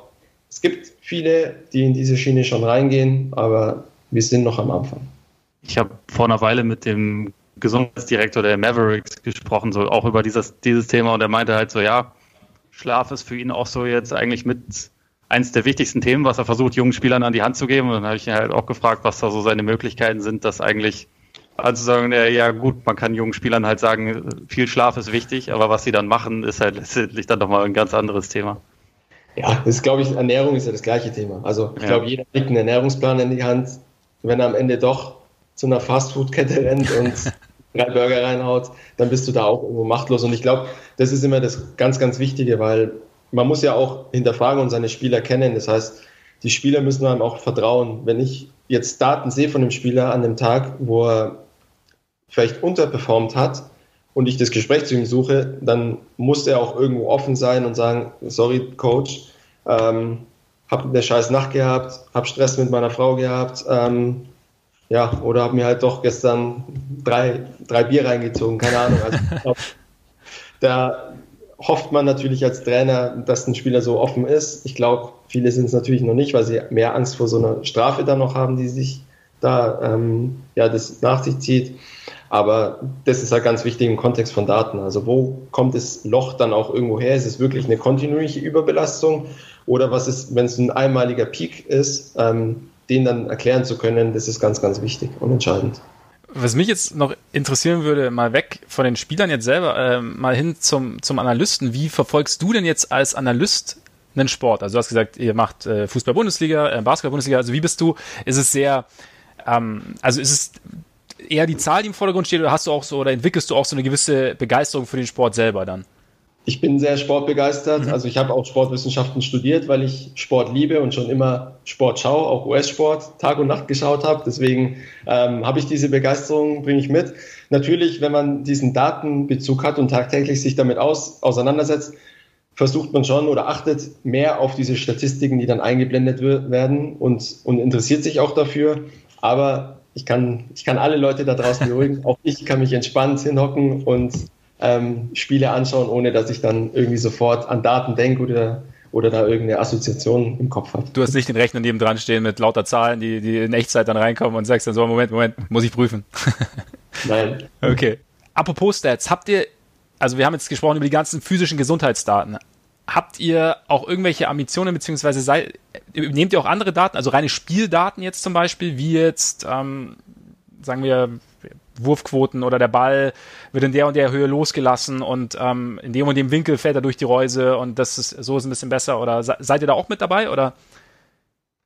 es gibt viele, die in diese Schiene schon reingehen, aber wir sind noch am Anfang. Ich habe vor einer Weile mit dem Gesundheitsdirektor der Mavericks gesprochen, so auch über dieses, dieses Thema und er meinte halt so, ja, Schlaf ist für ihn auch so jetzt eigentlich mit eins der wichtigsten Themen, was er versucht, jungen Spielern an die Hand zu geben. Und dann habe ich ihn halt auch gefragt, was da so seine Möglichkeiten sind, dass eigentlich, also sagen, ja gut, man kann jungen Spielern halt sagen, viel Schlaf ist wichtig, aber was sie dann machen, ist halt letztendlich dann nochmal ein ganz anderes Thema. Ja, das glaube ich, Ernährung ist ja das gleiche Thema. Also ich ja. glaube, jeder kriegt einen Ernährungsplan in die Hand. Wenn er am Ende doch zu einer Fastfood-Kette rennt und drei Burger reinhaut, dann bist du da auch irgendwo machtlos. Und ich glaube, das ist immer das ganz, ganz Wichtige, weil man muss ja auch hinterfragen und seine Spieler kennen. Das heißt, die Spieler müssen einem auch vertrauen. Wenn ich jetzt Daten sehe von dem Spieler an dem Tag, wo er vielleicht unterperformt hat und ich das Gespräch zu ihm suche, dann muss er auch irgendwo offen sein und sagen, sorry, Coach, ähm, habe eine scheiß Nacht gehabt, habe Stress mit meiner Frau gehabt, ähm, ja, oder habe mir halt doch gestern drei, drei Bier reingezogen, keine Ahnung. Also, glaub, da hofft man natürlich als Trainer, dass ein Spieler so offen ist. Ich glaube, viele sind es natürlich noch nicht, weil sie mehr Angst vor so einer Strafe dann noch haben, die sich da ähm, ja, das nach sich zieht. Aber das ist halt ganz wichtig im Kontext von Daten. Also wo kommt das Loch dann auch irgendwo her? Ist es wirklich eine kontinuierliche Überbelastung oder was ist, wenn es ein einmaliger Peak ist, ähm, den dann erklären zu können, das ist ganz, ganz wichtig und entscheidend. Was mich jetzt noch interessieren würde, mal weg von den Spielern jetzt selber, äh, mal hin zum, zum Analysten. Wie verfolgst du denn jetzt als Analyst einen Sport? Also du hast gesagt, ihr macht äh, Fußball-Bundesliga, äh, Basketball-Bundesliga. Also wie bist du, ist es sehr, ähm, also ist es eher die Zahl, die im Vordergrund steht, oder hast du auch so, oder entwickelst du auch so eine gewisse Begeisterung für den Sport selber dann? Ich bin sehr sportbegeistert. Mhm. Also ich habe auch Sportwissenschaften studiert, weil ich Sport liebe und schon immer Sport schaue, auch US-Sport Tag und Nacht geschaut habe. Deswegen ähm, habe ich diese Begeisterung, bringe ich mit. Natürlich, wenn man diesen Datenbezug hat und tagtäglich sich damit aus, auseinandersetzt, versucht man schon oder achtet mehr auf diese Statistiken, die dann eingeblendet werden und, und interessiert sich auch dafür. Aber ich kann, ich kann alle Leute da draußen beruhigen. Auch ich kann mich entspannt hinhocken und ähm, Spiele anschauen, ohne dass ich dann irgendwie sofort an Daten denke oder, oder da irgendeine Assoziation im Kopf habe. Du hast nicht den Rechner neben dran stehen mit lauter Zahlen, die, die in Echtzeit dann reinkommen und sagst dann so, Moment, Moment, muss ich prüfen. Nein. Okay. Apropos Stats, habt ihr, also wir haben jetzt gesprochen über die ganzen physischen Gesundheitsdaten. Habt ihr auch irgendwelche Ambitionen, beziehungsweise sei, nehmt ihr auch andere Daten, also reine Spieldaten jetzt zum Beispiel, wie jetzt, ähm, sagen wir, Wurfquoten oder der Ball wird in der und der Höhe losgelassen und ähm, in dem und dem Winkel fällt er durch die Reuse und das ist so ist ein bisschen besser. Oder seid ihr da auch mit dabei? Oder?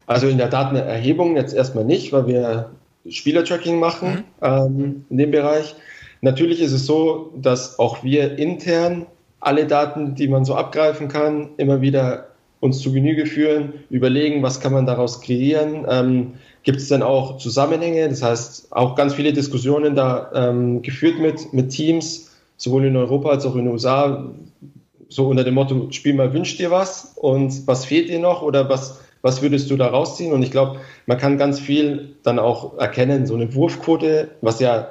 Also in der Datenerhebung jetzt erstmal nicht, weil wir Spielertracking machen mhm. ähm, in dem Bereich. Natürlich ist es so, dass auch wir intern alle Daten, die man so abgreifen kann, immer wieder uns zu Genüge führen, überlegen, was kann man daraus kreieren. Ähm, Gibt es dann auch Zusammenhänge? Das heißt, auch ganz viele Diskussionen da ähm, geführt mit, mit Teams, sowohl in Europa als auch in den USA, so unter dem Motto, spiel mal, wünsch dir was und was fehlt dir noch oder was, was würdest du da rausziehen? Und ich glaube, man kann ganz viel dann auch erkennen, so eine Wurfquote, was ja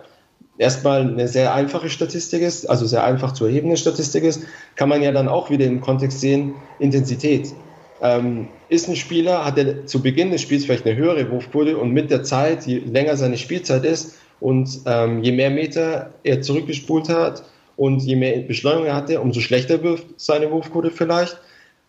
erstmal eine sehr einfache Statistik ist, also sehr einfach zu erhebende Statistik ist, kann man ja dann auch wieder im Kontext sehen, Intensität. Ähm, ist ein Spieler, hat er zu Beginn des Spiels vielleicht eine höhere Wurfquote und mit der Zeit, je länger seine Spielzeit ist und ähm, je mehr Meter er zurückgespult hat und je mehr Beschleunigung er hatte, umso schlechter wirft seine Wurfquote vielleicht.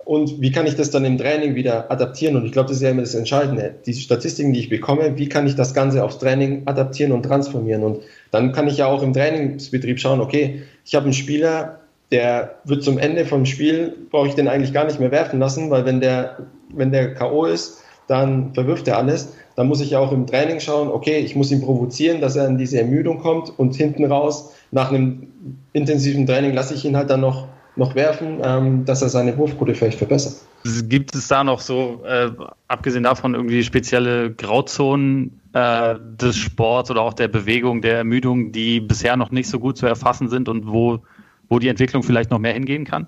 Und wie kann ich das dann im Training wieder adaptieren? Und ich glaube, das ist ja immer das Entscheidende. Diese Statistiken, die ich bekomme, wie kann ich das Ganze aufs Training adaptieren und transformieren? Und dann kann ich ja auch im Trainingsbetrieb schauen, okay, ich habe einen Spieler, der wird zum Ende vom Spiel, brauche ich den eigentlich gar nicht mehr werfen lassen, weil wenn der, wenn der K.O. ist, dann verwirft er alles. Dann muss ich ja auch im Training schauen, okay, ich muss ihn provozieren, dass er in diese Ermüdung kommt und hinten raus, nach einem intensiven Training, lasse ich ihn halt dann noch, noch werfen, ähm, dass er seine Wurfquote vielleicht verbessert. Gibt es da noch so, äh, abgesehen davon, irgendwie spezielle Grauzonen äh, des Sports oder auch der Bewegung, der Ermüdung, die bisher noch nicht so gut zu erfassen sind und wo wo die Entwicklung vielleicht noch mehr hingehen kann?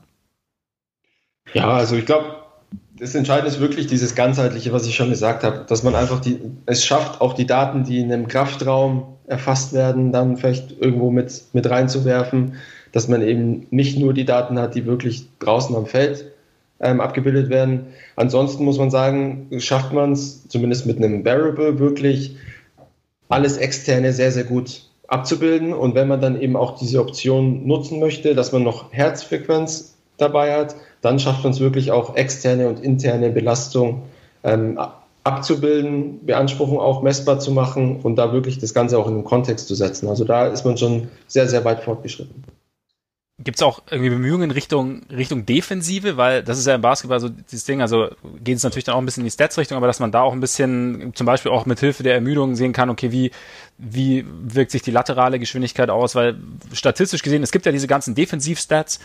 Ja, also ich glaube, das Entscheidende ist wirklich dieses ganzheitliche, was ich schon gesagt habe, dass man einfach die, es schafft, auch die Daten, die in einem Kraftraum erfasst werden, dann vielleicht irgendwo mit, mit reinzuwerfen, dass man eben nicht nur die Daten hat, die wirklich draußen am Feld ähm, abgebildet werden. Ansonsten muss man sagen, schafft man es zumindest mit einem Variable wirklich alles externe sehr, sehr gut abzubilden. Und wenn man dann eben auch diese Option nutzen möchte, dass man noch Herzfrequenz dabei hat, dann schafft man es wirklich auch externe und interne Belastung ähm, abzubilden, Beanspruchung auch messbar zu machen und da wirklich das Ganze auch in den Kontext zu setzen. Also da ist man schon sehr, sehr weit fortgeschritten. Gibt es auch irgendwie Bemühungen Richtung, Richtung Defensive? Weil das ist ja im Basketball so dieses Ding, also geht es natürlich dann auch ein bisschen in die Stats-Richtung, aber dass man da auch ein bisschen zum Beispiel auch mit Hilfe der Ermüdung sehen kann, okay, wie, wie wirkt sich die laterale Geschwindigkeit aus? Weil statistisch gesehen, es gibt ja diese ganzen Defensiv-Stats,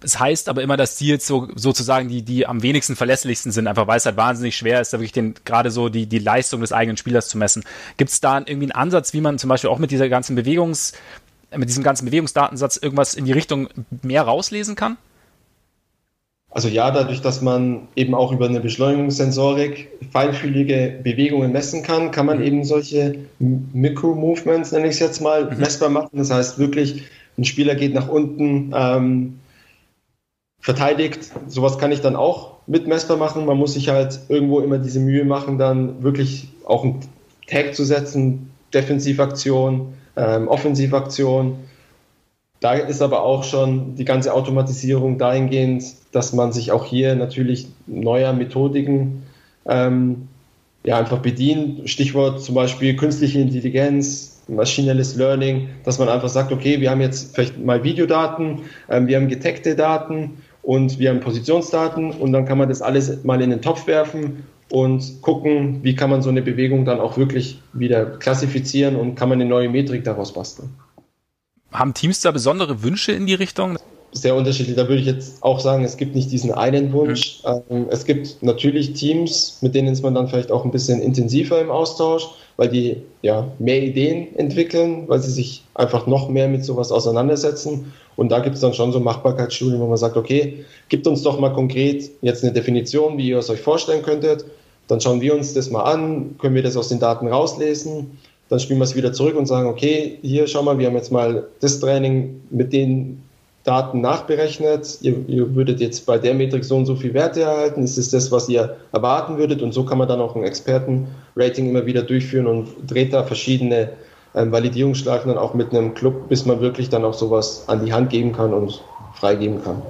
es heißt aber immer, dass die jetzt so, sozusagen die, die am wenigsten verlässlichsten sind, einfach weil es halt wahnsinnig schwer ist, da wirklich den, gerade so die, die Leistung des eigenen Spielers zu messen. Gibt es da irgendwie einen Ansatz, wie man zum Beispiel auch mit dieser ganzen Bewegungs, mit diesem ganzen Bewegungsdatensatz irgendwas in die Richtung mehr rauslesen kann? Also ja, dadurch, dass man eben auch über eine Beschleunigungssensorik feinfühlige Bewegungen messen kann, kann man mhm. eben solche Mikro-Movements, nenne ich es jetzt mal, mhm. messbar machen. Das heißt wirklich, ein Spieler geht nach unten, ähm, verteidigt. Sowas kann ich dann auch mit messbar machen. Man muss sich halt irgendwo immer diese Mühe machen, dann wirklich auch einen Tag zu setzen, Defensivaktion, ähm, Offensivaktion. Da ist aber auch schon die ganze Automatisierung dahingehend, dass man sich auch hier natürlich neuer Methodiken ähm, ja, einfach bedient. Stichwort zum Beispiel künstliche Intelligenz, maschinelles Learning, dass man einfach sagt, okay, wir haben jetzt vielleicht mal Videodaten, ähm, wir haben getagte Daten und wir haben Positionsdaten und dann kann man das alles mal in den Topf werfen und gucken, wie kann man so eine Bewegung dann auch wirklich wieder klassifizieren und kann man eine neue Metrik daraus basteln. Haben Teams da besondere Wünsche in die Richtung? Sehr unterschiedlich. Da würde ich jetzt auch sagen, es gibt nicht diesen einen Wunsch. Mhm. Es gibt natürlich Teams, mit denen ist man dann vielleicht auch ein bisschen intensiver im Austausch, weil die ja mehr Ideen entwickeln, weil sie sich einfach noch mehr mit sowas auseinandersetzen. Und da gibt es dann schon so Machbarkeitsstudien, wo man sagt, okay, gibt uns doch mal konkret jetzt eine Definition, wie ihr es euch vorstellen könntet. Dann schauen wir uns das mal an, können wir das aus den Daten rauslesen dann spielen wir es wieder zurück und sagen, okay, hier schau mal, wir haben jetzt mal das Training mit den Daten nachberechnet. Ihr, ihr würdet jetzt bei der Metrik so und so viel Werte erhalten. Ist es das, was ihr erwarten würdet? Und so kann man dann auch ein Expertenrating immer wieder durchführen und dreht da verschiedene ähm, Validierungsschleifen dann auch mit einem Club, bis man wirklich dann auch sowas an die Hand geben kann und freigeben kann.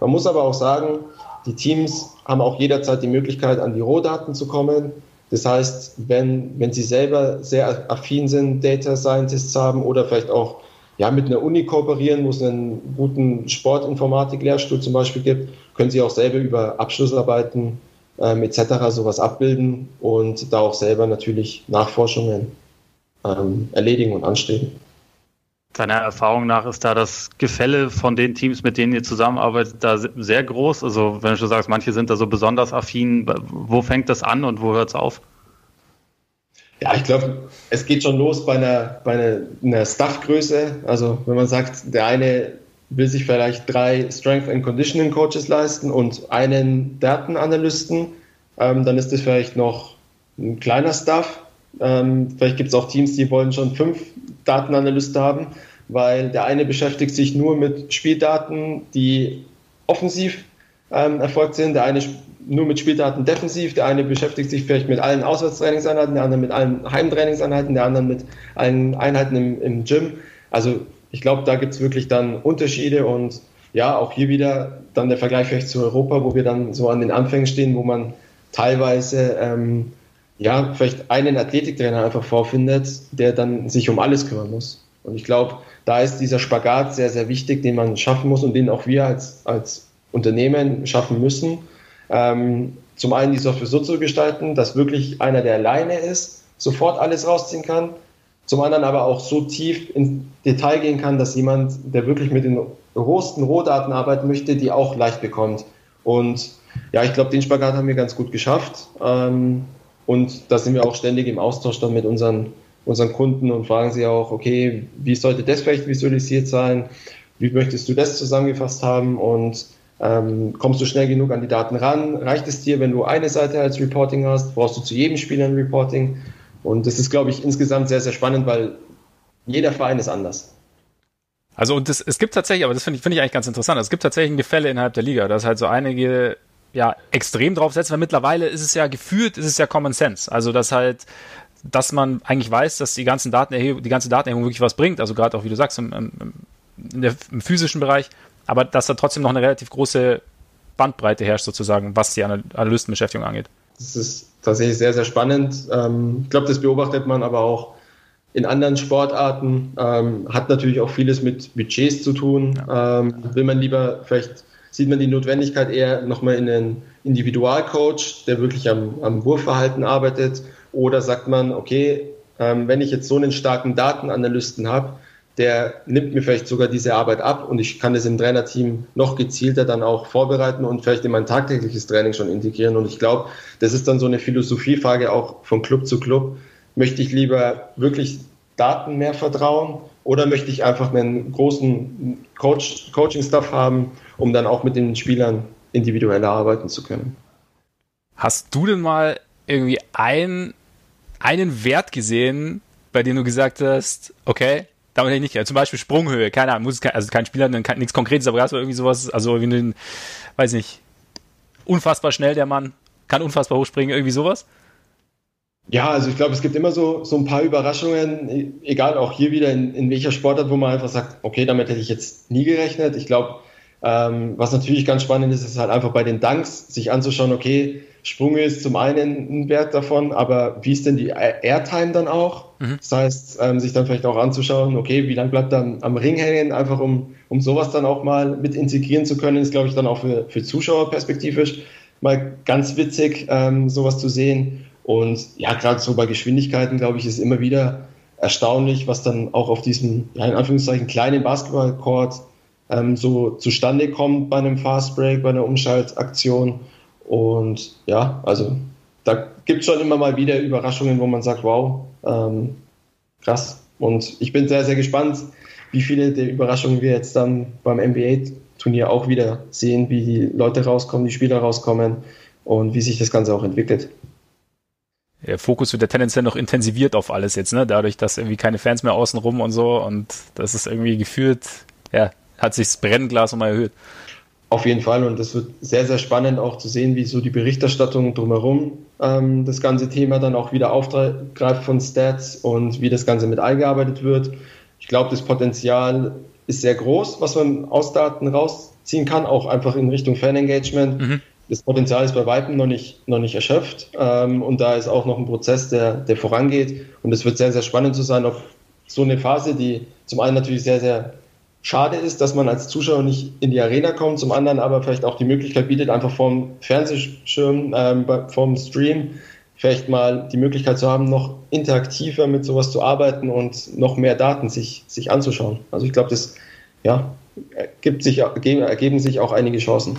Man muss aber auch sagen, die Teams haben auch jederzeit die Möglichkeit, an die Rohdaten zu kommen. Das heißt, wenn, wenn Sie selber sehr affin sind, Data Scientists haben oder vielleicht auch ja, mit einer Uni kooperieren, wo es einen guten Sportinformatik-Lehrstuhl zum Beispiel gibt, können Sie auch selber über Abschlussarbeiten ähm, etc. sowas abbilden und da auch selber natürlich Nachforschungen ähm, erledigen und anstreben. Deiner Erfahrung nach ist da das Gefälle von den Teams, mit denen ihr zusammenarbeitet, da sehr groß? Also wenn du schon sagst, manche sind da so besonders affin, wo fängt das an und wo hört es auf? Ja, ich glaube, es geht schon los bei einer, bei einer, einer Staffgröße. Also wenn man sagt, der eine will sich vielleicht drei Strength and Conditioning Coaches leisten und einen Datenanalysten, ähm, dann ist das vielleicht noch ein kleiner Staff. Ähm, vielleicht gibt es auch Teams, die wollen schon fünf Datenanalysten haben, weil der eine beschäftigt sich nur mit Spieldaten, die offensiv ähm, erfolgt sind, der eine nur mit Spieldaten defensiv, der eine beschäftigt sich vielleicht mit allen Auswärtstrainingseinheiten, der andere mit allen Heimtrainingseinheiten, der andere mit allen Einheiten im, im Gym. Also ich glaube, da gibt es wirklich dann Unterschiede und ja, auch hier wieder dann der Vergleich vielleicht zu Europa, wo wir dann so an den Anfängen stehen, wo man teilweise ähm, ja, vielleicht einen Athletiktrainer einfach vorfindet, der dann sich um alles kümmern muss. Und ich glaube, da ist dieser Spagat sehr, sehr wichtig, den man schaffen muss und den auch wir als, als Unternehmen schaffen müssen. Ähm, zum einen die Software so zu gestalten, dass wirklich einer, der alleine ist, sofort alles rausziehen kann. Zum anderen aber auch so tief ins Detail gehen kann, dass jemand, der wirklich mit den rohsten Rohdaten arbeiten möchte, die auch leicht bekommt. Und ja, ich glaube, den Spagat haben wir ganz gut geschafft. Ähm, und da sind wir auch ständig im Austausch dann mit unseren, unseren Kunden und fragen sie auch, okay, wie sollte das vielleicht visualisiert sein? Wie möchtest du das zusammengefasst haben? Und ähm, kommst du schnell genug an die Daten ran? Reicht es dir, wenn du eine Seite als Reporting hast? Brauchst du zu jedem Spieler ein Reporting? Und das ist, glaube ich, insgesamt sehr, sehr spannend, weil jeder Verein ist anders. Also das, es gibt tatsächlich, aber das finde ich, finde ich eigentlich ganz interessant, es gibt tatsächlich ein Gefälle innerhalb der Liga, dass halt so einige ja extrem drauf setzen, weil mittlerweile ist es ja gefühlt, ist es ja Common Sense. Also dass halt, dass man eigentlich weiß, dass die ganzen Datenerhebung, die ganze Datenerhebung wirklich was bringt. Also gerade auch, wie du sagst, im, im, der, im physischen Bereich, aber dass da trotzdem noch eine relativ große Bandbreite herrscht, sozusagen, was die Analystenbeschäftigung angeht. Das ist tatsächlich sehr, sehr spannend. Ähm, ich glaube, das beobachtet man aber auch in anderen Sportarten. Ähm, hat natürlich auch vieles mit Budgets zu tun. Ja. Ähm, will man lieber vielleicht sieht man die Notwendigkeit eher nochmal in einen Individualcoach, der wirklich am, am Wurfverhalten arbeitet? Oder sagt man, okay, ähm, wenn ich jetzt so einen starken Datenanalysten habe, der nimmt mir vielleicht sogar diese Arbeit ab und ich kann das im Trainerteam noch gezielter dann auch vorbereiten und vielleicht in mein tagtägliches Training schon integrieren. Und ich glaube, das ist dann so eine Philosophiefrage auch von Club zu Club. Möchte ich lieber wirklich Daten mehr vertrauen oder möchte ich einfach einen großen Coach, Coaching-Staff haben, um dann auch mit den Spielern individueller arbeiten zu können? Hast du denn mal irgendwie ein, einen Wert gesehen, bei dem du gesagt hast, okay, damit hätte ich nicht, zum Beispiel Sprunghöhe, keine Ahnung, muss kein, also kein Spieler, kein, nichts Konkretes, aber hast du irgendwie sowas, also wie ein, weiß nicht, unfassbar schnell der Mann, kann unfassbar hoch springen, irgendwie sowas? Ja, also ich glaube, es gibt immer so, so ein paar Überraschungen, e, egal auch hier wieder in, in welcher Sportart, wo man einfach sagt, okay, damit hätte ich jetzt nie gerechnet. Ich glaube, ähm, was natürlich ganz spannend ist, ist halt einfach bei den Dunks sich anzuschauen, okay, Sprung ist zum einen ein Wert davon, aber wie ist denn die Airtime dann auch? Mhm. Das heißt, ähm, sich dann vielleicht auch anzuschauen, okay, wie lange bleibt dann am Ring hängen, einfach um, um sowas dann auch mal mit integrieren zu können, ist, glaube ich, dann auch für, für Zuschauer perspektivisch mal ganz witzig, ähm, sowas zu sehen. Und ja, gerade so bei Geschwindigkeiten, glaube ich, ist immer wieder erstaunlich, was dann auch auf diesem, in Anführungszeichen, kleinen Basketballcourt ähm, so zustande kommt bei einem Fastbreak, bei einer Umschaltaktion. Und ja, also da gibt es schon immer mal wieder Überraschungen, wo man sagt, wow, ähm, krass. Und ich bin sehr, sehr gespannt, wie viele der Überraschungen wir jetzt dann beim NBA-Turnier auch wieder sehen, wie die Leute rauskommen, die Spieler rauskommen und wie sich das Ganze auch entwickelt. Der Fokus wird ja tendenziell noch intensiviert auf alles jetzt, ne? Dadurch, dass irgendwie keine Fans mehr außenrum und so und das ist irgendwie gefühlt, ja, hat sich das Brennglas nochmal erhöht. Auf jeden Fall und es wird sehr, sehr spannend auch zu sehen, wie so die Berichterstattung drumherum ähm, das ganze Thema dann auch wieder aufgreift von Stats und wie das Ganze mit eingearbeitet wird. Ich glaube, das Potenzial ist sehr groß, was man aus Daten rausziehen kann, auch einfach in Richtung Fan-Engagement. Mhm. Das Potenzial ist bei Weitem noch nicht, noch nicht erschöpft ähm, und da ist auch noch ein Prozess, der, der vorangeht und es wird sehr, sehr spannend zu sein, ob so eine Phase, die zum einen natürlich sehr, sehr schade ist, dass man als Zuschauer nicht in die Arena kommt, zum anderen aber vielleicht auch die Möglichkeit bietet, einfach vom Fernsehschirm, ähm, vom Stream vielleicht mal die Möglichkeit zu haben, noch interaktiver mit sowas zu arbeiten und noch mehr Daten sich, sich anzuschauen. Also ich glaube, das ja, ergibt sich, ergeben sich auch einige Chancen.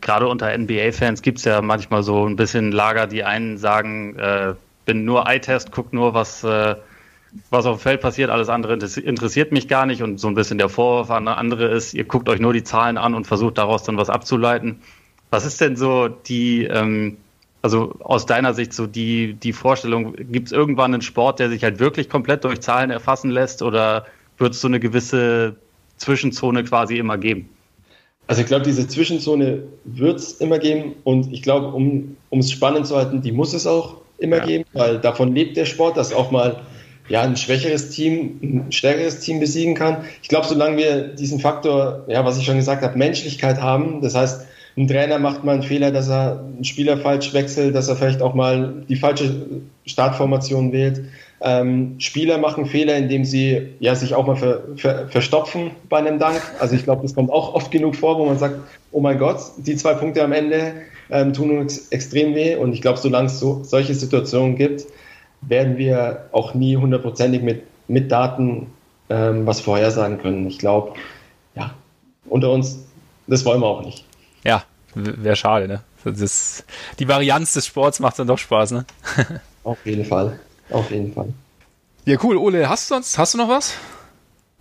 Gerade unter NBA-Fans gibt es ja manchmal so ein bisschen Lager, die einen sagen, äh, bin nur Eye-Test, guck nur, was äh, was auf dem Feld passiert, alles andere interessiert mich gar nicht und so ein bisschen der Vorwurf an andere ist, ihr guckt euch nur die Zahlen an und versucht daraus dann was abzuleiten. Was ist denn so die, ähm, also aus deiner Sicht so die, die Vorstellung, gibt es irgendwann einen Sport, der sich halt wirklich komplett durch Zahlen erfassen lässt oder wird es so eine gewisse Zwischenzone quasi immer geben? Also ich glaube, diese Zwischenzone wird es immer geben und ich glaube, um es spannend zu halten, die muss es auch immer ja. geben, weil davon lebt der Sport, dass auch mal ja, ein schwächeres Team, ein stärkeres Team besiegen kann. Ich glaube, solange wir diesen Faktor, ja, was ich schon gesagt habe, Menschlichkeit haben, das heißt, ein Trainer macht mal einen Fehler, dass er einen Spieler falsch wechselt, dass er vielleicht auch mal die falsche Startformation wählt. Ähm, Spieler machen Fehler, indem sie ja, sich auch mal ver, ver, verstopfen bei einem Dank. Also ich glaube, das kommt auch oft genug vor, wo man sagt, oh mein Gott, die zwei Punkte am Ende ähm, tun uns extrem weh. Und ich glaube, solange es so, solche Situationen gibt, werden wir auch nie hundertprozentig mit, mit Daten ähm, was vorhersagen können. Ich glaube, ja, unter uns, das wollen wir auch nicht. Ja, wäre schade, ne? Das, die Varianz des Sports macht dann doch Spaß, ne? Auf jeden Fall. Auf jeden Fall. Ja, cool. Ole, hast du sonst, hast du noch was?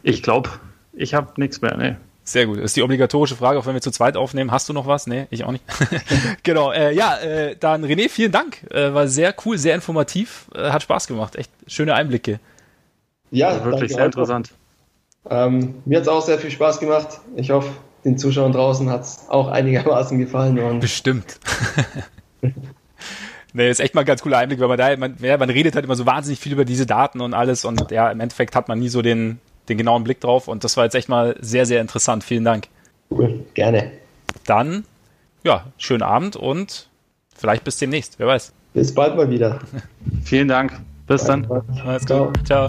Ich glaube, ich habe nichts mehr, ne. Sehr gut. Das ist die obligatorische Frage, auch wenn wir zu zweit aufnehmen. Hast du noch was? Nee, ich auch nicht. genau. Äh, ja, äh, dann René, vielen Dank. Äh, war sehr cool, sehr informativ. Äh, hat Spaß gemacht. Echt schöne Einblicke. Ja, also wirklich sehr interessant. Ähm, mir hat es auch sehr viel Spaß gemacht. Ich hoffe, den Zuschauern draußen hat es auch einigermaßen gefallen. Und Bestimmt. Nee, ist echt mal ein ganz cooler Einblick, weil man da, man, ja, man redet halt immer so wahnsinnig viel über diese Daten und alles und ja, im Endeffekt hat man nie so den, den genauen Blick drauf. Und das war jetzt echt mal sehr, sehr interessant. Vielen Dank. Cool, gerne. Dann, ja, schönen Abend und vielleicht bis demnächst. Wer weiß. Bis bald mal wieder. Vielen Dank. Bis dann. Alles klar. Ciao.